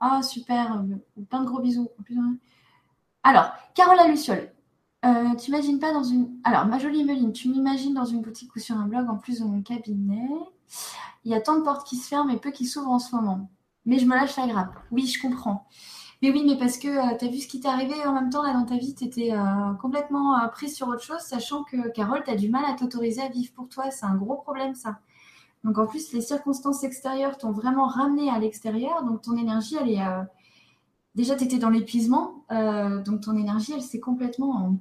Ah, super, plein de gros bisous. Alors, Carole Luciole, euh, tu imagines pas dans une. Alors, ma jolie Emeline, tu m'imagines dans une boutique ou sur un blog en plus de mon cabinet. Il y a tant de portes qui se ferment et peu qui s'ouvrent en ce moment. Mais je me lâche la grappe. Oui, je comprends. Mais oui, mais parce que euh, tu as vu ce qui t'est arrivé en même temps là dans ta vie, tu étais euh, complètement prise sur autre chose, sachant que Carole, tu as du mal à t'autoriser à vivre pour toi. C'est un gros problème ça. Donc en plus, les circonstances extérieures t'ont vraiment ramené à l'extérieur, donc ton énergie, elle est, déjà, tu étais dans l'épuisement, euh, donc ton énergie, elle s'est complètement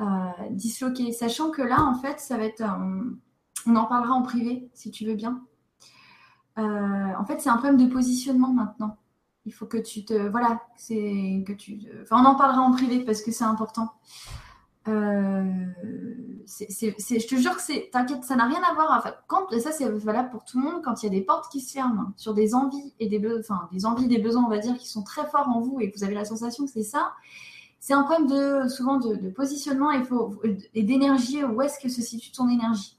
euh, disloquée. Sachant que là, en fait, ça va être. Euh, on en parlera en privé, si tu veux bien. en fait, c'est un problème de positionnement maintenant. Il faut que tu te. Voilà, c'est que tu. On en parlera en privé parce que c'est important. Euh, je te jure que ça n'a rien à voir. Enfin, quand, ça c'est valable pour tout le monde, quand il y a des portes qui se ferment sur des envies et des, besoins, des envies, des besoins, on va dire, qui sont très forts en vous et que vous avez la sensation que c'est ça, c'est un problème de, souvent de, positionnement et, d'énergie. Où est-ce que se situe ton énergie?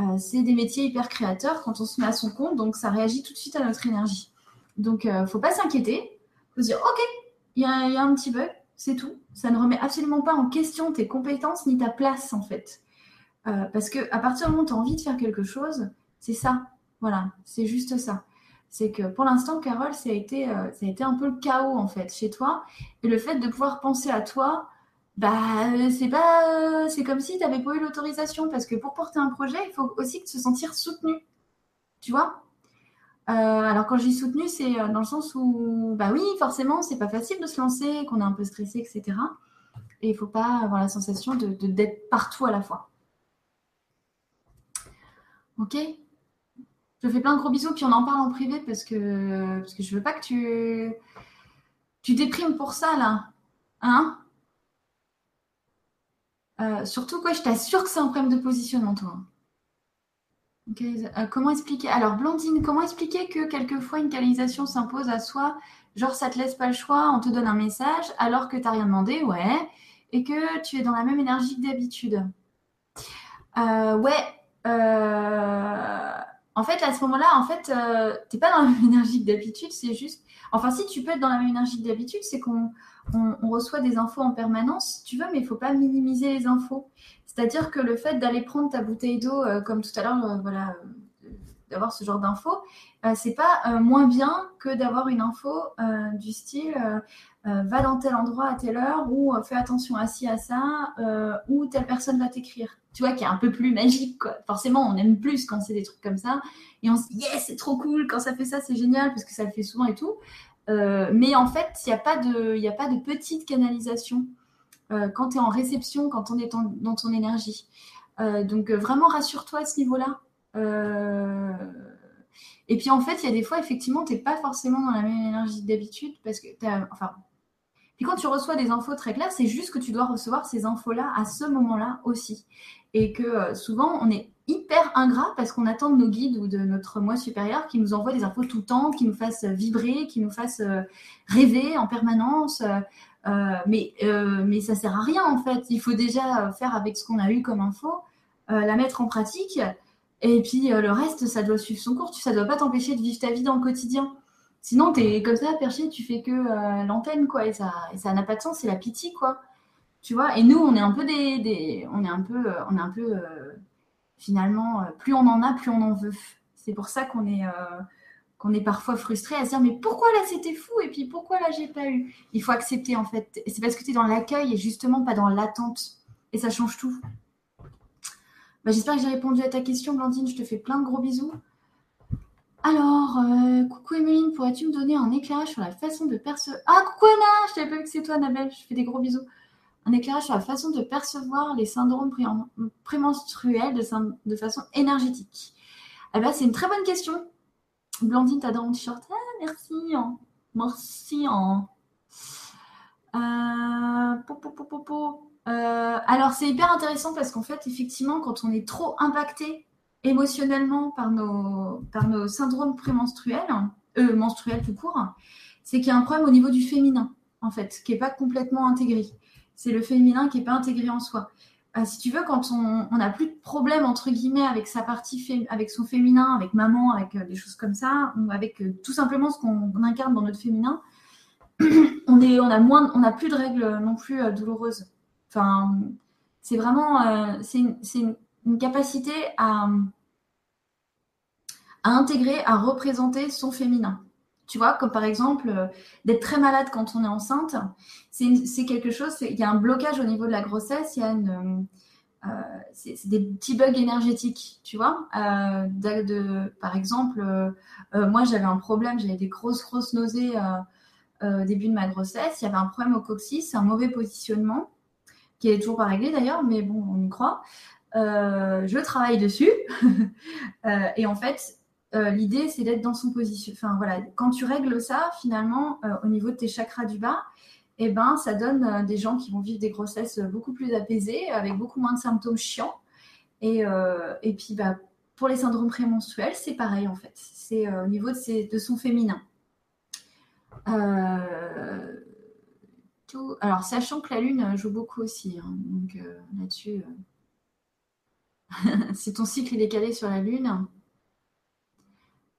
Euh, C'est des métiers hyper créateurs quand on se met à son compte, donc ça réagit tout de suite à notre énergie. Donc, euh, faut pas s'inquiéter. Faut se dire, ok, il y, y a un petit bug, c'est tout. Ça ne remet absolument pas en question tes compétences ni ta place, en fait. Euh, parce que à partir du moment où tu as envie de faire quelque chose, c'est ça. Voilà, c'est juste ça. C'est que pour l'instant, Carole, ça a, été, euh, ça a été un peu le chaos, en fait, chez toi. Et le fait de pouvoir penser à toi, bah, c'est pas, c'est comme si tu n'avais pas eu l'autorisation. Parce que pour porter un projet, il faut aussi se sentir soutenu. Tu vois? Euh, alors quand j'ai soutenu, c'est euh, dans le sens où, bah oui, forcément, c'est pas facile de se lancer, qu'on est un peu stressé, etc. Et il faut pas avoir la sensation de d'être partout à la fois. Ok? Je fais plein de gros bisous, puis on en parle en privé parce que parce que je veux pas que tu tu déprimes pour ça là, hein? Euh, Surtout quoi, je t'assure que c'est un problème de positionnement, toi. Euh, comment expliquer Alors, Blondine, comment expliquer que quelquefois une canalisation s'impose à soi? Genre, ça te laisse pas le choix, on te donne un message alors que tu n'as rien demandé, ouais, et que tu es dans la même énergie que d'habitude. Euh, ouais. Euh, en fait, à ce moment-là, en fait, tu n'es pas dans la même énergie que d'habitude, c'est juste. Enfin, si tu peux être dans la même énergie que d'habitude, c'est qu'on on, reçoit des infos en permanence, tu veux, mais il faut pas minimiser les infos. C'est-à-dire que le fait d'aller prendre ta bouteille d'eau, euh, comme tout à l'heure, euh, voilà, euh, d'avoir ce genre d'infos, c'est pas moins bien que d'avoir une info du style va dans tel endroit à telle heure ou fais attention à ci à ça ou telle personne va t'écrire. Tu vois, qui est un peu plus magique. Quoi. Forcément, on aime plus quand c'est des trucs comme ça et on se dit yes, c'est trop cool quand ça fait ça, c'est génial parce que ça le fait souvent et tout. mais en fait, il n'y a, pas de, petite canalisation quand tu es en réception, quand on est dans ton énergie. Euh, donc euh, vraiment rassure-toi à ce niveau-là. Et puis en fait, il y a des fois, effectivement, tu n'es pas forcément dans la même énergie d'habitude parce que Enfin. Puis quand tu reçois des infos très claires, c'est juste que tu dois recevoir ces infos-là à ce moment-là aussi. Et que souvent, on est hyper ingrat parce qu'on attend de nos guides ou de notre moi supérieur qui nous envoient des infos tout le temps, qui nous fassent vibrer, qui nous fassent rêver en permanence. Euh, mais, euh, mais ça sert à rien en fait. Il faut déjà faire avec ce qu'on a eu comme info, euh, la mettre en pratique Et puis le reste, ça doit suivre son cours. Ça ne doit pas t'empêcher de vivre ta vie dans le quotidien. Sinon, tu es comme ça, perché, tu fais que l'antenne, quoi. Et ça ça n'a pas de sens, c'est la pitié, quoi. Tu vois? Et nous, on est un peu des. on est un peu. on est un peu finalement, plus on en a, plus on en veut. C'est pour ça qu'on est qu'on est parfois frustré à se dire mais pourquoi là c'était fou et puis pourquoi là j'ai pas eu? Il faut accepter en fait. C'est parce que tu es dans l'accueil et justement pas dans l'attente. Et ça change tout. Bah, j'espère que j'ai répondu à ta question, Blandine. Je te fais plein de gros bisous. Alors, euh, coucou Emeline, pourrais-tu me donner un éclairage sur la façon de percevoir. Ah, coucou Anna Je t'avais pas vu que c'est toi, Annabelle. Je fais des gros bisous. Un éclairage sur la façon de percevoir les syndromes prémenstruels de, de façon énergétique. Eh ben, c'est une très bonne question. Blandine, dans mon merci. Merci. Alors, c'est hyper intéressant parce qu'en fait, effectivement, quand on est trop impacté émotionnellement par nos, par nos syndromes prémenstruels, euh, menstruels tout court, c'est qu'il y a un problème au niveau du féminin, en fait, qui n'est pas complètement intégré. C'est le féminin qui n'est pas intégré en soi. Euh, si tu veux, quand on n'a plus de problème entre guillemets avec sa partie, avec son féminin, avec maman, avec euh, des choses comme ça, ou avec euh, tout simplement ce qu'on incarne dans notre féminin, on est, on a moins, on n'a plus de règles non plus douloureuses. C'est vraiment, c'est une, capacité à intégrer, à représenter son féminin. Tu vois, comme par exemple euh, d'être très malade quand on est enceinte, c'est quelque chose, il y a un blocage au niveau de la grossesse, il y a euh, des petits bugs énergétiques, tu vois. Euh, par exemple, moi j'avais un problème, j'avais des grosses, grosses nausées au début de ma grossesse, il y avait un problème au coccyx, un mauvais positionnement, qui est toujours pas réglé d'ailleurs, mais bon, on y croit. je travaille dessus. et en fait, euh, l'idée, c'est d'être dans son position. Enfin, voilà, quand tu règles ça, finalement, euh, au niveau de tes chakras du bas, eh ben, ça donne euh, des gens qui vont vivre des grossesses beaucoup plus apaisées, avec beaucoup moins de symptômes chiants. Et, et puis, bah, pour les syndromes prémenstruels, c'est pareil, en fait. C'est au niveau de, son féminin. Tout... Alors, sachant que la Lune joue beaucoup aussi, hein, donc là-dessus, si ton cycle est décalé sur la Lune,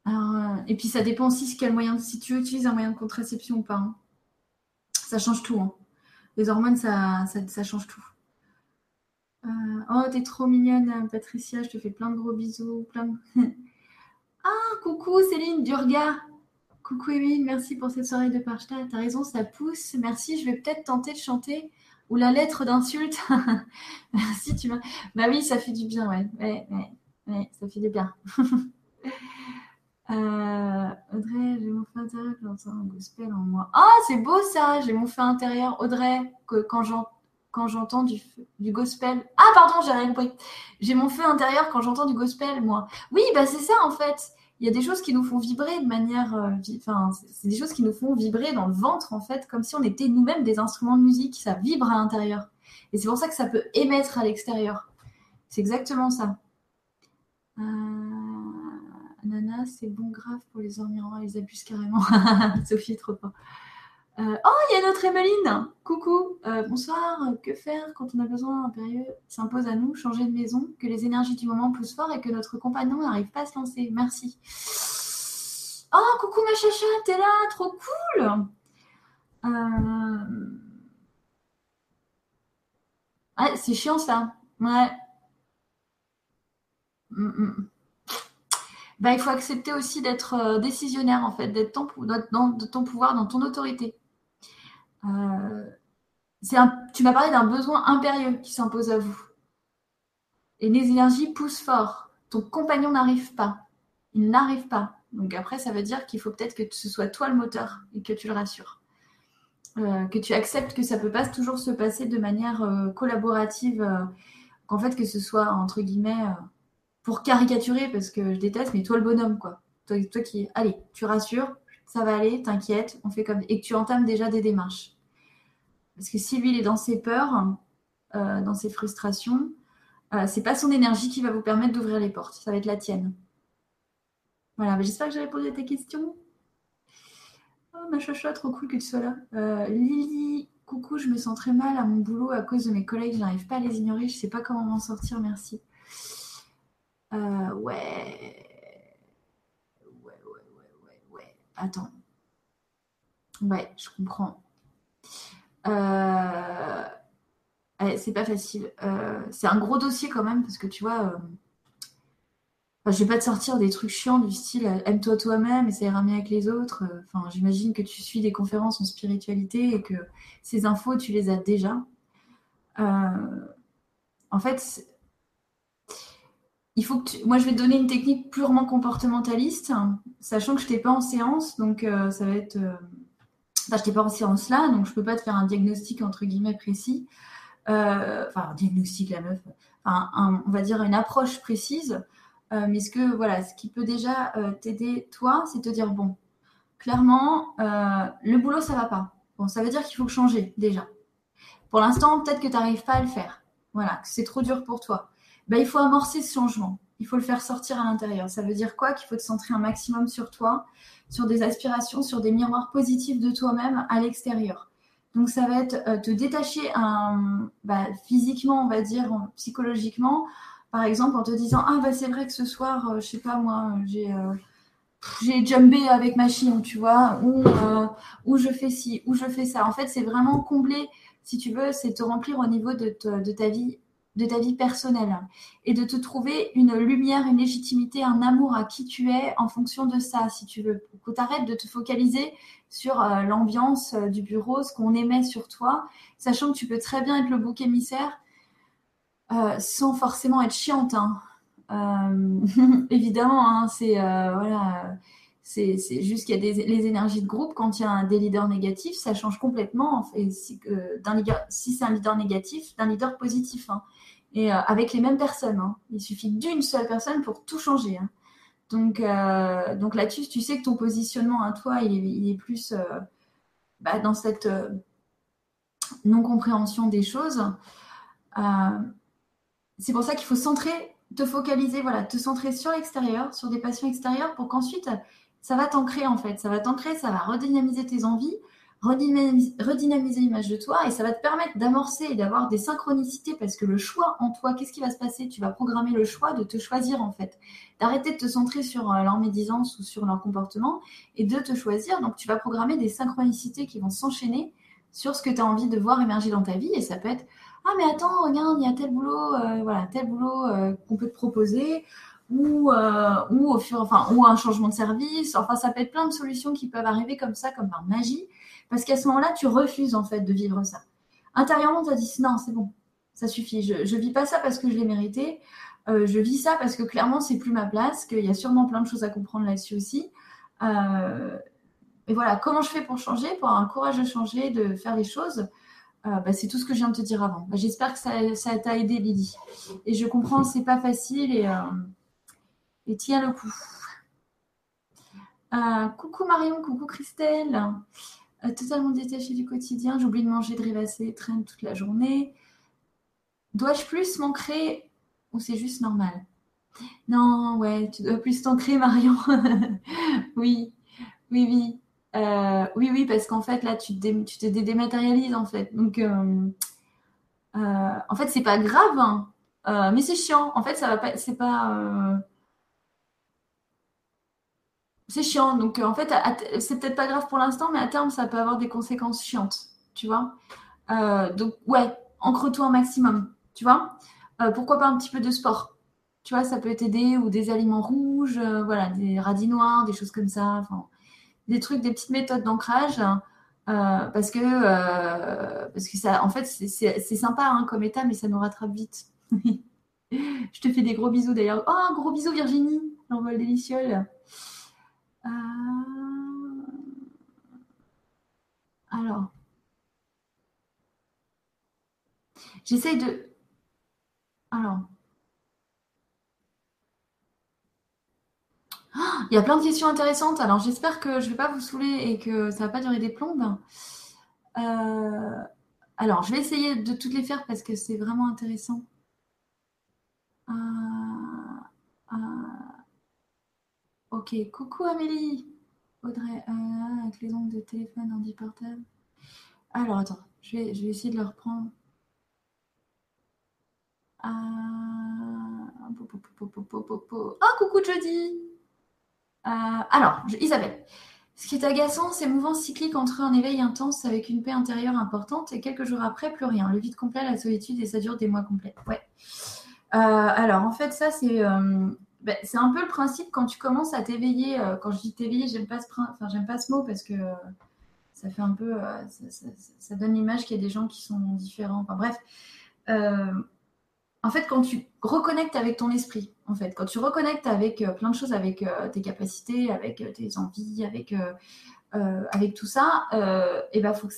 euh, et puis ça dépend aussi quel moyen, si tu utilises un moyen de contraception ou pas. Hein. Ça change tout. Hein. Les hormones, ça, ça, change tout. Euh, oh, t'es trop mignonne, Patricia. Je te fais plein de gros bisous. Ah, coucou Céline Durga. Coucou Émile, merci pour cette soirée de Tu T'as raison, ça pousse. Merci, je vais peut-être tenter de chanter. Ou la lettre d'insulte. merci, tu m'as. Bah oui, ça fait du bien, ouais, ouais ça fait du bien. Euh, Audrey, j'ai mon feu intérieur quand j'entends un gospel en moi. Ah, c'est beau ça, j'ai mon feu intérieur. Audrey, que, quand j'entends du, du gospel. Ah, pardon, j'ai rien compris. J'ai mon feu intérieur quand j'entends du gospel, moi. Oui, bah c'est ça en fait. Il y a des choses qui nous font vibrer de manière. Euh, enfin, c'est des choses qui nous font vibrer dans le ventre en fait, comme si on était nous-mêmes des instruments de musique. Ça vibre à l'intérieur. Et c'est pour ça que ça peut émettre à l'extérieur. C'est exactement ça. Euh... Nana, c'est bon grave pour les ormirants, ils abusent carrément. Sophie, trop fort. Euh, oh, il y a notre Emeline Coucou euh, Bonsoir, que faire quand on a besoin impérieux s'impose à nous, changer de maison, que les énergies du moment poussent fort et que notre compagnon n'arrive pas à se lancer Merci. Oh, coucou ma chacha, t'es là, trop cool euh... Ouais, c'est chiant ça. Ouais. Mm, mm. Bah, il faut accepter aussi d'être euh, décisionnaire, en fait, d'être dans, de ton pouvoir, dans ton autorité. Euh, tu m'as parlé d'un besoin impérieux qui s'impose à vous. Et les énergies poussent fort. Ton compagnon n'arrive pas. Il n'arrive pas. Donc après, ça veut dire qu'il faut peut-être que ce soit toi le moteur et que tu le rassures. Euh, que tu acceptes que ça peut pas toujours se passer de manière collaborative, qu'en fait que ce soit entre guillemets pour caricaturer, parce que je déteste, mais toi le bonhomme, quoi. Toi, qui, allez, tu rassures, ça va aller, t'inquiète, on fait comme. Et que tu entames déjà des démarches. Parce que si lui, il est dans ses peurs, euh, dans ses frustrations, euh, c'est pas son énergie qui va vous permettre d'ouvrir les portes, ça va être la tienne. Voilà, j'espère que j'ai répondu à tes questions. Oh, ma chacha, trop cool que tu sois là. Euh, Lily, coucou, je me sens très mal à mon boulot à cause de mes collègues, je n'arrive pas à les ignorer, je sais pas comment m'en sortir, merci. Euh, ouais. Ouais, ouais, ouais, ouais, ouais. Attends. Ouais, je comprends. Euh, c'est pas facile. Euh, c'est un gros dossier quand même, parce que tu vois, je vais pas te sortir des trucs chiants du style aime-toi toi-même et ça ira mieux avec les autres. Enfin, j'imagine que tu suis des conférences en spiritualité et que ces infos, tu les as déjà. en fait, il faut que moi je vais te donner une technique purement comportementaliste, sachant que je n'étais pas en séance, donc euh, ça va être. Euh, enfin, je n'étais pas en séance là, donc je ne peux pas te faire un diagnostic entre guillemets précis. Euh, enfin, diagnostic, la meuf. Enfin, on va dire une approche précise. mais ce que voilà, ce qui peut déjà t'aider toi, c'est te dire bon, clairement, le boulot ça va pas. Bon, ça veut dire qu'il faut changer déjà. Pour l'instant, peut-être que tu n'arrives pas à le faire. Voilà, que c'est trop dur pour toi ben, il faut amorcer ce changement. Il faut le faire sortir à l'intérieur. Ça veut dire quoi? Qu'il faut te centrer un maximum sur toi, sur des aspirations, sur des miroirs positifs de toi-même à l'extérieur. Donc ça va être euh, te détacher bah, physiquement, on va dire, psychologiquement, par exemple en te disant ah bah c'est vrai que ce soir, euh, je sais pas moi, j'ai euh, jumpé avec ma chine, tu vois, ou, ou je fais ci, ou je fais ça. En fait, c'est vraiment combler, si tu veux, c'est te remplir au niveau de, de ta vie de ta vie personnelle et de te trouver une lumière, une légitimité, un amour à qui tu es en fonction de ça, si tu veux. Que tu arrêtes de te focaliser sur euh, l'ambiance euh, du bureau, ce qu'on émet sur toi, sachant que tu peux très bien être le bouc émissaire euh, sans forcément être chiante. Hein. évidemment, hein, c'est voilà, juste qu'il y a des, les énergies de groupe. Quand il y a des leaders négatifs, ça change complètement. Et si, si c'est un leader négatif, d'un leader positif. Hein et euh, avec les mêmes personnes. Hein. Il suffit d'une seule personne pour tout changer. Hein. Donc, euh, donc là-dessus, tu sais que ton positionnement à toi, il est, plus euh, bah, dans cette non-compréhension des choses. c'est pour ça qu'il faut te focaliser, voilà, te centrer sur l'extérieur, sur des passions extérieures, pour qu'ensuite, ça va t'ancrer en fait. Ça va t'ancrer, ça va redynamiser tes envies redynamiser, l'image de toi et ça va te permettre d'amorcer et d'avoir des synchronicités parce que le choix en toi, qu'est-ce qui va se passer? Tu vas programmer le choix de te choisir en fait, d'arrêter de te centrer sur euh, leur médisance ou sur leur comportement et de te choisir. Donc tu vas programmer des synchronicités qui vont s'enchaîner sur ce que tu as envie de voir émerger dans ta vie et ça peut être ah mais attends regarde il y a tel boulot euh, voilà tel boulot euh, qu'on peut te proposer ou ou au fur enfin ou un changement de service. Enfin ça peut être plein de solutions qui peuvent arriver comme ça comme par magie parce qu'à ce moment-là, tu refuses en fait de vivre ça. Intérieurement, tu as dit non, c'est bon, ça suffit. Je ne vis pas ça parce que je l'ai mérité. Euh, je vis ça parce que clairement, c'est plus ma place, qu'il y a sûrement plein de choses à comprendre là-dessus aussi. Euh, et voilà, comment je fais pour changer, pour avoir un courage de changer, de faire les choses? Euh, bah, C'est tout ce que je viens de te dire avant. Bah, j'espère que ça, t'a aidé, Lydie. Et je comprends, c'est pas facile et, et tiens le coup. coucou Marion, coucou Christelle. Euh, totalement détaché du quotidien, j'oublie de manger, de rêvasser, traîne toute la journée. Dois-je plus m'ancrer ou c'est juste normal? Non, ouais, tu dois plus t'ancrer, Marion. oui, oui, oui. Euh, oui, oui, parce qu'en fait, là, tu te, tu te dématérialises, en fait. Donc, euh, en fait, c'est pas grave, hein. mais c'est chiant. En fait, ça va pas, c'est pas c'est chiant. Donc, euh, en fait, c'est peut-être pas grave pour l'instant, mais à terme, ça peut avoir des conséquences chiantes, tu vois. Euh, donc, ouais, ancre-toi un maximum, tu vois. Euh, pourquoi pas un petit peu de sport Tu vois, ça peut t'aider, ou des aliments rouges, voilà, des radis noirs, des choses comme ça. Des trucs, des petites méthodes d'ancrage. parce que, parce que ça, en fait, c'est sympa hein, comme état, mais ça nous rattrape vite. Je te fais des gros bisous d'ailleurs. Oh, un gros bisou Virginie, l'envol des euh, alors, j'essaye de... Alors, ah, il y a plein de questions intéressantes. Alors, j'espère que je ne vais pas vous saouler et que ça ne va pas durer des plombes. Euh, alors, je vais essayer de toutes les faire parce que c'est vraiment intéressant. Euh, Ok, coucou Amélie. Audrey, euh, avec les ondes de téléphone, ordi portable. Alors attends, je vais, je vais essayer de le reprendre. Ah, Oh, coucou Jody Alors, Isabelle. Ce qui est agaçant, c'est mouvement cyclique entre un éveil intense avec une paix intérieure importante et quelques jours après, plus rien. Le vide complet, la solitude et ça dure des mois complets. Ouais. alors, en fait, ça, c'est ben, c'est un peu le principe quand tu commences à t'éveiller. quand je dis t'éveiller, j'aime pas, ce, enfin, pas ce mot parce que ça fait un peu. ça, donne l'image qu'il y a des gens qui sont différents. Enfin, bref en fait, quand tu reconnectes avec ton esprit, en fait, quand tu reconnectes avec euh, plein de choses, avec euh, tes capacités, avec euh, tes envies, avec, avec tout ça, et ben faut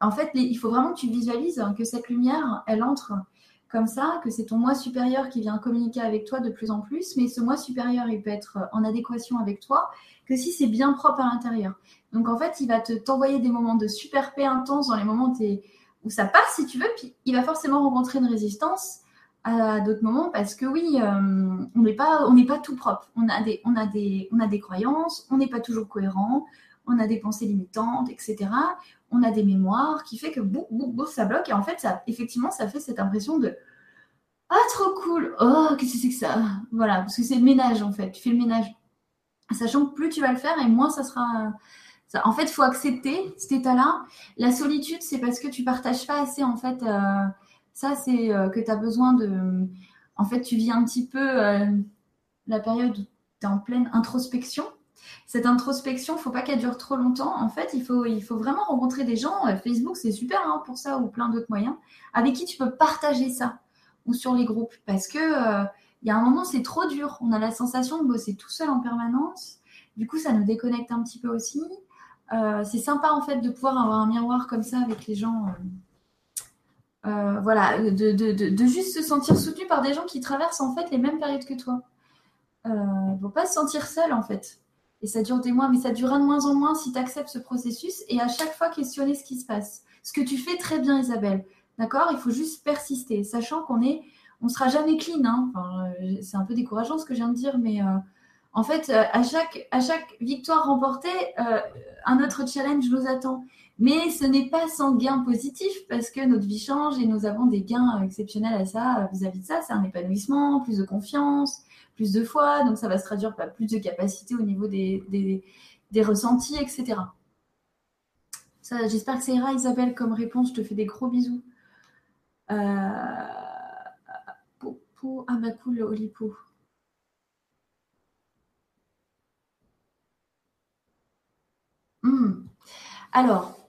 en fait, il faut vraiment que tu visualises que cette lumière, elle entre comme ça, que c'est ton moi supérieur qui vient communiquer avec toi de plus en plus, mais ce moi supérieur, il peut être en adéquation avec toi que si c'est bien propre à l'intérieur. Donc en fait, il va te t'envoyer des moments de super paix intense dans les moments où, où ça passe, si tu veux, puis il va forcément rencontrer une résistance à d'autres moments parce que oui, euh, on n'est pas, on n'est pas tout propre. On a des, on a des, on a des croyances, on n'est pas toujours cohérent, on a des pensées limitantes, etc. On a des mémoires qui fait que boum, boum, boum, ça bloque et en fait, ça, effectivement, ça fait cette impression de ah trop cool, oh qu'est-ce que c'est que ça, voilà, parce que c'est le ménage en fait. Tu fais le ménage, sachant que plus tu vas le faire et moins ça sera. En fait, faut accepter cet état-là. La solitude, c'est parce que tu partages pas assez en fait. Euh, ça, c'est euh, que tu as besoin de. En fait, tu vis un petit peu euh, la période où tu es en pleine introspection. Cette introspection, il ne faut pas qu'elle dure trop longtemps. En fait, il faut, il faut vraiment rencontrer des gens. Euh, Facebook, c'est super hein, pour ça ou plein d'autres moyens avec qui tu peux partager ça ou sur les groupes. Parce que il y a un moment, c'est trop dur. On a la sensation de bosser tout seul en permanence. Du coup, ça nous déconnecte un petit peu aussi. c'est sympa en fait de pouvoir avoir un miroir comme ça avec les gens euh, voilà, de, juste se sentir soutenu par des gens qui traversent en fait les mêmes périodes que toi. Il euh, ne faut pas se sentir seul en fait. Et ça dure des mois, mais ça durera de moins en moins si tu acceptes ce processus et à chaque fois questionner ce qui se passe. Ce que tu fais très bien, Isabelle. D'accord? Il faut juste persister, sachant qu'on est, on sera jamais clean. Hein. Euh, c'est un peu décourageant ce que je viens de dire, mais en fait, à chaque, à chaque victoire remportée, un autre challenge nous attend. Mais ce n'est pas sans gain positif parce que notre vie change et nous avons des gains exceptionnels à ça vis-à-vis de ça. C'est un épanouissement, plus de confiance, plus de foi. Donc ça va se traduire par plus de capacité au niveau des, ressentis, etc. j'espère que ça ira, Isabelle, comme réponse. Je te fais des gros bisous. Euh... Le Olipo. Hmm. Alors,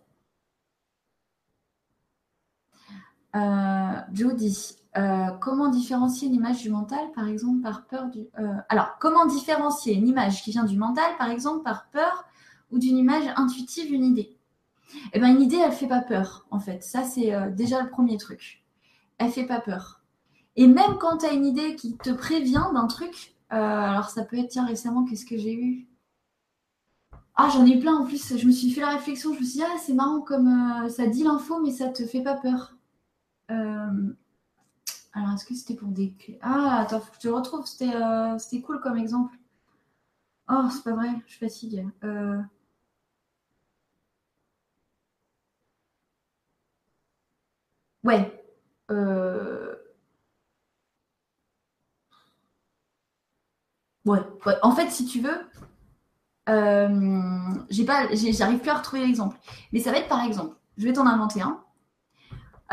Euh, euh, comment différencier une image du mental, par exemple, par peur du. Euh, alors, comment différencier une image qui vient du mental, par exemple, par peur ou d'une image intuitive, une idée? Eh bien, une idée, elle ne fait pas peur, en fait. Ça, c'est déjà le premier truc. Elle ne fait pas peur. Et même quand tu as une idée qui te prévient d'un truc, alors ça peut être, tiens, récemment, qu'est-ce que j'ai eu? Ah, j'en ai plein en plus. Je me suis fait la réflexion. Je me suis dit, ah, c'est marrant comme ça dit l'info, mais ça te fait pas peur. Euh, alors, est-ce que c'était pour des clés? Ah, attends, faut que je te retrouve. Euh, c'était cool comme exemple. Oh, c'est pas vrai, je fatigue. Euh... Ouais. Ouais. En fait, si tu veux, j'ai pas, j'arrive plus à retrouver l'exemple. Mais ça va être par exemple, je vais t'en inventer un.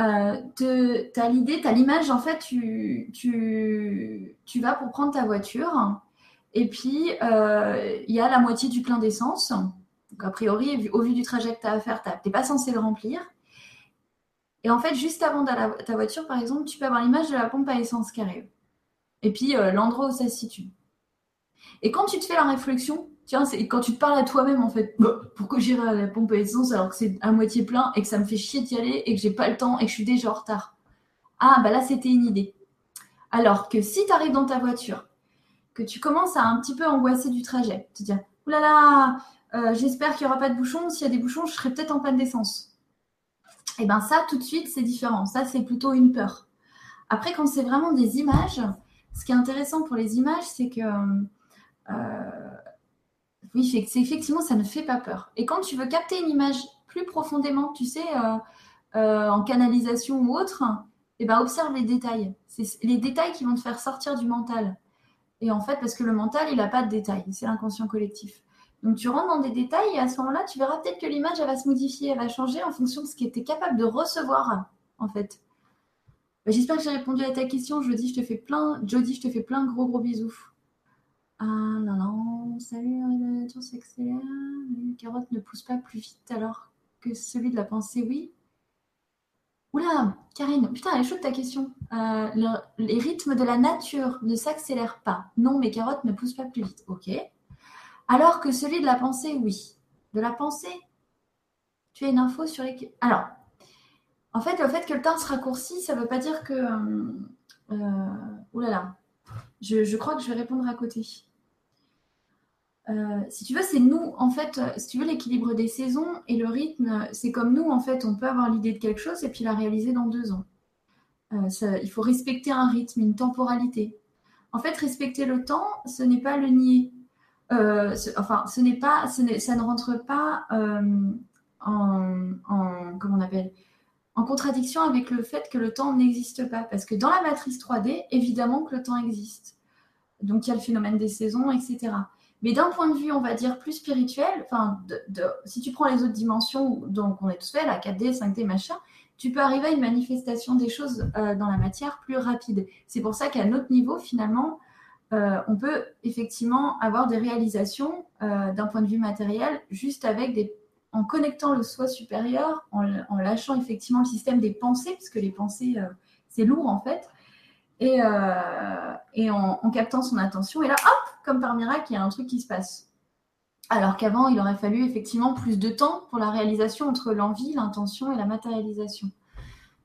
Euh, tu as l'idée, tu as l'image, en fait, tu, tu, tu, vas pour prendre ta voiture et puis euh, il y a la moitié du plein d'essence. Donc, a priori, au vu du trajet que tu as à faire, tu n'es pas censé le remplir. Et en fait, juste avant ta voiture, par exemple, tu peux avoir l'image de la pompe à essence qui arrive. Et puis euh, l'endroit où ça se situe. Et quand tu te fais la réflexion, Tiens, c'est quand tu te parles à toi-même, en fait, bah, pourquoi j'irai à la pompe à essence alors que c'est à moitié plein et que ça me fait chier d'y aller et que j'ai pas le temps et que je suis déjà en retard? Ah, bah là, c'était une idée. Alors que si tu arrives dans ta voiture, que tu commences à un petit peu angoisser du trajet, te dire, oulala, là là, euh, j'espère qu'il n'y aura pas de bouchons. S'il y a des bouchons, je serai peut-être en panne d'essence. Et eh bien ça, tout de suite, c'est différent. Ça, c'est plutôt une peur. Après, quand c'est vraiment des images, ce qui est intéressant pour les images, c'est que euh, oui, effectivement, ça ne fait pas peur. Et quand tu veux capter une image plus profondément, tu sais, euh, euh, en canalisation ou autre, eh ben, observe les détails. C'est les détails qui vont te faire sortir du mental. Et en fait, parce que le mental, il n'a pas de détails, c'est l'inconscient collectif. Donc tu rentres dans des détails et à ce moment-là, tu verras peut-être que l'image, va se modifier, elle va changer en fonction de ce qui était capable de recevoir, en fait. Bah, j'espère que j'ai répondu à ta question. Jody, je te fais plein, Jody, je te fais plein de gros gros bisous. Ah non, non, salut, la s'accélère. Les carottes ne poussent pas plus vite alors que celui de la pensée, oui. Oula, Karine, putain, elle est chaude ta question. Euh, les rythmes de la nature ne s'accélèrent pas. Non, mes carottes ne poussent pas plus vite. Ok. Alors que celui de la pensée, oui. De la pensée Tu as une info sur les. Alors, en fait, le fait que le temps se raccourcit, ça ne veut pas dire que. Euh, euh, oulala. Je, crois que je vais répondre à côté. Euh, si tu veux, c'est nous, en fait, euh, si tu veux, l'équilibre des saisons et le rythme, c'est comme nous, en fait, on peut avoir l'idée de quelque chose et puis la réaliser dans deux ans. Euh, il faut respecter un rythme, une temporalité. En fait, respecter le temps, ce n'est pas le nier. enfin, ce n'est pas, ça ne rentre pas en, en, comment on appelle, en contradiction avec le fait que le temps n'existe pas. Parce que dans la matrice 3D, évidemment que le temps existe. Donc, il y a le phénomène des saisons, etc. Mais d'un point de vue, on va dire, plus spirituel, enfin, si tu prends les autres dimensions, donc on est tous faits, la 4D, 5D, machin, tu peux arriver à une manifestation des choses euh, dans la matière plus rapide. C'est pour ça qu'à notre niveau, finalement, euh, on peut effectivement avoir des réalisations euh, d'un point de vue matériel, juste avec des, en connectant le soi supérieur, en, lâchant effectivement le système des pensées, parce que les pensées, c'est lourd en fait, et, et en, captant son attention. Et là, hop, comme par miracle, il y a un truc qui se passe. Alors qu'avant, il aurait fallu effectivement plus de temps pour la réalisation entre l'envie, l'intention et la matérialisation.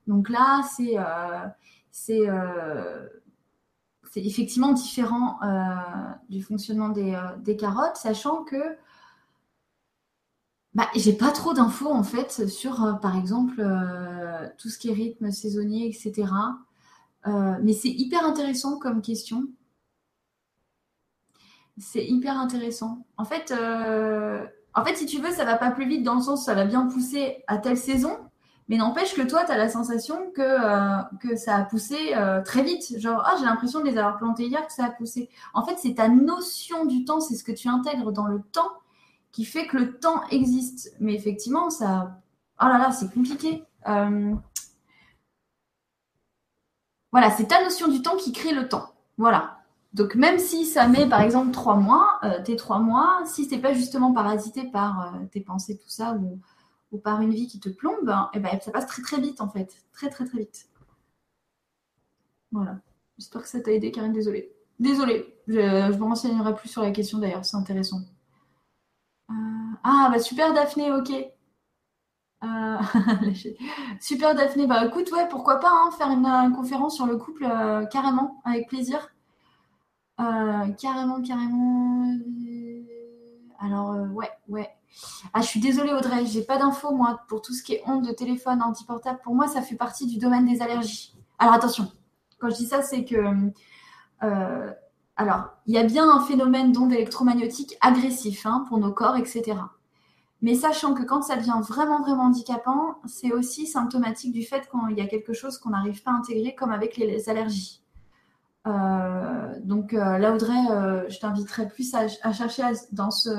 Donc là, c'est euh, euh, effectivement différent euh, du fonctionnement des, carottes, sachant que bah, j'ai pas trop d'infos en fait sur, par exemple, tout ce qui est rythme saisonnier, etc. mais c'est hyper intéressant comme question c'est hyper intéressant. En fait, euh, en fait, si tu veux, ça va pas plus vite dans le sens ça va bien pousser à telle saison, mais n'empêche que toi, tu as la sensation que, euh, que ça a poussé euh, très vite. Genre, ah, j'ai l'impression de les avoir plantés hier, que ça a poussé. En fait, c'est ta notion du temps, c'est ce que tu intègres dans le temps qui fait que le temps existe. Mais effectivement, ça. Oh là là, c'est compliqué. Voilà, c'est ta notion du temps qui crée le temps. Voilà. Donc même si ça met par exemple trois mois, euh, tes trois mois, si c'est pas justement parasité par euh, tes pensées, tout ça, ou, par une vie qui te plombe, hein, eh ben, ça passe très très vite en fait. Très très très vite. Voilà. J'espère que ça t'a aidé, Karine. Désolée. Désolée. Je, je me renseignerai plus sur la question d'ailleurs, c'est intéressant. Euh, ah bah super Daphné, ok. super Daphné, bah écoute, ouais, pourquoi pas hein, faire une, conférence sur le couple carrément, avec plaisir. Euh, carrément, carrément. Euh, alors, euh, ouais, ouais. Ah, je suis désolée, Audrey, j'ai pas d'infos, moi, pour tout ce qui est ondes de téléphone, anti-portable. Pour moi, ça fait partie du domaine des allergies. Alors, attention, quand je dis ça, c'est que. Alors, il y a bien un phénomène d'ondes électromagnétiques agressif hein, pour nos corps, etc. Mais sachant que quand ça devient vraiment, vraiment handicapant, c'est aussi symptomatique du fait qu'il y a quelque chose qu'on n'arrive pas à intégrer, comme avec les allergies. Euh, donc euh, là, Audrey, euh, je t'inviterai plus à, chercher dans ce,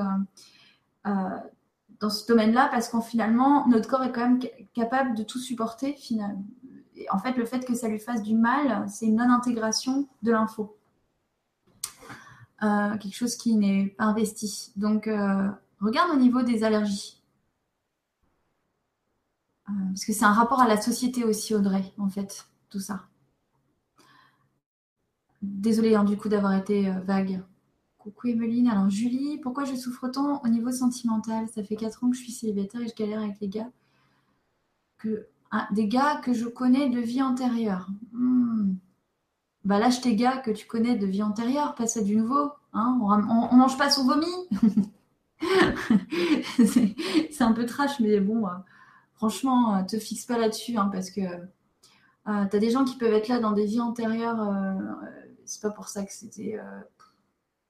domaine-là parce qu'en finalement, notre corps est quand même capable de tout supporter. En fait, le fait que ça lui fasse du mal, c'est une non-intégration de l'info. Quelque chose qui n'est pas investi. Donc, regarde au niveau des allergies. parce que c'est un rapport à la société aussi, Audrey, en fait, tout ça. Désolée hein, du coup d'avoir été euh, vague. Coucou Emeline. Alors Julie, pourquoi je souffre tant au niveau sentimental? Ça fait 4 ans que je suis célibataire et je galère avec les gars. Ah, des gars que je connais de vie antérieure. Hmm. Bah lâche tes gars que tu connais de vie antérieure, passe à du nouveau. Hein. on, mange pas son vomi. c'est un peu trash, mais bon, euh, franchement, euh, te fixe pas là-dessus, hein, parce que tu as des gens qui peuvent être là dans des vies antérieures c'est pas pour ça que c'était euh,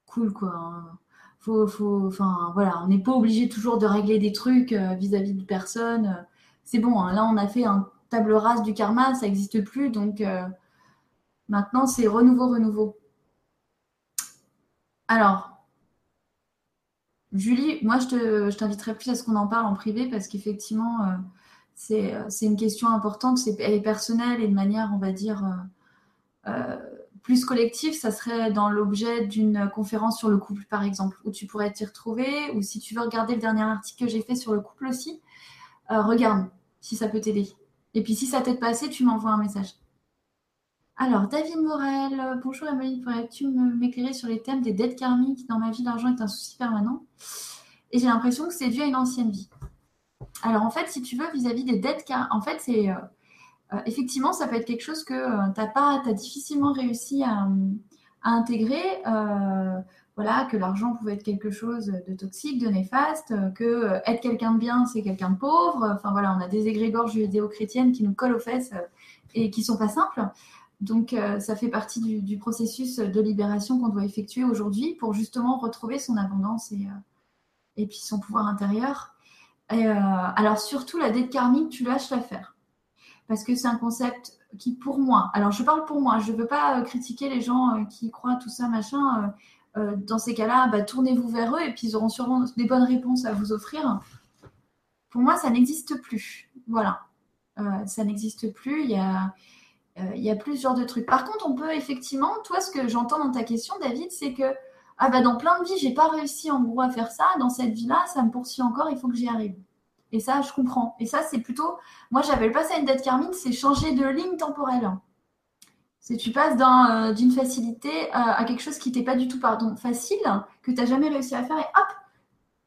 cool, quoi. Hein. Faut, faut, enfin, voilà, on n'est pas obligé toujours de régler des trucs euh, vis-à-vis de personnes. C'est bon, hein. là, on a fait un, table rase du karma, ça n'existe plus. Donc maintenant, c'est renouveau, renouveau. Alors, Julie, moi, je t'inviterai plus à ce qu'on en parle en privé parce qu'effectivement, c'est une question importante. Elle est personnelle et de manière, on va dire, plus collectif, ça serait dans l'objet d'une conférence sur le couple, par exemple, où tu pourrais t'y retrouver. Ou si tu veux regarder le dernier article que j'ai fait sur le couple aussi, euh, regarde si ça peut t'aider. Et puis si ça t'aide pas assez, tu m'envoies un message. Alors, David Morel, bonjour Emeline, pourrais-tu m'éclairer sur les thèmes des dettes karmiques Dans ma vie, l'argent est un souci permanent. Et j'ai l'impression que c'est dû à une ancienne vie. Alors, en fait, si tu veux, vis-à-vis des dettes en fait, c'est. Euh, euh, effectivement, ça peut être quelque chose que euh, tu as, difficilement réussi à, intégrer. Euh, voilà, que l'argent pouvait être quelque chose de toxique, de néfaste, que être quelqu'un de bien, c'est quelqu'un de pauvre. Enfin voilà, on a des égrégores judéo-chrétiennes qui nous collent aux fesses et qui sont pas simples. Donc ça fait partie du, processus de libération qu'on doit effectuer aujourd'hui pour justement retrouver son abondance et, et puis son pouvoir intérieur. Et, alors surtout la dette karmique, tu lâches l'affaire parce que c'est un concept qui, pour moi, alors je parle pour moi, je ne veux pas euh, critiquer les gens euh, qui croient tout ça, machin. Euh, dans ces cas-là, bah, tournez-vous vers eux et puis ils auront sûrement des bonnes réponses à vous offrir. Pour moi, ça n'existe plus. Voilà. ça n'existe plus. Il y a, il y a plusieurs de trucs. Par contre, on peut effectivement, toi, ce que j'entends dans ta question, David, c'est que ah bah dans plein de vies, j'ai pas réussi en gros à faire ça. Dans cette vie-là, ça me poursuit encore. Il faut que j'y arrive. Et ça, je comprends. Et ça, c'est plutôt. Moi, j'avais pas ça une dette karmique, c'est changer de ligne temporelle. C'est tu passes euh, d'une facilité euh, à quelque chose qui n'était pas du tout pardon, facile, que tu n'as jamais réussi à faire, et hop,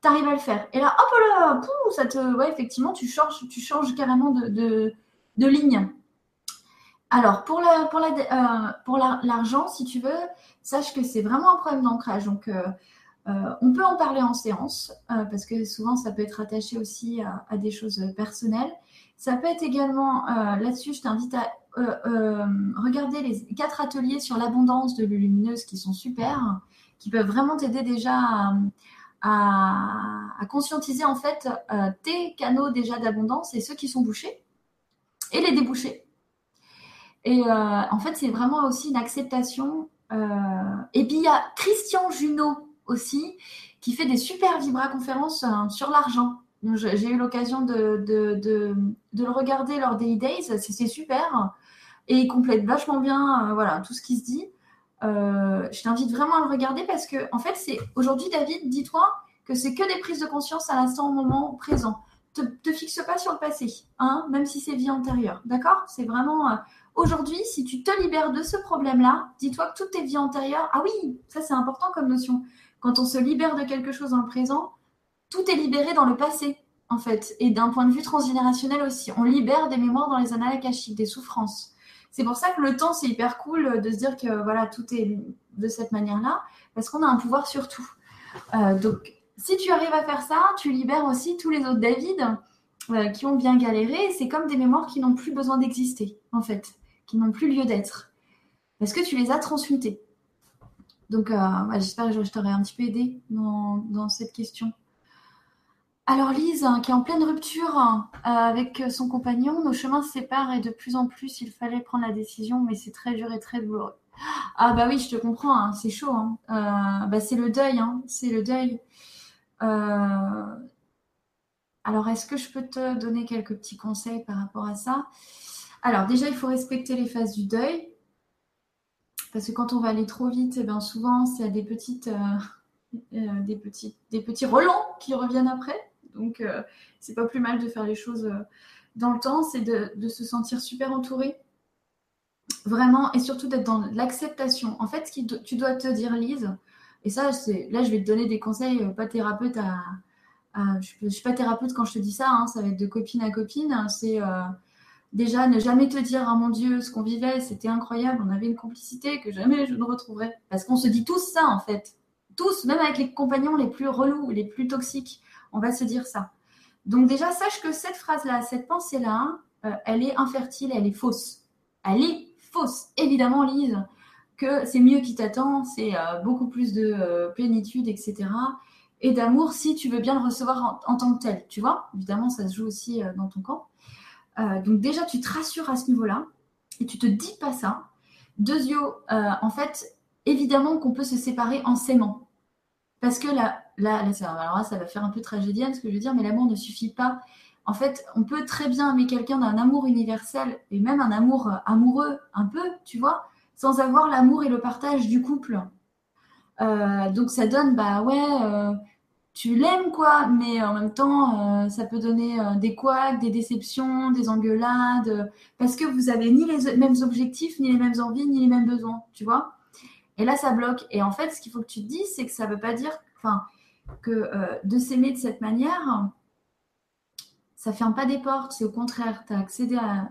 tu arrives à le faire. Et là, hop là, ça te. Ouais, effectivement, tu changes, tu changes carrément de, de, ligne. Alors, pour pour l'argent, si tu veux, sache que c'est vraiment un problème d'ancrage. Donc, euh, euh, on peut en parler en séance euh, parce que souvent ça peut être attaché aussi à, des choses personnelles. Ça peut être également euh, là-dessus, je t'invite à regarder les quatre ateliers sur l'abondance de lumineuse qui sont super, qui peuvent vraiment t'aider déjà à, conscientiser en fait tes canaux déjà d'abondance et ceux qui sont bouchés et les déboucher. Et en fait, c'est vraiment aussi une acceptation. et puis il y a Christian Junot aussi, qui fait des super vibra-conférences euh, sur l'argent. J'ai eu l'occasion de, le regarder lors des e-days, c'est super. Et il complète vachement bien euh, voilà, tout ce qui se dit. Euh, je t'invite vraiment à le regarder parce que, en fait, c'est aujourd'hui, David, dis-toi que c'est que des prises de conscience à l'instant, au moment présent. Te, te fixe pas sur le passé, hein, même si c'est vie antérieure. D'accord? C'est vraiment. Aujourd'hui, si tu te libères de ce problème-là, dis-toi que toutes tes vies antérieures. Ah oui, ça c'est important comme notion. Quand on se libère de quelque chose dans le présent, tout est libéré dans le passé, en fait. Et d'un point de vue transgénérationnel aussi. On libère des mémoires dans les annales akashiques, des souffrances. C'est pour ça que le temps, c'est hyper cool de se dire que voilà, tout est de cette manière-là, parce qu'on a un pouvoir sur tout. Euh, donc, si tu arrives à faire ça, tu libères aussi tous les autres David euh, qui ont bien galéré. C'est comme des mémoires qui n'ont plus besoin d'exister, en fait, qui n'ont plus lieu d'être. Parce que tu les as transmutées. Donc, euh, j'espère que je t'aurai un petit peu aidé dans, cette question. Alors Lise, hein, qui est en pleine rupture hein, euh, avec son compagnon, nos chemins se séparent et de plus en plus il fallait prendre la décision, mais c'est très dur et très douloureux. Ah bah oui, je te comprends, hein, c'est chaud. Euh, bah, c'est le deuil, c'est le deuil. Alors est-ce que je peux te donner quelques petits conseils par rapport à ça? Alors déjà, il faut respecter les phases du deuil. Parce que quand on va aller trop vite, eh bien souvent, c'est des petites, euh, euh, des, petits, des petits relents qui reviennent après. Donc, euh, c'est pas plus mal de faire les choses dans le temps. C'est de, se sentir super entouré. Vraiment, et surtout d'être dans l'acceptation. En fait, ce que tu dois te dire, Lise, et ça, là, je vais te donner des conseils, pas thérapeute je ne suis pas thérapeute quand je te dis ça, hein, ça va être de copine à copine. C'est déjà ne jamais te dire ah mon Dieu ce qu'on vivait c'était incroyable on avait une complicité que jamais je ne retrouverai. Parce qu'on se dit tous ça en fait. Tous même avec les compagnons les plus relous les plus toxiques on va se dire ça. Donc déjà sache que cette phrase là cette pensée là euh, elle est infertile elle est fausse. Elle est fausse. Évidemment Lise que c'est mieux qui t'attend c'est euh, beaucoup plus de euh, plénitude etc et d'amour si tu veux bien le recevoir en, en, tant que tel. Tu vois? Évidemment ça se joue aussi dans ton camp Euh, donc déjà, tu te rassures à ce niveau-là et tu te dis pas ça. Deuxièmement, euh, en fait, évidemment qu'on peut se séparer en s'aimant. Parce que là, là, ça, va faire un peu tragédienne ce que je veux dire, mais l'amour ne suffit pas. En fait, on peut très bien aimer quelqu'un d'un amour universel et même un amour amoureux, un peu, tu vois, sans avoir l'amour et le partage du couple. Euh, donc ça donne, bah ouais, tu l'aimes, quoi, mais en même temps, euh, ça peut donner euh, des couacs, des déceptions, des engueulades, euh, parce que vous avez ni les mêmes objectifs, ni les mêmes envies, ni les mêmes besoins, tu vois. Et là, ça bloque. Et en fait, ce qu'il faut que tu te dises, c'est que ça ne veut pas dire que de s'aimer de cette manière, ça ne ferme pas des portes. C'est au contraire, tu as accédé à.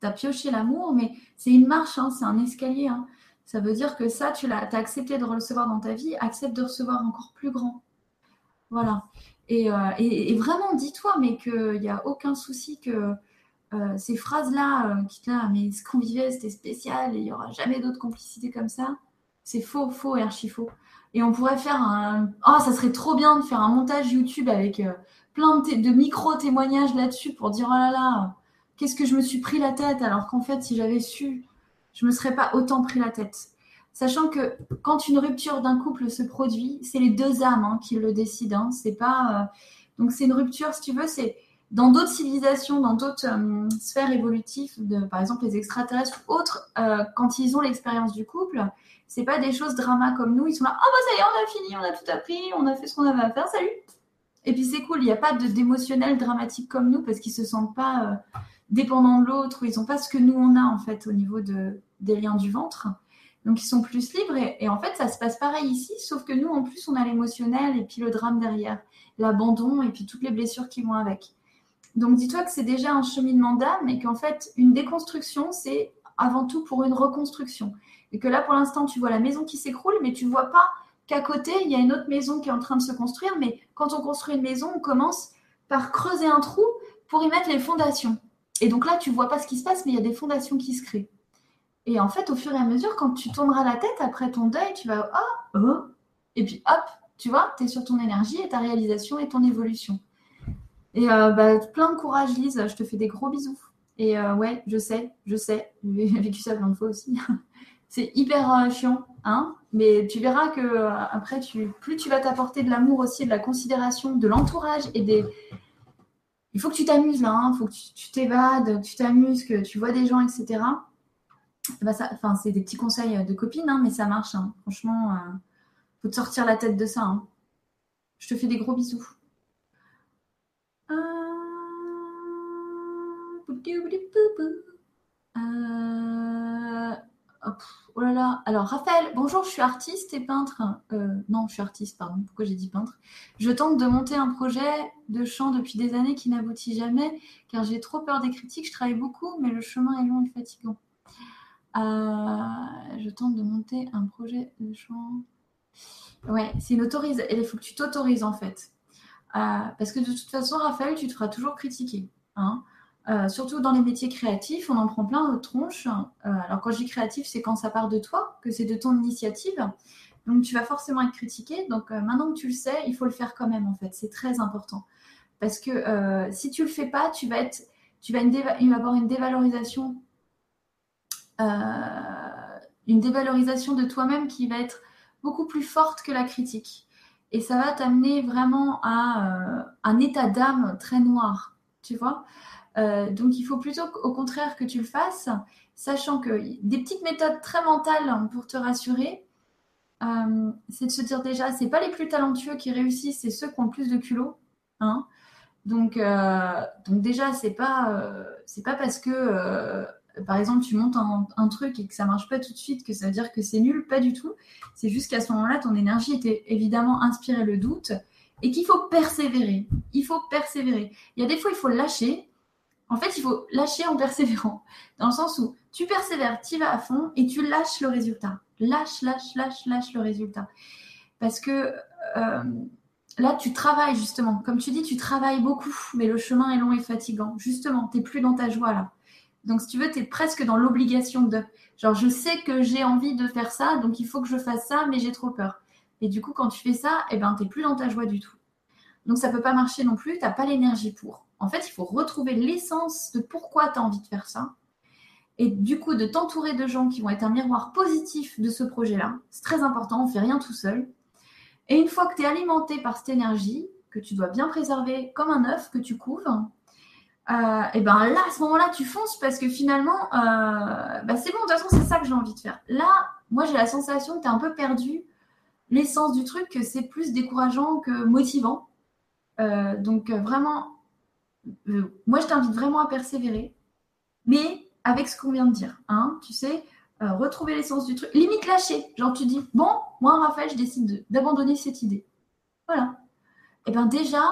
Tu as pioché l'amour, mais c'est une marche, hein, c'est un escalier. Hein. Ça veut dire que ça, tu as, as accepté de recevoir dans ta vie, accepte de recevoir encore plus grand. Voilà. Euh, et, vraiment, dis-toi, mais qu'il n'y a aucun souci que euh, ces phrases-là, euh, qui te là, mais ce qu'on vivait, c'était spécial et il n'y aura jamais d'autres complicités comme ça, c'est faux, faux et archi faux. Et on pourrait faire un. Oh, ça serait trop bien de faire un montage YouTube avec plein de, de micro-témoignages là-dessus pour dire oh là là, qu'est-ce que je me suis pris la tête alors qu'en fait, si j'avais su, je ne me serais pas autant pris la tête. Sachant que quand une rupture d'un couple se produit, c'est les deux âmes hein, qui le décident. Hein. C'est pas euh, donc c'est une rupture, si tu veux, c'est dans d'autres civilisations, dans d'autres euh, sphères évolutives, de, par exemple les extraterrestres ou autres, euh, quand ils ont l'expérience du couple, c'est pas des choses drama comme nous. Ils sont là, oh bah ça y est, on a fini, on a tout appris, on a fait ce qu'on avait à faire, salut. Et puis c'est cool, il n'y a pas d'émotionnel dramatique comme nous parce qu'ils se sentent pas dépendants de l'autre ils n'ont pas ce que nous on a en fait au niveau de, des liens du ventre. Donc ils sont plus libres et, en fait ça se passe pareil ici, sauf que nous en plus on a l'émotionnel et puis le drame derrière, l'abandon et puis toutes les blessures qui vont avec. Donc dis-toi que c'est déjà un cheminement d'âme et qu'en fait une déconstruction c'est avant tout pour une reconstruction. Et que là pour l'instant tu vois la maison qui s'écroule mais tu vois pas qu'à côté il y a une autre maison qui est en train de se construire. Mais quand on construit une maison on commence par creuser un trou pour y mettre les fondations. Et donc là tu vois pas ce qui se passe mais il y a des fondations qui se créent. Et en fait, au fur et à mesure, quand tu tourneras la tête après ton deuil, tu vas oh, oh, et puis hop, tu vois, tu es sur ton énergie et ta réalisation et ton évolution. Et euh, bah, plein de courage, Lise. Je te fais des gros bisous. Et euh, ouais, je sais, je sais. J'ai vécu ça plein de fois aussi. C'est hyper euh, chiant, hein. Mais tu verras que après, plus tu vas t'apporter de l'amour aussi, de la considération, de l'entourage et des. Il faut que tu t'amuses là, il hein. faut que tu t'évades, que tu t'amuses, que tu vois des gens, etc. Bah, enfin, c'est des petits conseils de copine, hein, mais ça marche. Hein. Franchement, euh, faut te sortir la tête de ça. Hein. Je te fais des gros bisous. Euh, euh, oh là là. Alors, Raphaël, bonjour, je suis artiste et peintre. non, je suis artiste, pardon. Pourquoi j'ai dit peintre? Je tente de monter un projet de chant depuis des années qui n'aboutit jamais car j'ai trop peur des critiques. Je travaille beaucoup, mais le chemin est long et fatigant. Euh, je tente de monter un projet de chant. Ouais, c'est une autorise. Il faut que tu t'autorises en fait. Euh, parce que de toute façon, Raphaël, tu te feras toujours critiquer. Hein. Euh, surtout dans les métiers créatifs, on en prend plein de tronches. alors quand je dis créatif, c'est quand ça part de toi, que c'est de ton initiative. Donc tu vas forcément être critiqué. Donc maintenant que tu le sais, il faut le faire quand même en fait. C'est très important. Parce que si tu le fais pas, tu vas être, tu vas, va avoir une dévalorisation une dévalorisation de toi-même qui va être beaucoup plus forte que la critique. Et ça va t'amener vraiment à euh, un état d'âme très noir, tu vois. Euh, donc il faut plutôt au contraire que tu le fasses, sachant que des petites méthodes très mentales pour te rassurer, c'est de se dire déjà, c'est pas les plus talentueux qui réussissent, c'est ceux qui ont le plus de culot. Hein donc, donc déjà, c'est pas, c'est pas parce que par exemple, tu montes un, truc et que ça marche pas tout de suite, que ça veut dire que c'est nul, pas du tout. C'est juste qu'à ce moment-là, ton énergie était évidemment inspirée le doute et qu'il faut persévérer. Il faut persévérer. Il y a des fois, il faut lâcher. En fait, il faut lâcher en persévérant. Dans le sens où tu persévères, tu vas à fond et tu lâches le résultat. Lâche, lâche, lâche, lâche le résultat. Parce que euh, là, tu travailles justement. Comme tu dis, tu travailles beaucoup, mais le chemin est long et fatigant. Justement, tu n'es plus dans ta joie là. Donc, si tu veux, tu es presque dans l'obligation de. Genre, je sais que j'ai envie de faire ça, donc il faut que je fasse ça, mais j'ai trop peur. Et du coup, quand tu fais ça, eh ben, tu n'es plus dans ta joie du tout. Donc, ça ne peut pas marcher non plus, tu n'as pas l'énergie pour. En fait, il faut retrouver l'essence de pourquoi tu as envie de faire ça. Et du coup, de t'entourer de gens qui vont être un miroir positif de ce projet-là. C'est très important, on ne fait rien tout seul. Et une fois que tu es alimenté par cette énergie, que tu dois bien préserver comme un œuf que tu couvres, euh, et ben là, à ce moment-là, tu fonces parce que finalement, euh, bah, c'est bon, de toute façon, c'est ça que j'ai envie de faire. Là, moi, j'ai la sensation que tu as un peu perdu l'essence du truc, que c'est plus décourageant que motivant. Euh, donc, vraiment, moi, je t'invite vraiment à persévérer, mais avec ce qu'on vient de dire. Hein, tu sais, retrouver l'essence du truc, limite lâcher. Genre, tu dis, bon, moi, Raphaël, je décide d'abandonner cette idée. Voilà. Et bien, déjà,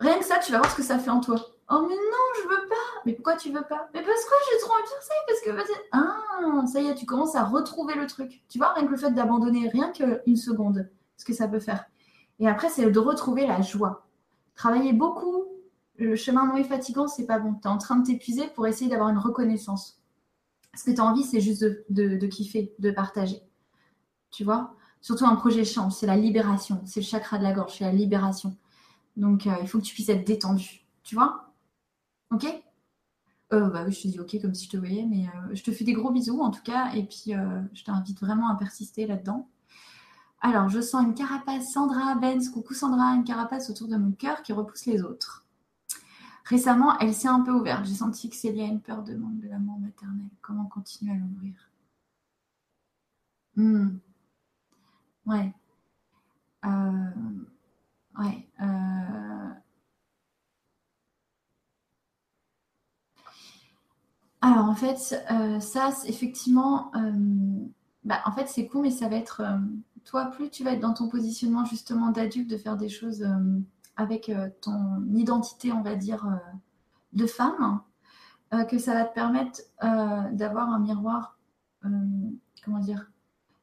rien que ça, tu vas voir ce que ça fait en toi. Oh mais non, je veux pas. Mais pourquoi tu veux pas? Mais parce que j'ai trop envie de faire ça? Parce que ah, ça y est, tu commences à retrouver le truc. Tu vois, rien que le fait d'abandonner, rien qu'une seconde, ce que ça peut faire. Et après, c'est de retrouver la joie. Travailler beaucoup, le chemin moins fatigant, c'est pas bon. Tu es en train de t'épuiser pour essayer d'avoir une reconnaissance. Ce que tu as envie, c'est juste de, kiffer, de partager. Tu vois? Surtout un projet champ, c'est la libération. C'est le chakra de la gorge, c'est la libération. Donc, euh, il faut que tu puisses être détendu. Tu vois? Ok euh, bah oui, je te dis ok comme si je te voyais, mais euh, je te fais des gros bisous en tout cas, et puis euh, je t'invite vraiment à persister là-dedans. Alors, je sens une carapace, Sandra Benz, coucou Sandra, une carapace autour de mon cœur qui repousse les autres. Récemment, elle s'est un peu ouverte. J'ai senti que Célia a une peur de manque de l'amour maternel. Comment continuer à l'ouvrir? Hmm. Ouais. ouais. Alors en fait, euh, ça, effectivement, euh, bah, en fait, c'est cool, mais ça va être, euh, toi, plus tu vas être dans ton positionnement justement d'adulte, de faire des choses avec ton identité, on va dire, de femme, que ça va te permettre d'avoir un miroir, comment dire,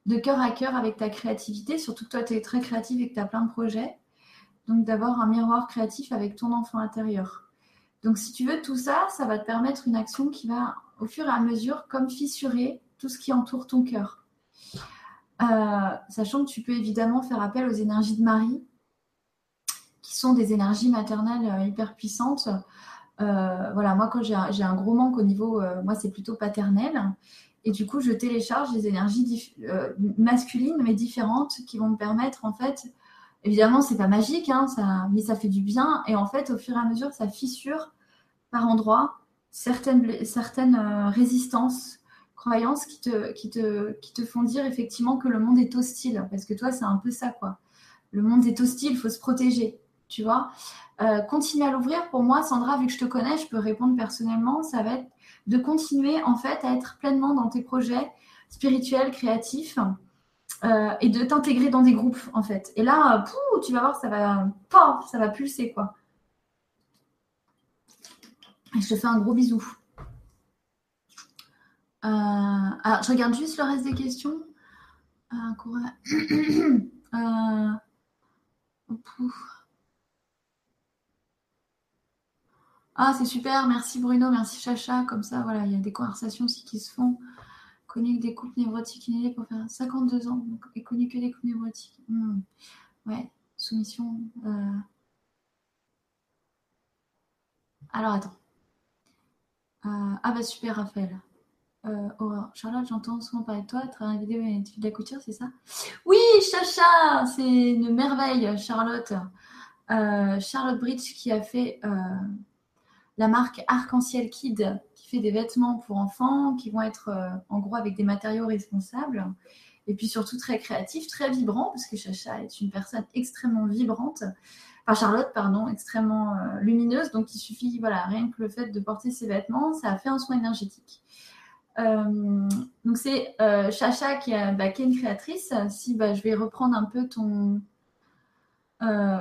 de cœur à cœur avec ta créativité, surtout que toi, tu es très créative et que tu as plein de projets. Donc d'avoir un miroir créatif avec ton enfant intérieur. Donc, si tu veux, tout ça, ça va te permettre une action qui va, au fur et à mesure, comme fissurer tout ce qui entoure ton cœur. Euh, sachant que tu peux évidemment faire appel aux énergies de Marie, qui sont des énergies maternelles euh, hyper puissantes. Euh, voilà, moi, quand j'ai un, gros manque au niveau, moi, c'est plutôt paternel. Et du coup, je télécharge des énergies masculines, mais différentes, qui vont me permettre, en fait, évidemment, c'est pas magique, hein, ça, mais ça fait du bien. Et en fait, au fur et à mesure, ça fissure par endroits certaines, euh, résistances, croyances qui te font dire effectivement que le monde est hostile. Parce que toi, c'est un peu ça, quoi. Le monde est hostile, il faut se protéger, tu vois. Euh, continuer à l'ouvrir, pour moi, Sandra, vu que je te connais, je peux répondre personnellement, ça va être de continuer en fait à être pleinement dans tes projets spirituels, créatifs, euh, et de t'intégrer dans des groupes en fait. Et là, tu vas voir, ça va, ça va pulser quoi je te fais un gros bisou. Euh, alors, je regarde juste le reste des questions. Euh, euh, ah, c'est super. Merci Bruno, merci Chacha. Comme ça, voilà, il y a des conversations aussi qui se font. Connu que des couples névrotiques inélés pour faire 52 ans. et connu que des couples névrotiques. Hmm. Ouais, soumission. Alors, attends. Euh, ah bah super Raphaël. Euh, Charlotte, j'entends souvent parler de toi, travailler vidéo et de la couture, c'est ça? Oui, Chacha, c'est une merveille, Charlotte. Euh, Charlotte Bridge qui a fait la marque Arc-en-Ciel Kid, qui fait des vêtements pour enfants, qui vont être en gros avec des matériaux responsables. Et puis surtout très créatif, très vibrant, parce que Chacha est une personne extrêmement vibrante enfin Charlotte, pardon, extrêmement euh, lumineuse. Donc il suffit, voilà, rien que le fait de porter ses vêtements, ça a fait un soin énergétique. Euh, donc c'est euh, Chacha qui, bah, qui, est une créatrice. Si bah, je vais reprendre un peu ton,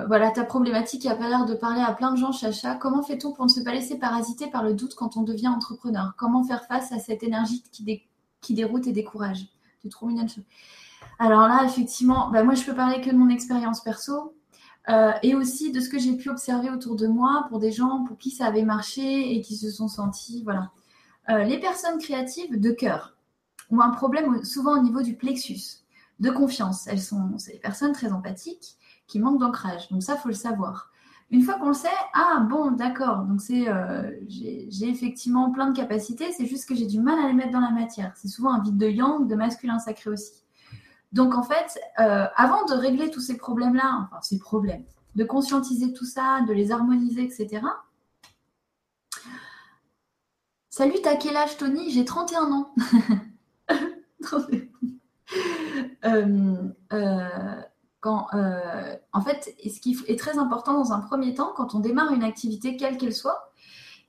voilà, ta problématique a pas l'air de parler à plein de gens, Chacha. Comment fait-on pour ne se pas laisser parasiter par le doute quand on devient entrepreneur? Comment faire face à cette énergie qui, déroute et décourage? C'est trop mignon. Alors là, effectivement, bah, moi je peux parler que de mon expérience perso. Euh, et aussi de ce que j'ai pu observer autour de moi pour des gens pour qui ça avait marché et qui se sont sentis, voilà. Euh, les personnes créatives de cœur ont un problème souvent au niveau du plexus, de confiance. Elles sont des personnes très empathiques qui manquent d'ancrage. Donc ça, faut le savoir. Une fois qu'on le sait, ah bon, d'accord, donc c'est, euh, j'ai effectivement plein de capacités, c'est juste que j'ai du mal à les mettre dans la matière. C'est souvent un vide de yang, de masculin sacré aussi. Donc en fait, euh, avant de régler tous ces problèmes-là, enfin ces problèmes, de conscientiser tout ça, de les harmoniser, etc. Salut, t'as quel âge Tony J'ai 31 ans. euh, euh, euh, en fait, ce qui est très important dans un premier temps, quand on démarre une activité, quelle qu'elle soit,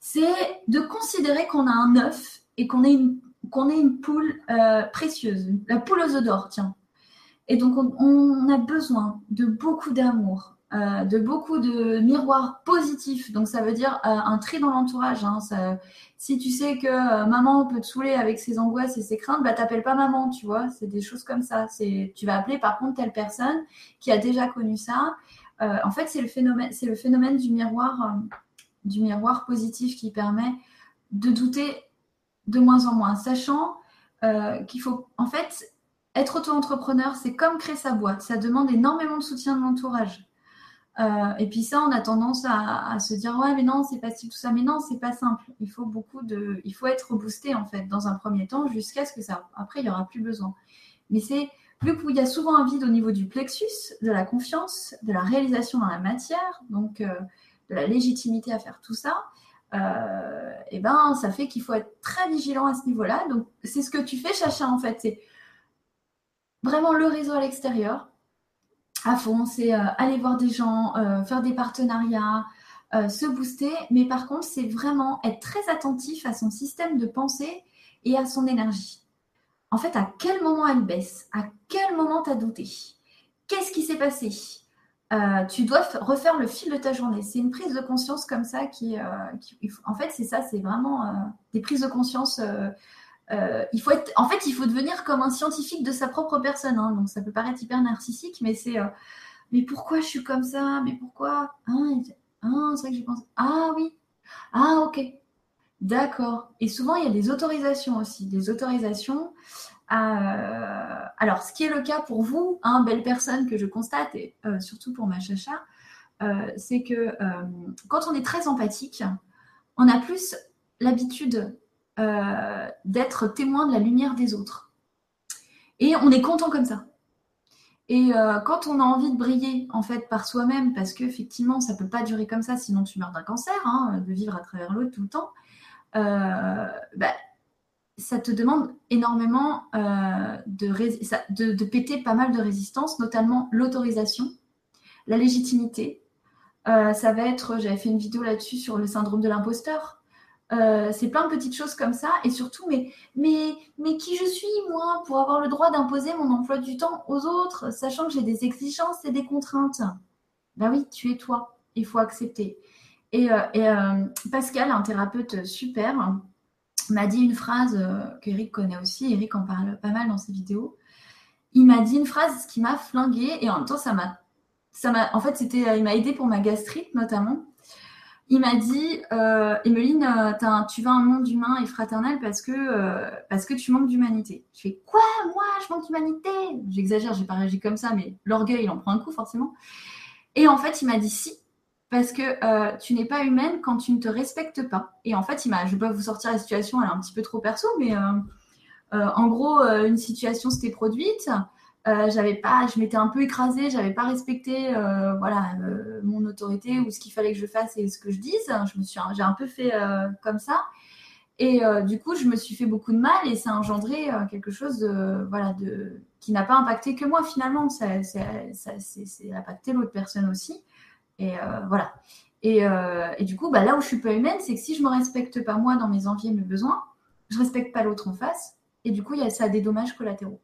c'est de considérer qu'on a un œuf et qu'on est une, qu'on est une poule euh, précieuse, la poule aux œufs d'or, tiens. Et donc, on, a besoin de beaucoup d'amour, euh, de beaucoup de miroirs positifs. Donc, ça veut dire un tri dans l'entourage. Hein. si tu sais que maman peut te saouler avec ses angoisses et ses craintes, bah, t'appelles pas maman, tu vois. C'est des choses comme ça. Tu vas appeler par contre telle personne qui a déjà connu ça. Euh, en fait, c'est le phénomène, c'est le phénomène du miroir, euh, du miroir positif qui permet de douter de moins en moins, sachant qu'il faut, en fait, être auto-entrepreneur, c'est comme créer sa boîte. Ça demande énormément de soutien de l'entourage. Euh, et puis ça, on a tendance à, se dire ouais, mais non, c'est facile tout ça. Mais non, c'est pas simple. Il faut beaucoup de, il faut être boosté en fait dans un premier temps jusqu'à ce que ça. Après, il y aura plus besoin. Mais c'est vu qu'il y a souvent un vide au niveau du plexus, de la confiance, de la réalisation dans la matière, donc euh, de la légitimité à faire tout ça. Euh, et ben, ça fait qu'il faut être très vigilant à ce niveau-là. Donc, c'est ce que tu fais, Chacha, en fait. C'est vraiment le réseau à l'extérieur, à fond, c'est euh, aller voir des gens, euh, faire des partenariats, euh, se booster. Mais par contre, c'est vraiment être très attentif à son système de pensée et à son énergie. En fait, à quel moment elle baisse? À quel moment tu as douté? Qu'est-ce qui s'est passé? Tu dois refaire le fil de ta journée. C'est une prise de conscience comme ça qui, en fait, c'est ça, c'est vraiment des prises de conscience euh, il faut être, en fait, il faut devenir comme un scientifique de sa propre personne. Hein. donc, ça peut paraître hyper narcissique, mais c'est, euh, mais pourquoi je suis comme ça? Mais pourquoi? Ah, ah, c'est vrai que j'y pense. Ah oui. Ah ok. D'accord. Et souvent, il y a des autorisations aussi, des autorisations. À... Alors, ce qui est le cas pour vous, hein, belle personne que je constate, et euh, surtout pour ma chacha, c'est que quand on est très empathique, on a plus l'habitude euh, d'être témoin de la lumière des autres. Et on est content comme ça. Et euh, quand on a envie de briller en fait par soi-même, parce qu'effectivement ça peut pas durer comme ça, sinon tu meurs d'un cancer, hein, de vivre à travers l'autre tout le temps, euh, bah, ça te demande énormément de, de, péter pas mal de résistance, notamment l'autorisation, la légitimité. ça va être, j'avais fait une vidéo là-dessus sur le syndrome de l'imposteur. Euh, c'est plein de petites choses comme ça. Et surtout, mais, qui je suis, moi, pour avoir le droit d'imposer mon emploi du temps aux autres, sachant que j'ai des exigences et des contraintes? Ben oui, tu es toi. Il faut accepter. Et, euh, euh, Pascal, un thérapeute super, m'a dit une phrase que Eric connaît aussi. Eric en parle pas mal dans ses vidéos. Il m'a dit une phrase qui m'a flinguée et en même temps, ça m'a. En fait, il m'a aidé pour ma gastrite notamment il m'a dit euh, Emeline, euh, tu vas un monde humain et fraternel parce que, euh, parce que tu manques d'humanité. Je fais Quoi Moi, je manque d'humanité? J'exagère, j'ai pas réagi comme ça, mais l'orgueil, il en prend un coup forcément. Et en fait, il m'a dit Si, parce que tu n'es pas humaine quand tu ne te respectes pas. Et en fait, il m'a, je vais pas vous sortir la situation, elle est un petit peu trop perso, mais en gros, une situation s'était produite. Euh, j'avais pas, je m'étais un peu écrasée, j'avais pas respecté euh, voilà euh, mon autorité ou ce qu'il fallait que je fasse et ce que je dise. Je me suis, j'ai un peu fait comme ça et du coup je me suis fait beaucoup de mal et ça a engendré quelque chose voilà de qui n'a pas impacté que moi finalement, ça, c'est impacté l'autre personne aussi et voilà. Et, du coup bah, là où je suis pas humaine, c'est que si je me respecte pas moi dans mes envies et mes besoins, je respecte pas l'autre en face et du coup y a, ça a des dommages collatéraux.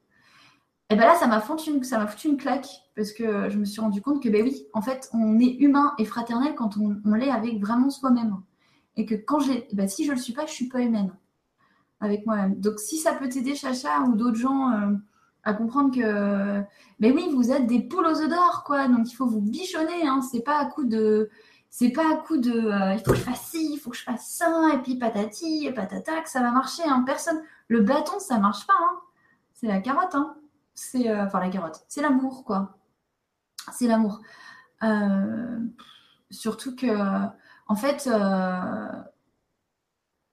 Et ben là, ça m'a foutu, une, claque parce que je me suis rendu compte que, ben oui, en fait, on est humain et fraternel quand on, l'est avec vraiment soi-même. Et que quand j'ai, ben si je le suis pas, je suis pas humaine avec moi-même. Donc, si ça peut t'aider, Chacha, ou d'autres gens euh, à comprendre que, ben oui, vous êtes des poules aux œufs d'or, quoi. Donc, il faut vous bichonner. Hein. C'est pas à coup de, c'est pas à coup de, euh, il faut que je fasse ci, il faut que je fasse ça, et puis patati et patata, que ça va marcher. Hein. Personne, le bâton, ça marche pas. Hein. C'est la carotte. Hein c'est euh, enfin la c'est l'amour quoi. C'est l'amour. Euh, surtout que, en fait, euh,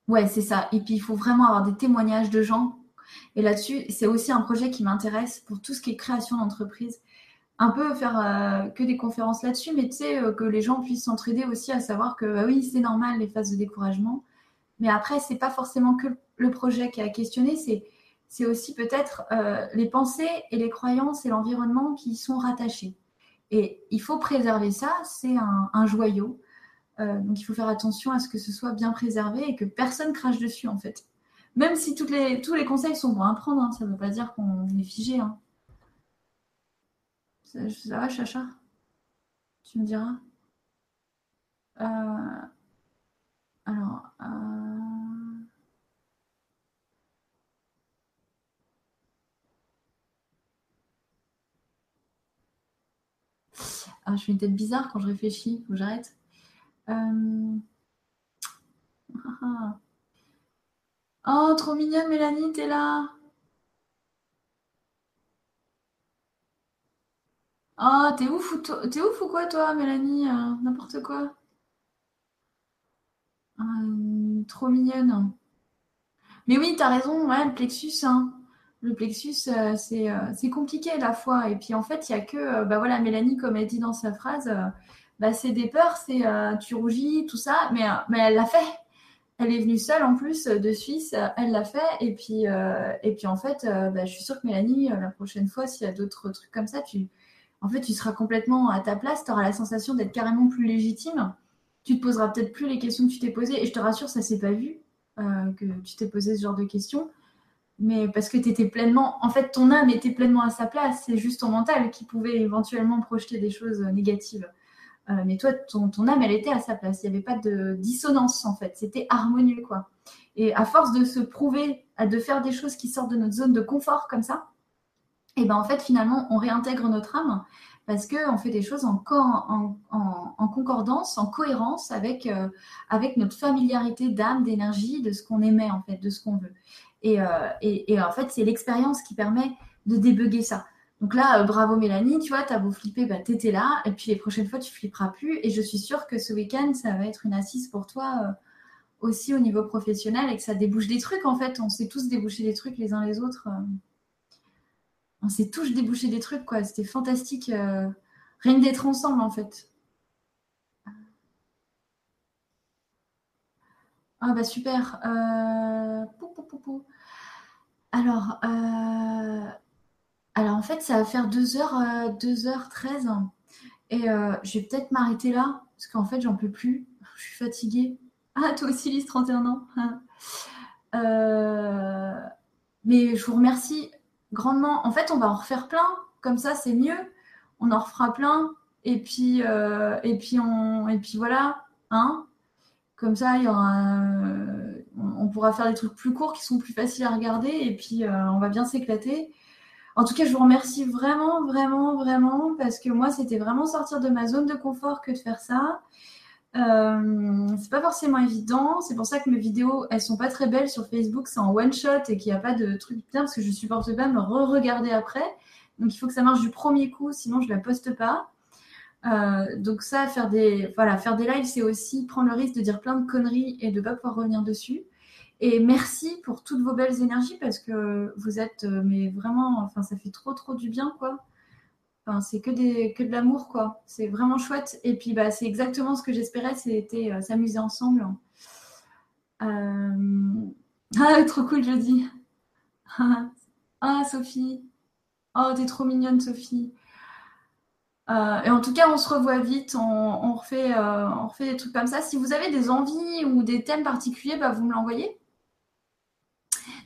ouais, c'est ça. Et puis, il faut vraiment avoir des témoignages de gens. Et là-dessus, c'est aussi un projet qui m'intéresse pour tout ce qui est création d'entreprise. Un peu faire que des conférences là-dessus, mais tu sais, que les gens puissent s'entraider aussi à savoir que, bah oui, c'est normal les phases de découragement. Mais après, c'est pas forcément que le projet qui a questionné, c'est c'est aussi peut-être les pensées et les croyances et l'environnement qui y sont rattachés. Et il faut préserver ça, c'est un, joyau. Euh, donc il faut faire attention à ce que ce soit bien préservé et que personne crache dessus en fait. Même si tous les conseils sont bons à prendre, hein, ça ne veut pas dire qu'on est figé. Hein. Ça, va, Chacha? Tu me diras? Euh, Alors. Euh, Ah, je fais une tête bizarre quand je réfléchis. Faut j'arrête. Euh, oh, trop mignonne, Mélanie, t'es là. Oh, t'es ouf, ou t'es ouf ou quoi, toi, Mélanie euh, N'importe quoi? Euh, trop mignonne. Mais oui, t'as raison, ouais, le plexus, hein le plexus, euh, euh, c'est compliqué la fois. Et puis en fait, il n'y a que, euh, bah voilà, Mélanie, comme elle dit dans sa phrase, bah, c'est des peurs, c'est tu rougis, tout ça, mais, mais elle l'a fait. Elle est venue seule en plus de Suisse, elle l'a fait. Et puis, et puis en fait, bah, je suis sûre que Mélanie, la prochaine fois, s'il y a d'autres trucs comme ça, tu, en fait, tu seras complètement à ta place, tu auras la sensation d'être carrément plus légitime. Tu te poseras peut-être plus les questions que tu t'es posées. Et je te rassure, ça s'est pas vu que tu t'es posé ce genre de questions mais parce que tu pleinement, en fait, ton âme était pleinement à sa place. C'est juste ton mental qui pouvait éventuellement projeter des choses négatives. Euh, mais toi, ton, âme, elle était à sa place. Il n'y avait pas de dissonance, en fait. C'était harmonieux, quoi. Et à force de se prouver, de faire des choses qui sortent de notre zone de confort comme ça, et ben en fait, finalement, on réintègre notre âme parce qu'on fait des choses en, concordance, en cohérence avec, euh, avec notre familiarité d'âme, d'énergie, de ce qu'on aimait, en fait, de ce qu'on veut. Euh, et, en fait, c'est l'expérience qui permet de débugger ça. Donc là, euh, bravo Mélanie, tu vois, t'as beau flipper, bah, t'étais là, et puis les prochaines fois, tu flipperas plus. Et je suis sûre que ce week-end, ça va être une assise pour toi euh, aussi au niveau professionnel et que ça débouche des trucs, en fait. On s'est tous déboucher des trucs les uns les autres. on s'est tous débouché des trucs, quoi. C'était fantastique. rien d'être ensemble, en fait. Ah bah super. Alors, euh, alors en fait, ça va faire 2h, 2h13. Euh, et euh, je vais peut-être m'arrêter là, parce qu'en fait, j'en peux plus. Je suis fatiguée. Ah, toi aussi, Lise, 31 ans. mais je vous remercie grandement. En fait, on va en refaire plein. Comme ça, c'est mieux. On en refera plein. Et puis, et puis, et puis voilà. Hein Comme ça, il y aura on pourra faire des trucs plus courts qui sont plus faciles à regarder et puis euh, on va bien s'éclater. En tout cas, je vous remercie vraiment, vraiment, vraiment parce que moi, c'était vraiment sortir de ma zone de confort que de faire ça. Euh, c'est pas forcément évident. C'est pour ça que mes vidéos, elles sont pas très belles sur Facebook. C'est en one shot et qu'il n'y a pas de truc bien parce que je supporte pas me re-regarder après. Donc il faut que ça marche du premier coup, sinon je la poste pas. Euh, donc ça, faire des, voilà, faire des lives, c'est aussi prendre le risque de dire plein de conneries et de ne pas pouvoir revenir dessus. Et merci pour toutes vos belles énergies parce que vous êtes, euh, mais vraiment, enfin, ça fait trop, trop du bien, quoi. Enfin, c'est que, que de l'amour, quoi. C'est vraiment chouette. Et puis, bah, c'est exactement ce que j'espérais, c'était euh, s'amuser ensemble. Ah, trop cool, je dis. ah, Sophie. Oh, t'es trop mignonne, Sophie. Euh, et en tout cas, on se revoit vite, on, refait, euh, on refait des trucs comme ça. Si vous avez des envies ou des thèmes particuliers, bah, vous me l'envoyez.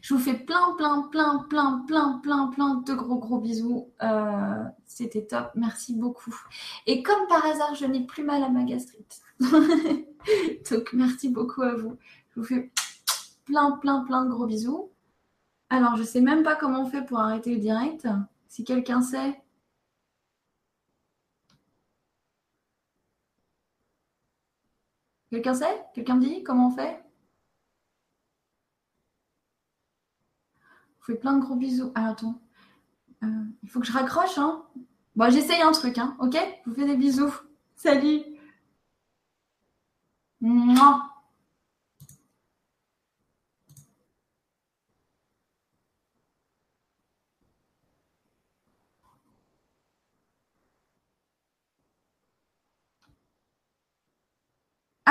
Je vous fais plein, plein, plein, plein, plein, plein, plein de gros, gros bisous. Euh, c'était top. Merci beaucoup. Et comme par hasard, je n'ai plus mal à ma gastrite. Donc, merci beaucoup à vous. Je vous fais plein, plein, plein de gros bisous. Alors, je ne sais même pas comment on fait pour arrêter le direct. Si quelqu'un sait, Quelqu'un sait? Quelqu'un me dit? Comment on fait? Je vous fais plein de gros bisous. Ah, attends. Euh, il faut que je raccroche, hein Bon, j'essaye un truc, hein Ok? Je vous fais des bisous. Salut Mouah.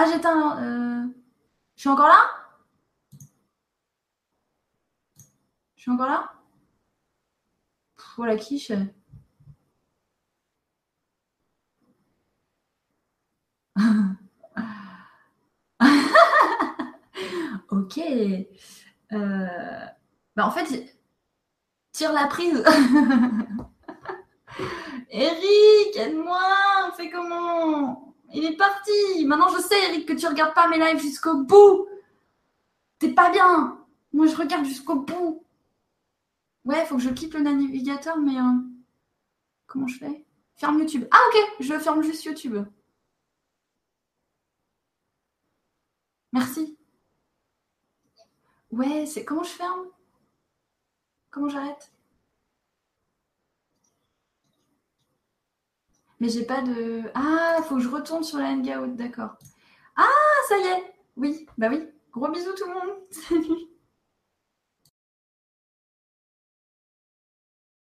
Ah, j'éteins. Euh... Je suis encore là? Je suis encore là? Oh la quiche. ok. Euh, Bah en fait, tire la prise. Eric, aide-moi, on fait comment? Il est parti. Maintenant, je sais, Eric, que tu regardes pas mes lives jusqu'au bout. T'es pas bien. Moi, je regarde jusqu'au bout. Ouais, faut que je quitte le navigateur, mais euh, comment je fais? Ferme YouTube. Ah ok, je ferme juste YouTube. Merci. Ouais, c'est comment je ferme? Comment j'arrête? Mais j'ai pas de. Ah, faut que je retourne sur la Hangout, d'accord. Ah, ça y est. Oui, bah oui. Gros bisous tout le monde. Salut.